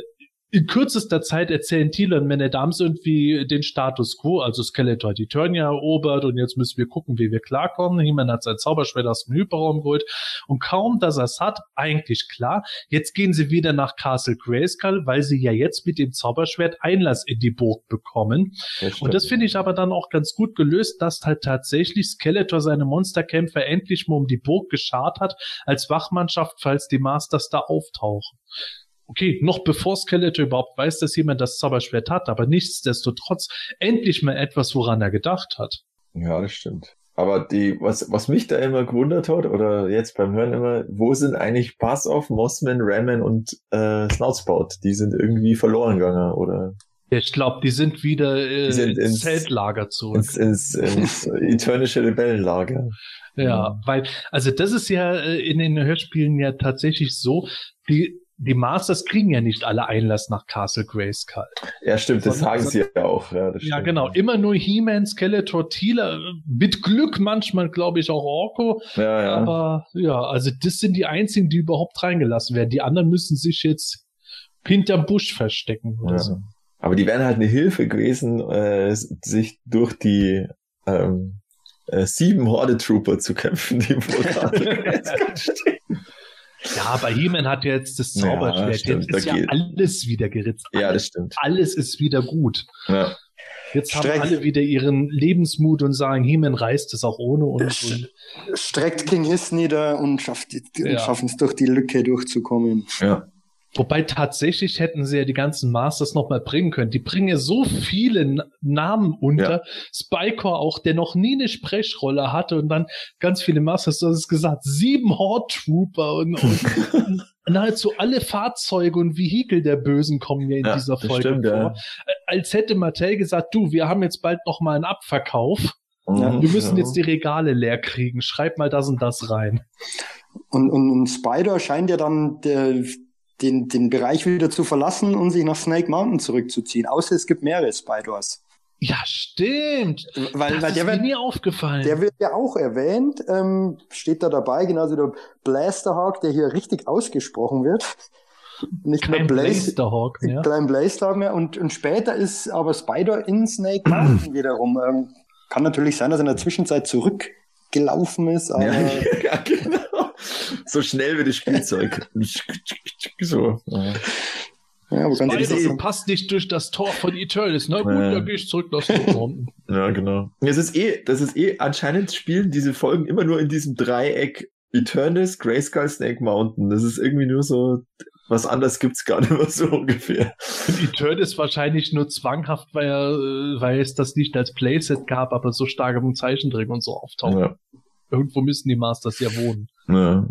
in kürzester Zeit erzählen Thiele und Man Adams irgendwie den Status quo, also Skeletor hat die Eternia erobert und jetzt müssen wir gucken, wie wir klarkommen. He-Man hat sein Zauberschwert aus dem Hyperraum geholt und kaum, dass er es hat, eigentlich klar, jetzt gehen sie wieder nach Castle Grayskull, weil sie ja jetzt mit dem Zauberschwert Einlass in die Burg bekommen. Das und das finde ich aber dann auch ganz gut gelöst, dass halt tatsächlich Skeletor seine Monsterkämpfer endlich mal um die Burg geschart hat, als Wachmannschaft, falls die Masters da auftauchen okay, noch bevor Skeletor überhaupt weiß, dass jemand das Zauberschwert hat, aber nichtsdestotrotz endlich mal etwas, woran er gedacht hat. Ja, das stimmt. Aber die, was, was mich da immer gewundert hat, oder jetzt beim Hören immer, wo sind eigentlich Pass auf, Mossman, Ramen und äh, Snoutspout? Die sind irgendwie verloren gegangen, oder? Ich glaube, die sind wieder äh, die sind ins, ins Zeltlager zurück. Ins, ins, ins eternische Rebellenlager. Ja, weil, also das ist ja äh, in den Hörspielen ja tatsächlich so, die die Masters kriegen ja nicht alle Einlass nach Castle Grayskull. Ja, stimmt, das sagen sie ja auch. Ja, ja genau. Immer nur He-Man, Skeletor, Teela, mit Glück manchmal, glaube ich, auch Orko. Ja, ja. Aber ja, also das sind die einzigen, die überhaupt reingelassen werden. Die anderen müssen sich jetzt hinterm Busch verstecken oder ja. so. Aber die wären halt eine Hilfe gewesen, äh, sich durch die ähm, äh, sieben Horde-Trooper zu kämpfen, die Castle Grayskull stehen. Ja, aber He-Man hat jetzt das Zauberschwert. Ja, jetzt ist ja alles wieder geritzt. Alles, ja, das stimmt. Alles ist wieder gut. Ja. Jetzt Streck. haben alle wieder ihren Lebensmut und sagen, He-Man reißt es auch ohne uns. Und Streckt King Hiss nieder und schafft ja. schaffen es durch die Lücke durchzukommen. Ja. Wobei tatsächlich hätten sie ja die ganzen Masters nochmal bringen können. Die bringen ja so viele Namen unter. Ja. Spycore auch, der noch nie eine Sprechrolle hatte und dann ganz viele Masters, du hast es gesagt, sieben Horde Trooper und, und nahezu alle Fahrzeuge und Vehikel der Bösen kommen ja in ja, dieser Folge stimmt, vor. Ja. Als hätte Mattel gesagt, du, wir haben jetzt bald noch mal einen Abverkauf Ja. Wir müssen jetzt die Regale leer kriegen. Schreib mal das und das rein. Und, und, und Spider scheint ja dann der, den, den Bereich wieder zu verlassen und sich nach Snake Mountain zurückzuziehen. Außer es gibt mehrere Spiders. Ja, stimmt. Weil, das weil der ist wird, mir aufgefallen. Der wird ja auch erwähnt, ähm, steht da dabei, genauso der Blasterhawk, der hier richtig ausgesprochen wird. Nicht Kein mehr Blaze, Blasterhawk mehr. Kein Blasterhawk mehr. Und, und später ist aber Spider in Snake Mountain wiederum. Ähm, kann natürlich sein, dass er in der Zwischenzeit zurückgelaufen ist, aber. Ja, ja genau. So schnell wie das Spielzeug. so. Ja. Ja, aber ganz ehrlich, du passt nicht durch das Tor von Eternals. Na gut, ja. dann gehe ich zurück nach Stormhampton. ja, genau. Es ist eh, das ist eh, anscheinend spielen diese Folgen immer nur in diesem Dreieck Eternals, Grayskull, Snake Mountain. Das ist irgendwie nur so, was anderes gibt's gar nicht mehr so ungefähr. Und Eternals wahrscheinlich nur zwanghaft, weil, äh, weil es das nicht als Playset gab, aber so stark im Zeichentrick und so auftauchen. Ja. Irgendwo müssen die Masters ja wohnen. Ja.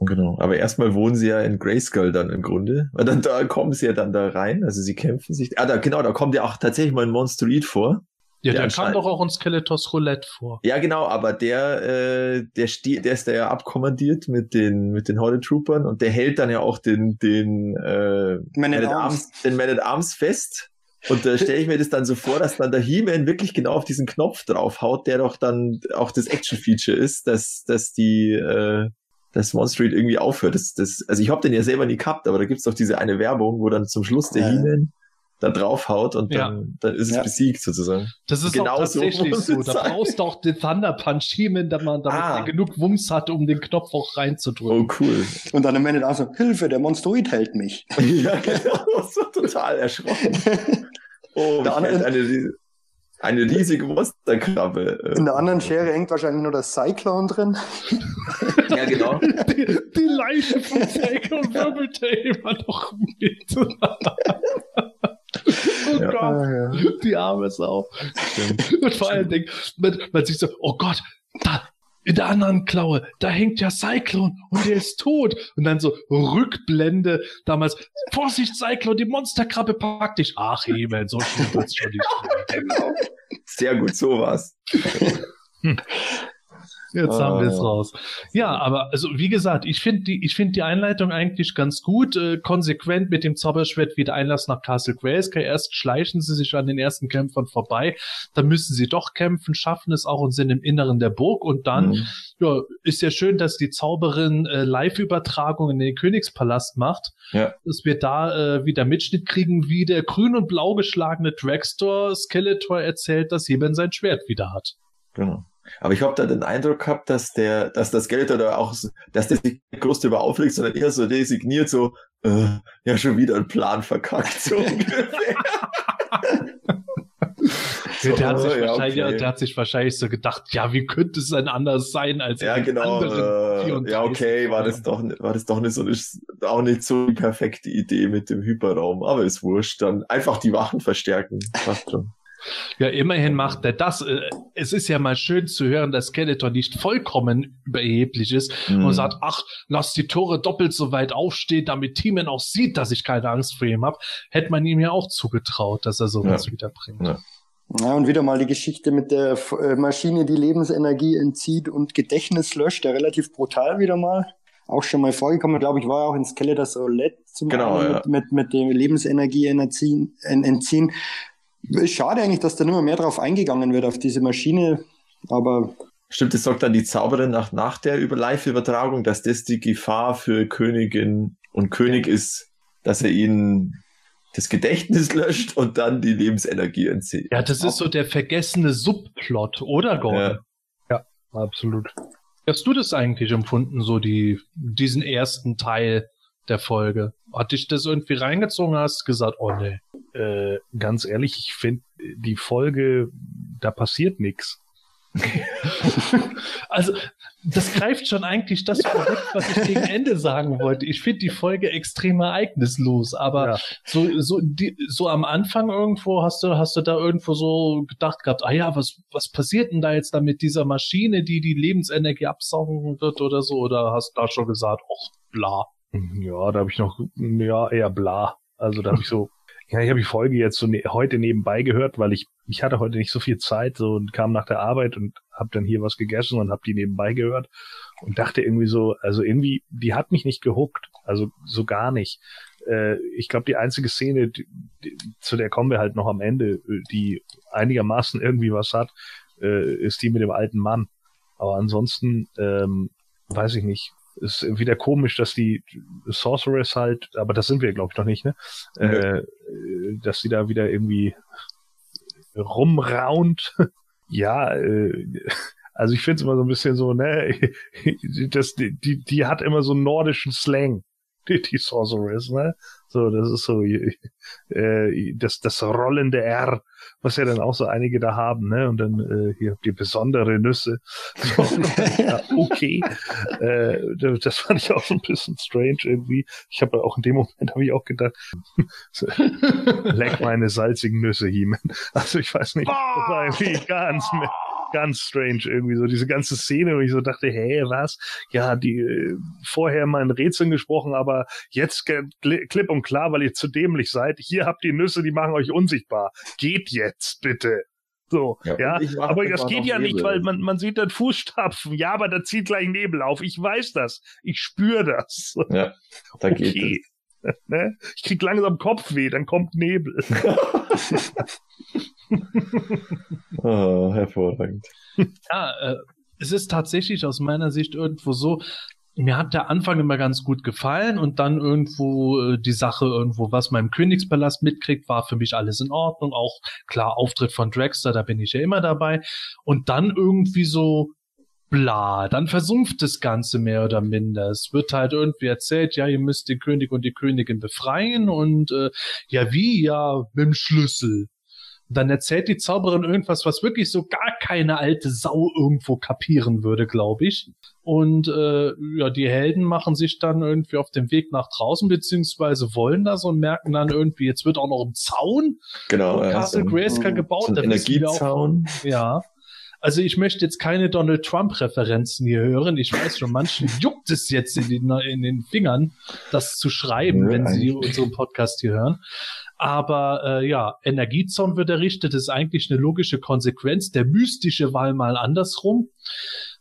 Genau, aber erstmal wohnen sie ja in Grayskull dann im Grunde. Und dann da kommen sie ja dann da rein, also sie kämpfen sich. Ah, da, genau, da kommt ja auch tatsächlich mal ein Monster Eat vor. Ja, der, der kam doch auch ein Skeletos Roulette vor. Ja, genau, aber der, äh, der, der ist da ja abkommandiert mit den, mit den Horde Troopern und der hält dann ja auch den, den, äh, Man at Arms, den Man at Arms fest. Und da stelle ich mir das dann so vor, dass dann der He-Man wirklich genau auf diesen Knopf draufhaut, der doch dann auch das Action-Feature ist, dass, dass die, äh, dass Monster irgendwie aufhört. Das, das, also ich habe den ja selber nie gehabt, aber da gibt's doch diese eine Werbung, wo dann zum Schluss der ja. He-Man da draufhaut und dann, ja. dann ist es ja. besiegt sozusagen. Das ist genau tatsächlich so. so. Da brauchst du auch den Thunder Punch He-Man, damit man damit ah. genug Wumms hat, um den Knopf auch reinzudrücken. Oh cool. Und dann am Ende auch so, Hilfe, der Monsteroid hält mich. ja, genau. So total erschrocken. Oh, der andere, eine, eine riesige Monsterkrabbe. Äh. In der anderen Schere hängt wahrscheinlich nur das Cyclone drin. ja, genau. Die, die Leiche von Cyclone wirbelte immer noch mit. oh ja. Gott, ah, ja. die arme Sau. Stimmt. Und vor allen Dingen, man, man sieht so, oh Gott, da, in der anderen Klaue, da hängt ja Cyclone und der ist tot. Und dann so Rückblende damals, Vorsicht Cyclone, die Monsterkrabbe packt dich. Ach, Himmel, so schlimm wird's schon nicht. genau. Sehr gut, so war's. Hm. Jetzt haben wir es ah. raus. Ja, aber also wie gesagt, ich finde die, ich finde die Einleitung eigentlich ganz gut, äh, konsequent mit dem Zauberschwert wieder Einlass nach Castle Grayskull. Erst schleichen sie sich an den ersten Kämpfern vorbei, dann müssen sie doch kämpfen, schaffen es auch und sind im Inneren der Burg und dann mhm. ja, ist ja schön, dass die Zauberin äh, Live-Übertragung in den Königspalast macht, ja. dass wir da äh, wieder Mitschnitt kriegen, wie der grün und blau geschlagene Dragstore Skeletor erzählt, dass jemand sein Schwert wieder hat. Genau. Aber ich habe da den Eindruck gehabt, dass der, dass das Geld da auch, dass der sich groß darüber auflegt, sondern eher so resigniert, so, äh, ja, schon wieder ein Plan verkackt, so ungefähr. so, der, hat sich ja, wahrscheinlich, okay. der hat sich wahrscheinlich so gedacht, ja, wie könnte es denn anders sein als ja, genau, äh, ja, okay, war das doch, war das doch nicht so, auch nicht so die perfekte Idee mit dem Hyperraum, aber ist wurscht, dann einfach die Wachen verstärken, passt schon. Ja, immerhin macht er das. Äh, es ist ja mal schön zu hören, dass Skeletor nicht vollkommen überheblich ist mhm. und sagt, ach, lass die Tore doppelt so weit aufstehen, damit Teamen auch sieht, dass ich keine Angst vor ihm habe. Hätte man ihm ja auch zugetraut, dass er sowas ja. wiederbringt. Ja. Ja, und wieder mal die Geschichte mit der äh, Maschine, die Lebensenergie entzieht und Gedächtnis löscht, ja relativ brutal wieder mal. Auch schon mal vorgekommen, glaube ich, war ja auch in Skeletor Solette zum genau, ja. mit, mit, mit der Lebensenergie entziehen, entziehen. Schade eigentlich, dass da nicht mehr, mehr drauf eingegangen wird, auf diese Maschine, aber. Stimmt, das sagt dann die Zauberin nach, nach der Live-Übertragung, dass das die Gefahr für Königin und König ist, dass er ihnen das Gedächtnis löscht und dann die Lebensenergie entzieht. Ja, das ist so der vergessene Subplot, oder Gordon? Ja, ja absolut. Hast du das eigentlich empfunden, so die, diesen ersten Teil der Folge? Hat dich das irgendwie reingezogen, hast gesagt, oh nee. Äh, ganz ehrlich, ich finde die Folge, da passiert nichts. also, das greift schon eigentlich das vorweg, was ich gegen Ende sagen wollte. Ich finde die Folge extrem ereignislos, aber ja. so, so, die, so am Anfang irgendwo hast du, hast du da irgendwo so gedacht gehabt, ah ja, was, was passiert denn da jetzt da mit dieser Maschine, die die Lebensenergie absaugen wird oder so? Oder hast du da schon gesagt, ach, bla. Ja, da habe ich noch, ja, eher bla. Also da habe ich so, ja, ich habe die Folge jetzt so ne heute nebenbei gehört, weil ich ich hatte heute nicht so viel Zeit so und kam nach der Arbeit und hab dann hier was gegessen und hab die nebenbei gehört und dachte irgendwie so, also irgendwie, die hat mich nicht gehuckt, also so gar nicht. Äh, ich glaube, die einzige Szene, die, die, zu der kommen wir halt noch am Ende, die einigermaßen irgendwie was hat, äh, ist die mit dem alten Mann. Aber ansonsten, ähm, weiß ich nicht, ist wieder komisch, dass die Sorceress halt, aber das sind wir, glaube ich, noch nicht, ne? Äh, dass sie da wieder irgendwie rumraunt. ja, äh, also ich finde es immer so ein bisschen so, ne, das, die, die, die hat immer so einen nordischen Slang, die, die Sorceress, ne? So, das ist so äh, das, das rollende R, was ja dann auch so einige da haben, ne? Und dann äh, hier die besondere Nüsse. So, ja, okay. äh, das fand ich auch so ein bisschen strange irgendwie. Ich habe auch in dem Moment habe ich auch gedacht, leck meine salzigen Nüsse, Hiemen. Also ich weiß nicht, das war irgendwie ganz ganz strange irgendwie so diese ganze Szene, wo ich so dachte, hey, was? Ja, die äh, vorher mal in Rätseln gesprochen, aber jetzt klipp und klar, weil ihr zu dämlich seid. Hier habt ihr Nüsse, die machen euch unsichtbar. Geht jetzt bitte. So, ja, ja. aber das geht ja Nebel. nicht, weil man, man sieht dann Fußstapfen. Ja, aber da zieht gleich Nebel auf. Ich weiß das. Ich spüre das. Ja, da okay. geht es. Ne? Ich krieg langsam Kopfweh, dann kommt Nebel. oh, hervorragend. Ja, äh, es ist tatsächlich aus meiner Sicht irgendwo so, mir hat der Anfang immer ganz gut gefallen und dann irgendwo äh, die Sache irgendwo, was man im Königspalast mitkriegt, war für mich alles in Ordnung. Auch klar, Auftritt von Dragster, da bin ich ja immer dabei. Und dann irgendwie so bla, dann versumpft das Ganze mehr oder minder. Es wird halt irgendwie erzählt, ja, ihr müsst den König und die Königin befreien und äh, ja, wie? Ja, mit dem Schlüssel. Und dann erzählt die Zauberin irgendwas, was wirklich so gar keine alte Sau irgendwo kapieren würde, glaube ich. Und äh, ja, die Helden machen sich dann irgendwie auf den Weg nach draußen, beziehungsweise wollen das und merken dann irgendwie, jetzt wird auch noch ein Zaun genau, ja, Castle so Grayskull gebaut. So ein Energiezaun. Auch, ja. Also ich möchte jetzt keine Donald Trump-Referenzen hier hören. Ich weiß schon, manchen juckt es jetzt in den, in den Fingern, das zu schreiben, wenn sie unseren Podcast hier hören. Aber äh, ja, Energiezaun wird errichtet, das ist eigentlich eine logische Konsequenz. Der mystische Wahl mal andersrum.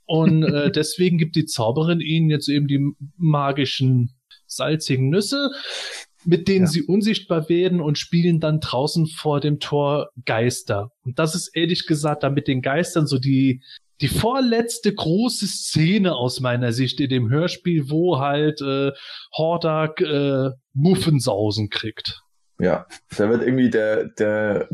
Und äh, deswegen gibt die Zauberin ihnen jetzt eben die magischen salzigen Nüsse mit denen ja. sie unsichtbar werden und spielen dann draußen vor dem Tor Geister. Und das ist ehrlich gesagt dann mit den Geistern so die, die vorletzte große Szene aus meiner Sicht in dem Hörspiel, wo halt äh, Hordak äh, Muffensausen kriegt. Ja, da wird irgendwie der, der,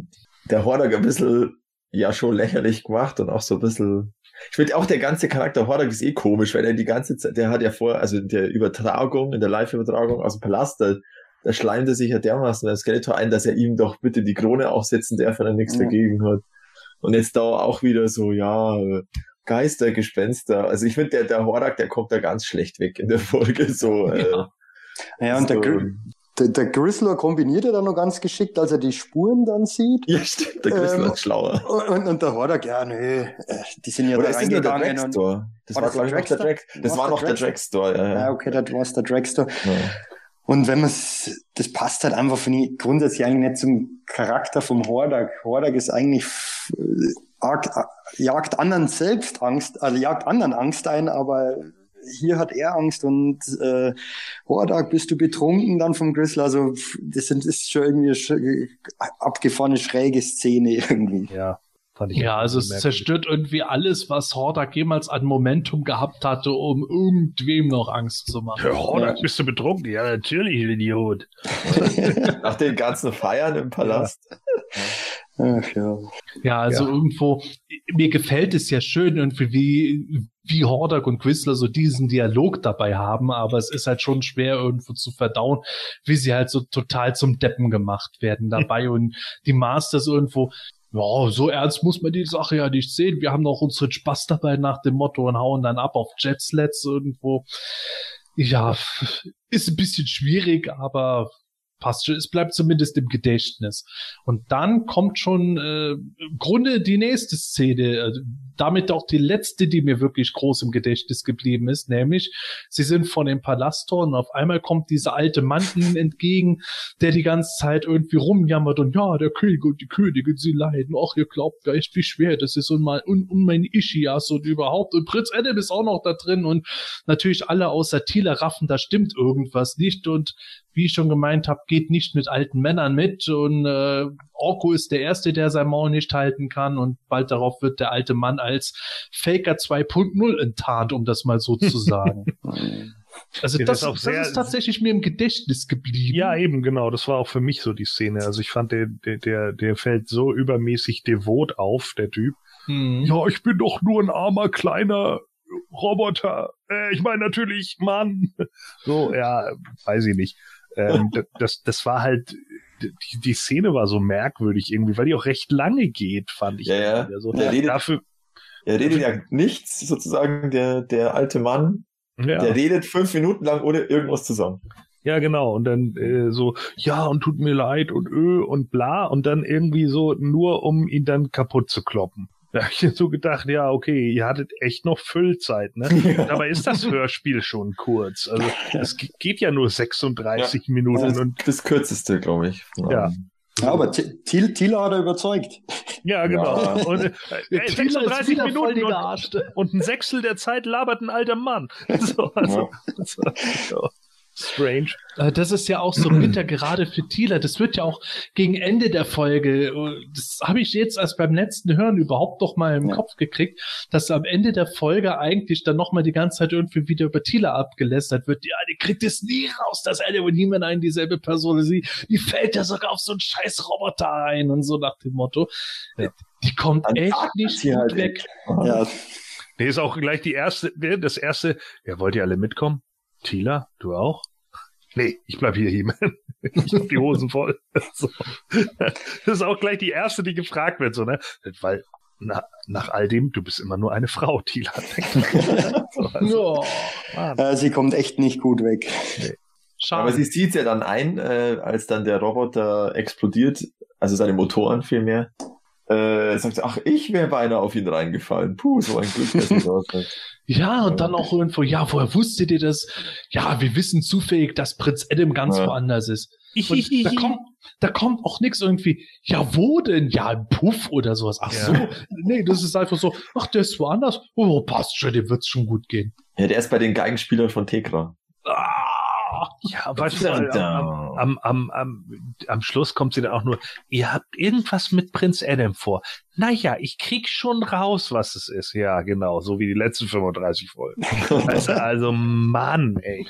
der Hordak ein bisschen ja schon lächerlich gemacht und auch so ein bisschen ich finde auch der ganze Charakter Hordak ist eh komisch, weil er die ganze Zeit, der hat ja vor, also in der Übertragung, in der Live-Übertragung aus dem Palast, da da schleimt er sich ja dermaßen der Skeletor ein, dass er ihm doch bitte die Krone aufsetzen darf, wenn er nichts ja. dagegen hat. Und jetzt da auch wieder so, ja, Geister, Gespenster. Also ich finde, der, der Horak, der kommt da ganz schlecht weg in der Folge. So, ja. Äh, ja, und so, der, der, der Grizzler kombiniert er dann noch ganz geschickt, als er die Spuren dann sieht. Ja, stimmt, der Grizzler ähm, ist schlauer. Und, und der Horak, ja, nö, äh, die sind ja Oder da reingegangen. Das, das war, glaube ich, noch der Drag, das war noch der Dragstore. Ja, ja. ja, okay, das war der Dragstore. Ja. Und wenn man das passt halt einfach finde ich grundsätzlich eigentlich nicht zum Charakter vom Hordak. Hordak ist eigentlich jagt anderen selbst Angst, also jagt anderen Angst ein, aber hier hat er Angst und äh, Hordak bist du betrunken dann vom Grizzler. Also das, sind, ist schon irgendwie eine abgefahrene schräge Szene irgendwie. Ja. Fand ich ja, also es zerstört irgendwie alles, was Hordak jemals an Momentum gehabt hatte, um irgendwem noch Angst zu machen. Ja, Hordak, ja. bist du betrunken? Ja, natürlich, Idiot. Nach den ganzen Feiern im Palast. Ja. Ach, ja. ja, also ja. irgendwo, mir gefällt es ja schön irgendwie, wie, wie Hordak und Quizler so diesen Dialog dabei haben, aber es ist halt schon schwer irgendwo zu verdauen, wie sie halt so total zum Deppen gemacht werden dabei und die Masters irgendwo, ja, so ernst muss man die Sache ja nicht sehen. Wir haben noch unseren Spaß dabei nach dem Motto und hauen dann ab auf Jetslets irgendwo. Ja, ist ein bisschen schwierig, aber passt schon. Es bleibt zumindest im Gedächtnis. Und dann kommt schon äh, im Grunde die nächste Szene, äh, damit auch die letzte, die mir wirklich groß im Gedächtnis geblieben ist, nämlich sie sind von dem Palasttor und auf einmal kommt dieser alte Mann ihnen entgegen, der die ganze Zeit irgendwie rumjammert und ja, der König und die Königin, sie leiden. Ach, ihr glaubt gar nicht, wie schwer das ist und mal und, und mein Ischias und überhaupt und Prinz Adam ist auch noch da drin und natürlich alle außer Thiele raffen, da stimmt irgendwas nicht und wie ich schon gemeint habe, geht nicht mit alten Männern mit und äh, Orko ist der Erste, der sein Maul nicht halten kann und bald darauf wird der alte Mann als Faker 2.0 enttarnt, um das mal so zu sagen. Also das, das, das, ist tatsächlich mir im Gedächtnis geblieben. Ja, eben, genau. Das war auch für mich so die Szene. Also ich fand, der, der, der, der fällt so übermäßig devot auf, der Typ. Hm. Ja, ich bin doch nur ein armer, kleiner Roboter. Äh, ich meine natürlich, Mann. So, ja, weiß ich nicht. Ähm, das, das war halt, die, die Szene war so merkwürdig irgendwie, weil die auch recht lange geht, fand ich. Ja, ja. Also, der redet, dafür, er redet ja nichts, sozusagen, der, der alte Mann. Ja. Der redet fünf Minuten lang ohne irgendwas zu sagen. Ja, genau. Und dann äh, so, ja, und tut mir leid und ö und bla. Und dann irgendwie so nur, um ihn dann kaputt zu kloppen. Da habe ich so gedacht, ja, okay, ihr hattet echt noch Füllzeit, ne? Ja. Dabei ist das Hörspiel schon kurz. Also es geht ja nur 36 ja. Minuten. Das, und das kürzeste, glaube ich. Ja. Ja, aber Thiel, Thiel hat er überzeugt. Ja, genau. Und, äh, ey, 36 Minuten und, und, ein Sechstel der Zeit labert ein alter Mann. So, also, ja. so, so. Strange. Äh, das ist ja auch so bitter, gerade für Thieler. Das wird ja auch gegen Ende der Folge, äh, das habe ich jetzt erst beim letzten Hören überhaupt doch mal im ja. Kopf gekriegt, dass am Ende der Folge eigentlich dann nochmal die ganze Zeit irgendwie wieder über Thieler abgelästert wird. Ja, die kriegt es nie raus, dass eine und niemand ein dieselbe Person ist. Die, die fällt ja sogar auf so einen scheiß Roboter ein und so nach dem Motto. Ja. Die kommt An echt nicht gut halt weg. Ja. Nee, ist auch gleich die erste, das erste, ja, wollt ihr alle mitkommen? Tila, du auch? Nee, ich bleib hier, he Ich hab die Hosen voll. So. Das ist auch gleich die erste, die gefragt wird, so, ne? Weil na, nach all dem, du bist immer nur eine Frau, Tila. so, also, äh, sie kommt echt nicht gut weg. Nee. Schade. Aber sie sieht ja dann ein, äh, als dann der Roboter explodiert, also seine Motoren vielmehr, äh, sagt sie, ach, ich wäre beinahe auf ihn reingefallen. Puh, so ein Glück, dass sie raus Ja, und dann auch irgendwo, ja, woher wusstet ihr das? Ja, wir wissen zufällig, dass Prinz Adam ganz ja. woanders ist. Und da kommt, da kommt auch nichts irgendwie, ja, wo denn? Ja, ein Puff oder sowas. Ach ja. so. Nee, das ist einfach so, ach, der ist woanders. Oh, passt schon, dem wird's schon gut gehen. Ja, der ist bei den Geigenspielern von Tekra. Ah, ja, du, am, am, am, am, am Schluss kommt sie dann auch nur, ihr habt irgendwas mit Prinz Adam vor. Naja, ich krieg schon raus, was es ist. Ja, genau, so wie die letzten 35 Folgen. also, also, Mann, ey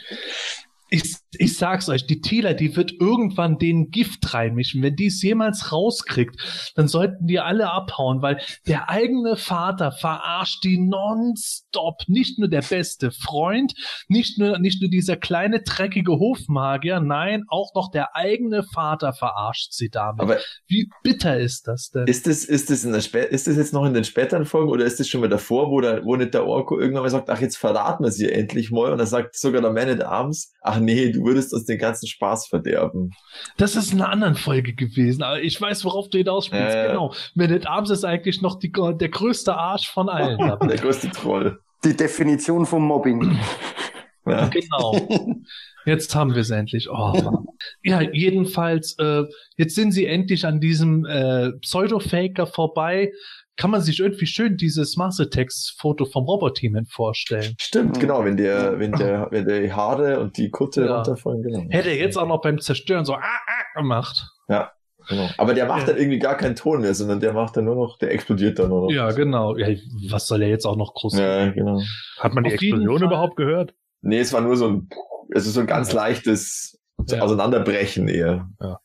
ich, ich sag's euch, die Thieler, die wird irgendwann den Gift reinmischen. Wenn die es jemals rauskriegt, dann sollten die alle abhauen, weil der eigene Vater verarscht die nonstop. Nicht nur der beste Freund, nicht nur, nicht nur dieser kleine, dreckige Hofmagier, nein, auch noch der eigene Vater verarscht sie damit. Aber Wie bitter ist das denn? Ist das, ist das, in der Spä ist das jetzt noch in den späteren Folgen oder ist das schon mal davor, wo, der, wo nicht der Orko irgendwann mal sagt, ach, jetzt verraten wir sie endlich mal und dann sagt sogar der Man at Arms, ach, nee, du würdest uns den ganzen Spaß verderben. Das ist in einer anderen Folge gewesen, aber ich weiß, worauf du hinaus spielst. Äh, genau. Man at Arms ist eigentlich noch die, der größte Arsch von allen. der größte Troll. Die Definition vom Mobbing. ja. Genau. Jetzt haben wir es endlich. Oh. Ja, jedenfalls, äh, jetzt sind sie endlich an diesem äh, Pseudo-Faker vorbei kann man sich irgendwie schön dieses Mastertext-Foto vom Robot-Team vorstellen. Stimmt, genau, wenn der, wenn der, wenn der Haare und die Kutte ja. runterfallen, genau. Hätte er jetzt auch noch beim Zerstören so ah, ah, gemacht. Ja. Genau. Aber der macht ja. dann irgendwie gar keinen Ton mehr, sondern der macht dann nur noch, der explodiert dann nur noch. Ja, genau. Ja, was soll er jetzt auch noch groß Ja, genau. Hat man die Auf Explosion überhaupt gehört? Nee, es war nur so ein, es ist so ein ganz leichtes Auseinanderbrechen eher. Ja.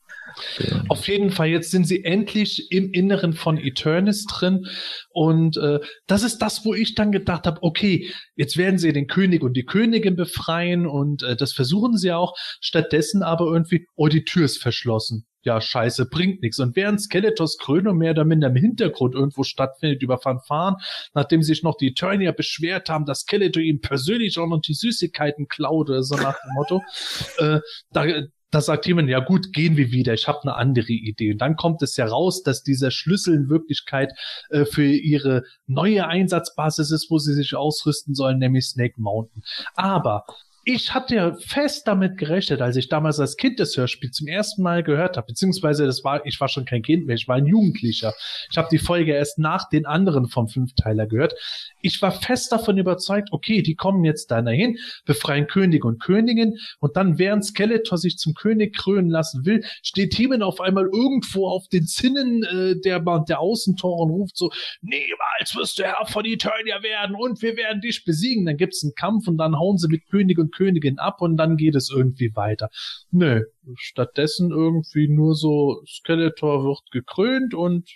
Auf jeden Fall, jetzt sind sie endlich im Inneren von Eternis drin. Und äh, das ist das, wo ich dann gedacht habe, okay, jetzt werden sie den König und die Königin befreien und äh, das versuchen sie auch. Stattdessen aber irgendwie, oh, die Tür ist verschlossen. Ja, scheiße, bringt nichts. Und während Skeletors Krönung mehr oder minder im Hintergrund irgendwo stattfindet über Fanfaren, nachdem sich noch die Eternia beschwert haben, dass Skeletor ihm persönlich auch noch die Süßigkeiten klaut oder so nach dem Motto, äh, da, da sagt jemand, ja gut, gehen wir wieder, ich habe eine andere Idee. Und dann kommt es ja raus, dass dieser Schlüssel in Wirklichkeit äh, für ihre neue Einsatzbasis ist, wo sie sich ausrüsten sollen, nämlich Snake Mountain. Aber ich hatte fest damit gerechnet, als ich damals als Kind das Hörspiel zum ersten Mal gehört habe, beziehungsweise das war, ich war schon kein Kind mehr, ich war ein Jugendlicher. Ich habe die Folge erst nach den anderen vom Fünfteiler gehört. Ich war fest davon überzeugt, okay, die kommen jetzt da hin, befreien König und Königin und dann, während Skeletor sich zum König krönen lassen will, steht Timon auf einmal irgendwo auf den Zinnen äh, der, der Außentore und ruft so, niemals wirst du Herr von Eternia werden und wir werden dich besiegen. Dann gibt's einen Kampf und dann hauen sie mit König und Königin ab und dann geht es irgendwie weiter. Nö, stattdessen irgendwie nur so Skeletor wird gekrönt und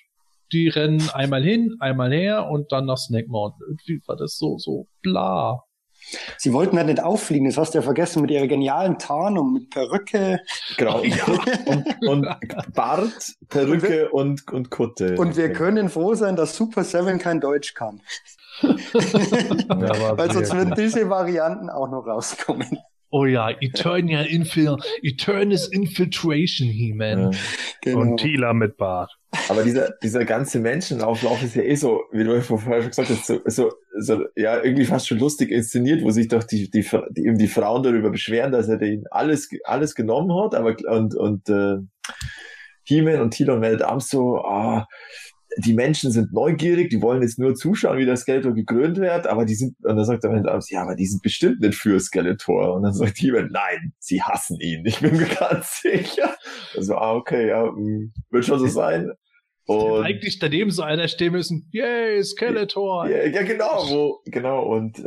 die rennen einmal hin, einmal her und dann nach Snake Mountain. Irgendwie war das so, so bla. Sie wollten halt nicht auffliegen, das hast du ja vergessen, mit ihrer genialen Tarnung, mit Perücke. Genau. Ja. Und, und, Bart, Perücke und, und, und Kutte. Und wir können froh sein, dass Super Seven kein Deutsch kann. Weil sonst würden diese Varianten auch noch rauskommen. Oh ja, Eternia Infil Eternus Infiltration He-Man. Ja. Genau. Und Tila mit Bart. Aber dieser, dieser ganze Menschenauflauf ist ja eh so, wie du vorher schon gesagt hast, so, so, so, ja, irgendwie fast schon lustig inszeniert, wo sich doch die, die, die, eben die Frauen darüber beschweren, dass er denen alles, alles genommen hat, aber, und, und, äh, He-Man und Tila und Arms so, ah, die Menschen sind neugierig, die wollen jetzt nur zuschauen, wie der Skeletor gekrönt wird, aber die sind, und dann sagt er ja, aber die sind bestimmt nicht für Skeletor. Und dann sagt jemand, nein, sie hassen ihn. Ich bin mir ganz sicher. Also, ah, okay, ja, hm, wird schon so sein. Und eigentlich daneben so einer stehen müssen, yay, Skeletor. Ja, ja genau, wo, genau, und äh,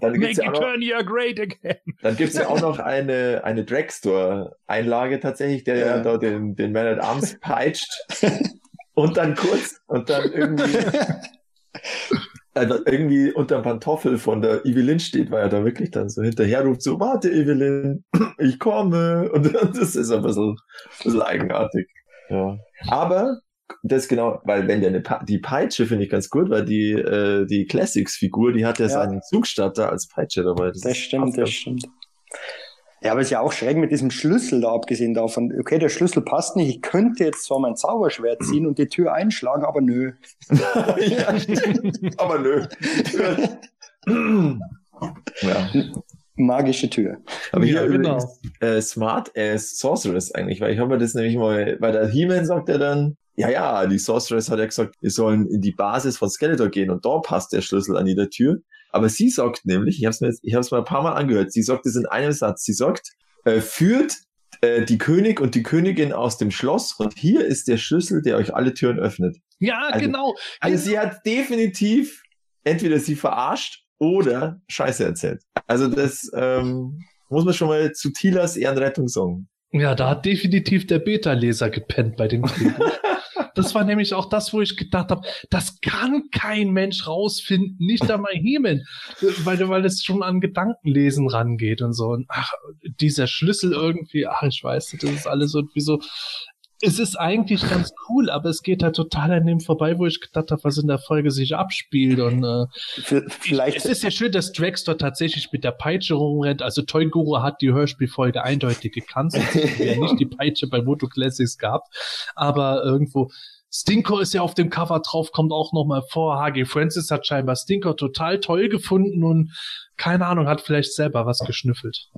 dann gibt's ja auch noch, great again. Dann gibt's ja auch noch eine, eine Dragstore-Einlage tatsächlich, der ja da den, den Man at Arms peitscht. und dann kurz und dann irgendwie also irgendwie dem Pantoffel von der Evelyn steht, weil er da wirklich dann so hinterher ruft, so, warte Evelyn, ich komme. Und das ist ein bisschen, ein bisschen eigenartig. Ja. Aber das genau, weil wenn der eine pa die Peitsche finde ich ganz gut, weil die äh, die Classics-Figur, die hat ja, ja. seinen Zugstatter als Peitsche dabei. Das, das stimmt, das stimmt. Ja, aber es ist ja auch schräg mit diesem Schlüssel da abgesehen davon. Okay, der Schlüssel passt nicht. Ich könnte jetzt zwar mein Zauberschwert ziehen und die Tür einschlagen, aber nö. ja, aber nö. ja. Magische Tür. Aber hier ja, genau. äh, Smart as Sorceress eigentlich, weil ich habe das nämlich mal, bei der He-Man sagt er dann, ja, ja, die Sorceress hat ja gesagt, wir sollen in die Basis von Skeletor gehen und da passt der Schlüssel an jeder Tür. Aber sie sagt nämlich, ich habe es mir, jetzt, ich hab's mir ein paar Mal angehört, sie sagt es in einem Satz, sie sagt, äh, führt äh, die König und die Königin aus dem Schloss und hier ist der Schlüssel, der euch alle Türen öffnet. Ja, also, genau. Also sie hat definitiv entweder sie verarscht oder Scheiße erzählt. Also das ähm, muss man schon mal zu Tilas Ehrenrettung sagen. Ja, da hat definitiv der Beta-Leser gepennt bei dem Drehbuch. Das war nämlich auch das, wo ich gedacht habe, das kann kein Mensch rausfinden, nicht einmal Hemen, weil, weil es schon an Gedankenlesen rangeht und so. Und ach, dieser Schlüssel irgendwie, ach, ich weiß, das ist alles irgendwie so, es ist eigentlich ganz cool, aber es geht halt total an dem vorbei, wo ich gedacht habe, was in der Folge sich abspielt. Und äh, vielleicht es ist ja schön, dass Dragster tatsächlich mit der Peitsche rumrennt. Also Toy Guru hat die Hörspielfolge eindeutig gekannt. Sonst hätten wir nicht die Peitsche bei Moto Classics gehabt. Aber irgendwo Stinker ist ja auf dem Cover drauf, kommt auch nochmal vor. HG Francis hat scheinbar Stinker total toll gefunden und keine Ahnung, hat vielleicht selber was geschnüffelt.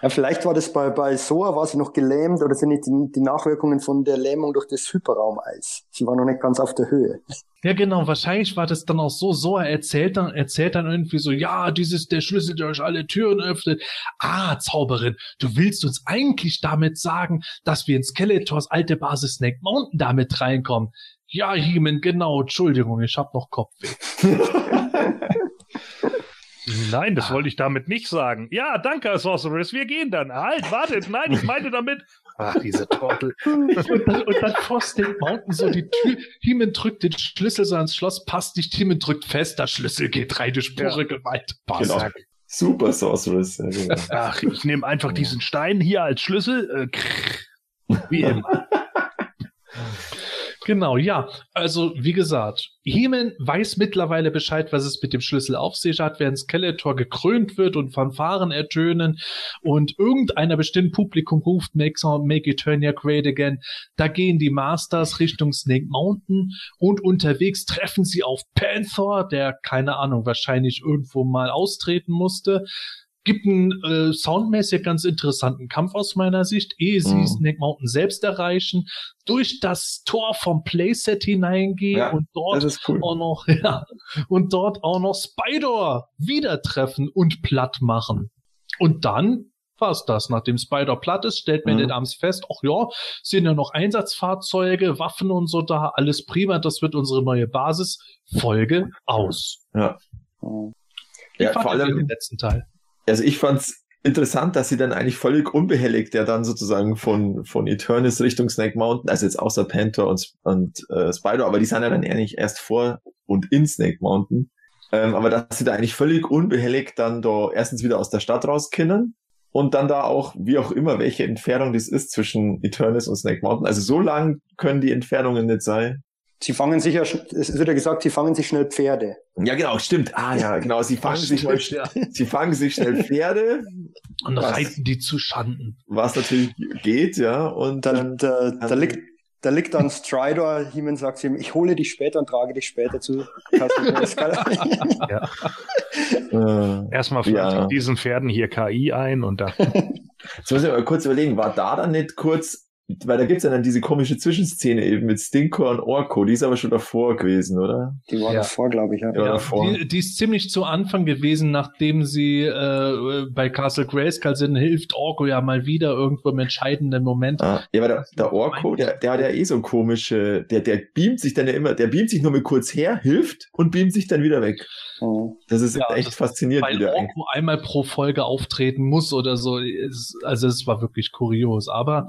Ja, vielleicht war das bei, bei Soa, war sie noch gelähmt oder sind nicht die, die Nachwirkungen von der Lähmung durch das Hyperraumeis. Sie war noch nicht ganz auf der Höhe. Ja, genau, wahrscheinlich war das dann auch so, Soa erzählt dann, erzählt dann irgendwie so, ja, dieses, der Schlüssel, der euch alle Türen öffnet. Ah, Zauberin, du willst uns eigentlich damit sagen, dass wir in Skeletors alte Basis Snake Mountain damit reinkommen. Ja, Heeman, genau, Entschuldigung, ich hab noch Kopfweh. Nein, das ah. wollte ich damit nicht sagen. Ja, danke, Sorceress, wir gehen dann. Halt, wartet, nein, ich meinte damit. Ach, diese Trottel. und, dann, und dann Frosting Mountain so die Tür. Hiemen drückt den Schlüssel so ans Schloss, passt nicht. Hiemen drückt fest, der Schlüssel geht rein, die Spore ja. Gewalt. Passt. Genau. Super Sorceress. Ja, genau. Ach, ich nehme einfach diesen Stein hier als Schlüssel. Äh, wie immer. Genau, ja. Also, wie gesagt, Heeman weiß mittlerweile Bescheid, was es mit dem Schlüssel auf sich hat, während Skeletor gekrönt wird und Fanfaren ertönen und irgendeiner bestimmten Publikum ruft, make, make Eternia great again. Da gehen die Masters Richtung Snake Mountain und unterwegs treffen sie auf Panther, der, keine Ahnung, wahrscheinlich irgendwo mal austreten musste gibt einen äh, soundmäßig ganz interessanten Kampf aus meiner Sicht, ehe sie mhm. Snake Mountain selbst erreichen, durch das Tor vom Playset hineingehen ja, und dort cool. auch noch, ja, und dort auch noch Spider wieder treffen und platt machen. Und dann war's das. Nachdem Spider platt ist, stellt man mhm. abends fest, ach ja, sind ja noch Einsatzfahrzeuge, Waffen und so da, alles prima, das wird unsere neue Basis. Folge aus. Ja. ja, vor allem den letzten Teil also ich fand's interessant, dass sie dann eigentlich völlig unbehelligt ja dann sozusagen von, von Eternis Richtung Snake Mountain, also jetzt außer Panther und, und äh, Spider, aber die sind ja dann eigentlich erst vor und in Snake Mountain. Ähm, aber dass sie da eigentlich völlig unbehelligt dann da erstens wieder aus der Stadt rauskennen und dann da auch, wie auch immer, welche Entfernung das ist zwischen Eternis und Snake Mountain. Also so lang können die Entfernungen nicht sein. Sie fangen sich ja, es wird ja gesagt, sie fangen sich schnell Pferde. Ja, genau, stimmt. Ah, ja, genau. Sie fangen sich schnell, sie fangen sich schnell Pferde. Und was, reiten die zu Schanden. Was natürlich geht, ja. Und da, dann, da, da liegt, da liegt dann Stridor, Heeman sagt ihm, ich hole dich später und trage dich später zu ja. äh, Erstmal ja. diesen Pferden hier KI ein und dann. Jetzt muss ich mal kurz überlegen, war da dann nicht kurz weil da gibt's ja dann diese komische Zwischenszene eben mit Stinkor und Orko, die ist aber schon davor gewesen, oder? Die war ja. davor, glaube ich, ja. ja, davor. Die, die, ist ziemlich zu Anfang gewesen, nachdem sie äh, bei Castle Grayskull sind, hilft Orko ja mal wieder irgendwo im entscheidenden Moment. Ah, ja, aber der, der Orko, der, der hat ja eh so komische, der, der beamt sich dann ja immer, der beamt sich nur mal kurz her, hilft und beamt sich dann wieder weg. Oh. Das ist ja, echt das, faszinierend. Weil wieder Orko einmal pro Folge auftreten muss oder so. Also es war wirklich kurios. Aber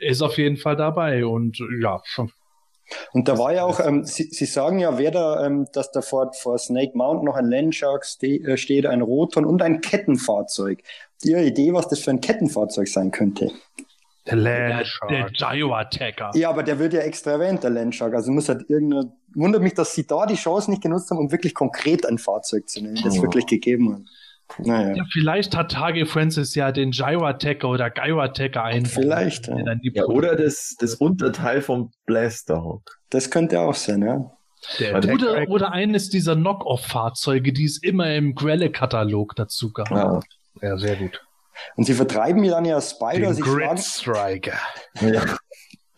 ist auf jeden Fall dabei und ja. Und da war ja auch, ähm, Sie, Sie sagen ja, wer da, ähm, dass da vor, vor Snake Mountain noch ein Landshark ste äh, steht, ein Roton und ein Kettenfahrzeug. Die Idee, was das für ein Kettenfahrzeug sein könnte? Der Landshark. Der, der Gyro Attacker. Ja, aber der wird ja extra erwähnt, der Landshark. Also muss halt irgendeine, wundert mich, dass Sie da die Chance nicht genutzt haben, um wirklich konkret ein Fahrzeug zu nennen, das oh. wirklich gegeben hat. Naja. Ja, vielleicht hat Tage Francis ja den Gyro-Attacker oder Gyro-Attacker ein. Vielleicht. Ja. ja oder das, das Unterteil vom Blasterhawk. Das könnte auch sein, ja. Oder, oder eines dieser Knock-Off-Fahrzeuge, die es immer im Grelle-Katalog dazu gab. Ja. ja, sehr gut. Und sie vertreiben mir dann ja Spider. Den Grid Striker. Ja.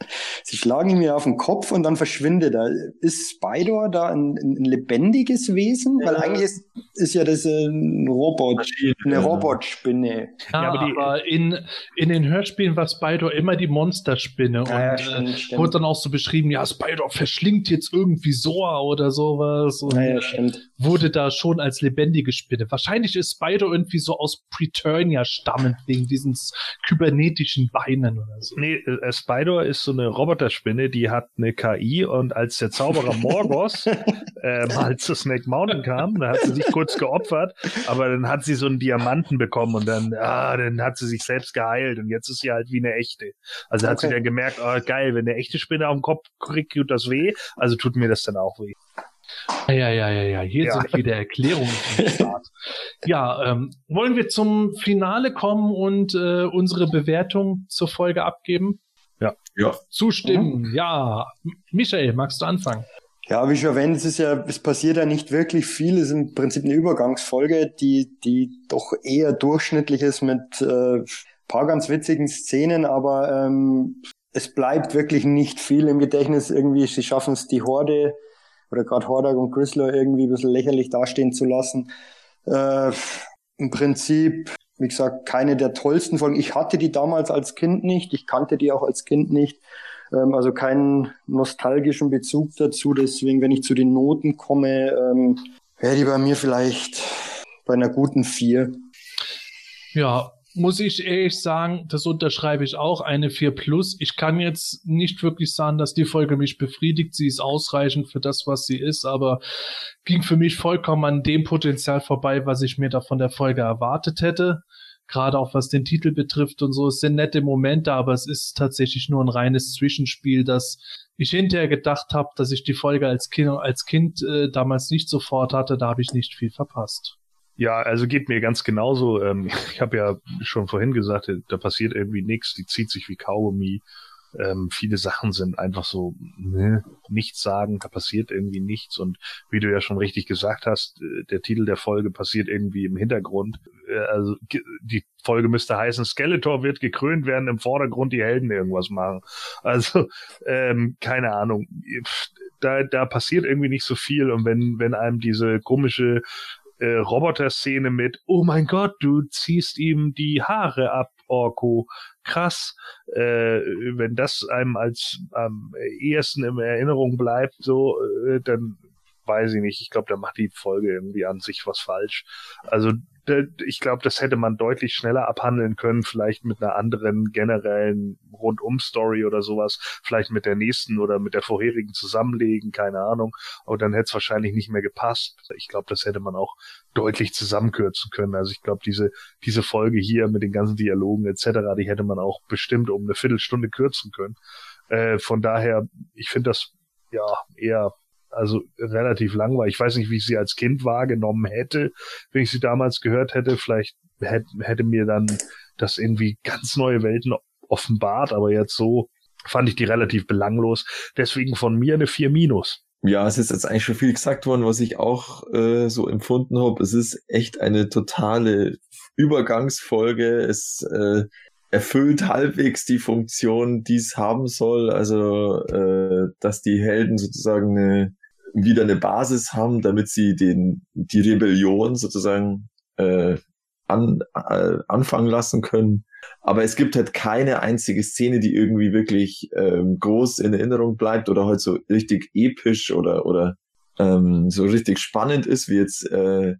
Sie schlagen ihn mir auf den Kopf und dann verschwindet er. Ist Spider da ein, ein lebendiges Wesen? Ja. Weil eigentlich ist, ist ja das ein Robot, eine Robotspinne. Ja, ja, aber, die, aber in, in den Hörspielen war Spider immer die Monsterspinne. Ja, und stimmt, äh, stimmt. wurde dann auch so beschrieben, ja, Spider verschlingt jetzt irgendwie Soa oder sowas. Und ja, stimmt. wurde da schon als lebendige Spinne. Wahrscheinlich ist Spider irgendwie so aus Preturnia stammend, wegen diesen kybernetischen Beinen oder so. Nee, äh, Spider ist so eine Roboterspinne, die hat eine KI und als der Zauberer Morgos äh, mal zu Snake Mountain kam, da hat sie sich kurz geopfert, aber dann hat sie so einen Diamanten bekommen und dann, ah, dann hat sie sich selbst geheilt und jetzt ist sie halt wie eine echte. Also okay. hat sie dann gemerkt, oh, geil, wenn eine echte Spinne auf dem Kopf kriegt, tut das weh, also tut mir das dann auch weh. Ja, ja, ja, ja, hier ja. sind wieder Erklärungen Ja, ähm, wollen wir zum Finale kommen und äh, unsere Bewertung zur Folge abgeben? Ja. Zustimmen, mhm. ja. Michael, magst du anfangen? Ja, wie schon erwähnt, es ist ja, es passiert ja nicht wirklich viel. Es ist im Prinzip eine Übergangsfolge, die, die doch eher durchschnittlich ist mit äh, paar ganz witzigen Szenen, aber ähm, es bleibt wirklich nicht viel im Gedächtnis. Irgendwie, sie schaffen es, die Horde oder gerade Hordak und Chrysler irgendwie ein bisschen lächerlich dastehen zu lassen. Äh, Im Prinzip wie gesagt, keine der tollsten Folgen. Ich hatte die damals als Kind nicht. Ich kannte die auch als Kind nicht. Ähm, also keinen nostalgischen Bezug dazu. Deswegen, wenn ich zu den Noten komme, ähm, wäre die bei mir vielleicht bei einer guten vier. Ja, muss ich ehrlich sagen, das unterschreibe ich auch, eine 4 plus. Ich kann jetzt nicht wirklich sagen, dass die Folge mich befriedigt. Sie ist ausreichend für das, was sie ist, aber ging für mich vollkommen an dem Potenzial vorbei, was ich mir da von der Folge erwartet hätte. gerade auch was den Titel betrifft und so. Es sind nette Momente, aber es ist tatsächlich nur ein reines Zwischenspiel, das ich hinterher gedacht habe, dass ich die Folge als Kind, als kind äh, damals nicht sofort hatte, da habe ich nicht viel verpasst. Ja, also geht mir ganz genauso. Ähm, ich habe ja schon vorhin gesagt, da passiert irgendwie nichts, die zieht sich wie Kaugummi. Ähm, viele Sachen sind einfach so ne, nichts sagen, da passiert irgendwie nichts und wie du ja schon richtig gesagt hast, äh, der Titel der Folge passiert irgendwie im Hintergrund. Äh, also die Folge müsste heißen, Skeletor wird gekrönt, werden im Vordergrund die Helden irgendwas machen. Also ähm, keine Ahnung, da, da passiert irgendwie nicht so viel und wenn wenn einem diese komische äh, Roboter-Szene mit, oh mein Gott, du ziehst ihm die Haare ab, Orko, krass, äh, wenn das einem als am ehesten in Erinnerung bleibt, so, äh, dann weiß ich nicht. Ich glaube, da macht die Folge irgendwie an sich was falsch. Also ich glaube, das hätte man deutlich schneller abhandeln können, vielleicht mit einer anderen generellen Rundum-Story oder sowas, vielleicht mit der nächsten oder mit der vorherigen zusammenlegen, keine Ahnung. Aber dann hätte es wahrscheinlich nicht mehr gepasst. Ich glaube, das hätte man auch deutlich zusammenkürzen können. Also ich glaube, diese, diese Folge hier mit den ganzen Dialogen etc., die hätte man auch bestimmt um eine Viertelstunde kürzen können. Äh, von daher, ich finde das ja eher also relativ langweilig. Ich weiß nicht, wie ich sie als Kind wahrgenommen hätte, wenn ich sie damals gehört hätte. Vielleicht hätte, hätte mir dann das irgendwie ganz neue Welten offenbart, aber jetzt so fand ich die relativ belanglos. Deswegen von mir eine 4 minus. Ja, es ist jetzt eigentlich schon viel gesagt worden, was ich auch äh, so empfunden habe. Es ist echt eine totale Übergangsfolge. Es äh, erfüllt halbwegs die Funktion, die es haben soll. Also, äh, dass die Helden sozusagen eine wieder eine Basis haben, damit sie den die Rebellion sozusagen äh, an, äh, anfangen lassen können. Aber es gibt halt keine einzige Szene, die irgendwie wirklich ähm, groß in Erinnerung bleibt oder halt so richtig episch oder oder ähm, so richtig spannend ist, wie jetzt äh,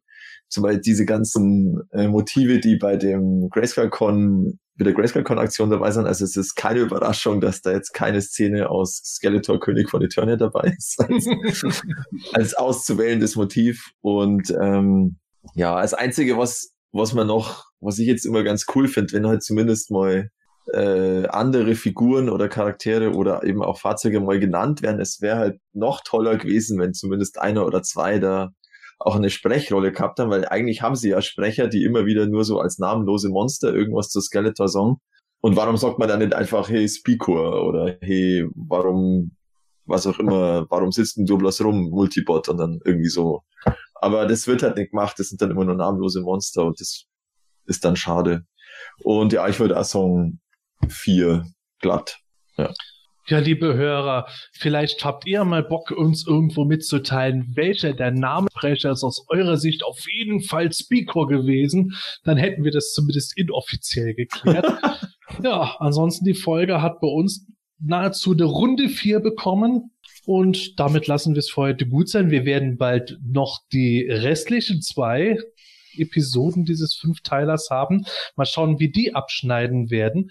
zum Beispiel diese ganzen äh, Motive, die bei dem Grayscale Con mit der Grayscale-Con-Aktion dabei sind. Also es ist keine Überraschung, dass da jetzt keine Szene aus Skeletor König von Eternia dabei ist. Als, als auszuwählendes Motiv. Und ähm, ja, als Einzige, was, was man noch, was ich jetzt immer ganz cool finde, wenn halt zumindest mal äh, andere Figuren oder Charaktere oder eben auch Fahrzeuge mal genannt werden. Es wäre halt noch toller gewesen, wenn zumindest einer oder zwei da auch eine Sprechrolle gehabt haben, weil eigentlich haben sie ja Sprecher, die immer wieder nur so als namenlose Monster irgendwas zu Skeletor sagen. Und warum sagt man dann nicht einfach, hey, Speakor oder hey, warum, was auch immer, warum sitzt du bloß rum, Multibot und dann irgendwie so. Aber das wird halt nicht gemacht, das sind dann immer nur namenlose Monster und das ist dann schade. Und ja, ich würde auch sagen, vier glatt. Ja. Ja, liebe Hörer, vielleicht habt ihr mal Bock, uns irgendwo mitzuteilen, welcher der Namensbrecher ist aus eurer Sicht auf jeden Fall Speaker gewesen. Dann hätten wir das zumindest inoffiziell geklärt. ja, ansonsten die Folge hat bei uns nahezu eine Runde vier bekommen. Und damit lassen wir es für heute gut sein. Wir werden bald noch die restlichen zwei Episoden dieses Fünfteilers haben. Mal schauen, wie die abschneiden werden.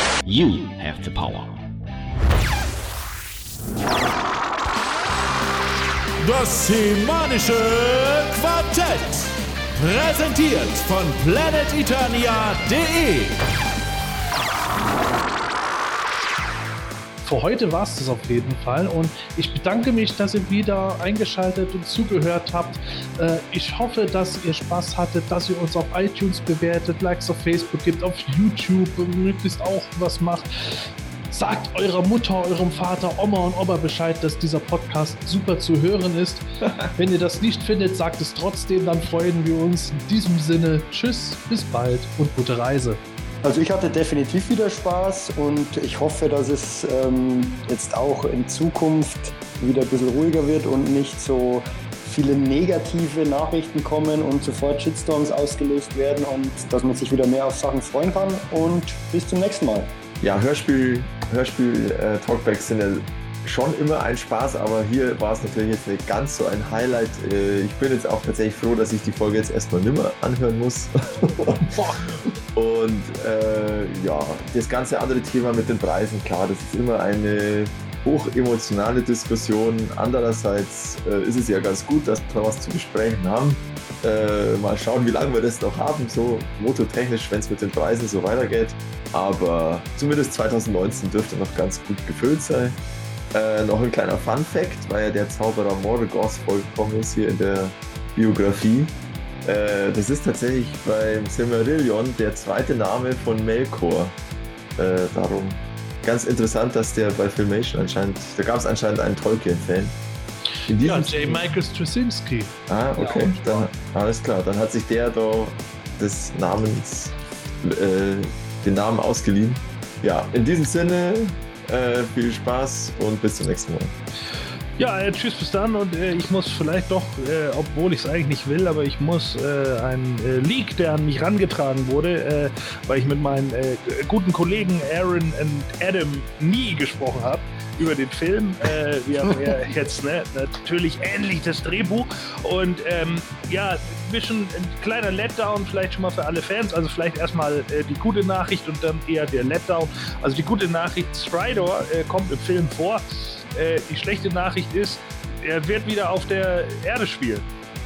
You have the power. Das semanische Quartett. Präsentiert von planeteternia.de. Für heute war es das auf jeden Fall und ich bedanke mich, dass ihr wieder eingeschaltet und zugehört habt. Äh, ich hoffe, dass ihr Spaß hattet, dass ihr uns auf iTunes bewertet, Likes auf Facebook gibt, auf YouTube möglichst auch was macht. Sagt eurer Mutter, eurem Vater, Oma und Opa Bescheid, dass dieser Podcast super zu hören ist. Wenn ihr das nicht findet, sagt es trotzdem, dann freuen wir uns. In diesem Sinne, tschüss, bis bald und gute Reise. Also ich hatte definitiv wieder Spaß und ich hoffe, dass es ähm, jetzt auch in Zukunft wieder ein bisschen ruhiger wird und nicht so viele negative Nachrichten kommen und sofort Shitstorms ausgelöst werden und dass man sich wieder mehr auf Sachen freuen kann. Und bis zum nächsten Mal. Ja, Hörspiel, Hörspiel äh, Talkbacks sind ja schon immer ein Spaß, aber hier war es natürlich jetzt nicht ganz so ein Highlight. Äh, ich bin jetzt auch tatsächlich froh, dass ich die Folge jetzt erstmal nimmer anhören muss. Und äh, ja, das ganze andere Thema mit den Preisen, klar, das ist immer eine hochemotionale Diskussion. Andererseits äh, ist es ja ganz gut, dass wir was zu besprechen haben. Äh, mal schauen, wie lange wir das noch haben, so mototechnisch, wenn es mit den Preisen so weitergeht. Aber zumindest 2019 dürfte noch ganz gut gefüllt sein. Äh, noch ein kleiner Fun Fact, weil ja der Zauberer Mordegoth vorgekommen ist hier in der Biografie. Äh, das ist tatsächlich beim Silmarillion der zweite Name von Melkor. Äh, darum ganz interessant, dass der bei Filmation anscheinend, da gab es anscheinend einen Tolkien-Fan. Ja, J. Michael Straczynski. Ah, okay, dann, alles klar. Dann hat sich der da des Namens, äh, den Namen ausgeliehen. Ja, in diesem Sinne, äh, viel Spaß und bis zum nächsten Mal. Ja, äh, tschüss, bis dann. Und äh, ich muss vielleicht doch, äh, obwohl ich es eigentlich nicht will, aber ich muss äh, einen äh, Leak, der an mich rangetragen wurde, äh, weil ich mit meinen guten Kollegen Aaron und Adam nie gesprochen habe über den Film. wir haben ja jetzt ne, natürlich ähnlich das Drehbuch. Und ähm, ja, ein bisschen ein kleiner Letdown vielleicht schon mal für alle Fans. Also vielleicht erstmal die gute Nachricht und dann eher der Letdown. Also die gute Nachricht, Stridor kommt im Film vor. Äh, die schlechte Nachricht ist, er wird wieder auf der Erde spielen.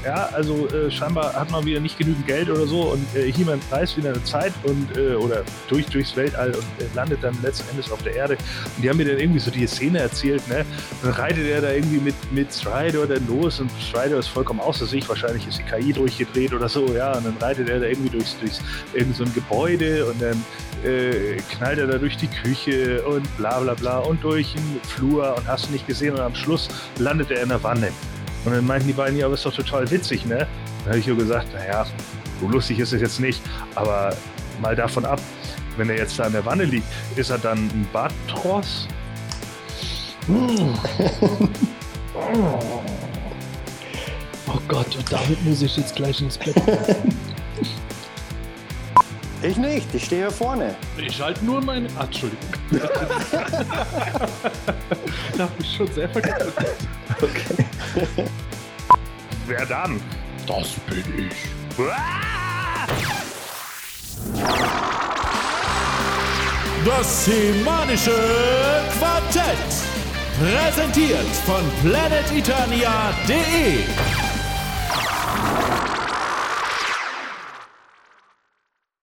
Ja, also äh, scheinbar hat man wieder nicht genügend Geld oder so und äh, He-Man reist wieder eine Zeit und äh, oder durch durchs Weltall und äh, landet dann letzten Endes auf der Erde. Und die haben mir dann irgendwie so die Szene erzählt, ne? Dann reitet er da irgendwie mit, mit Strider dann los und Strider ist vollkommen außer sich. Wahrscheinlich ist die KI durchgedreht oder so, ja. Und dann reitet er da irgendwie durchs, durchs irgend so ein Gebäude und dann äh, knallt er da durch die Küche und bla bla bla und durch den Flur und hast du nicht gesehen und am Schluss landet er in der Wanne. Und dann meinten die beiden, ja, aber ist doch total witzig, ne? Dann habe ich nur gesagt, naja, so lustig ist es jetzt nicht, aber mal davon ab, wenn er jetzt da in der Wanne liegt, ist er dann ein Batros? oh Gott, und damit muss ich jetzt gleich ins Bett. Ich nicht, ich stehe hier vorne. Ich halte nur meine. Ach, Entschuldigung. da habe ich schon sehr vergessen. Okay. Wer dann? Das bin ich. Das semanische Quartett. Präsentiert von planeteternia.de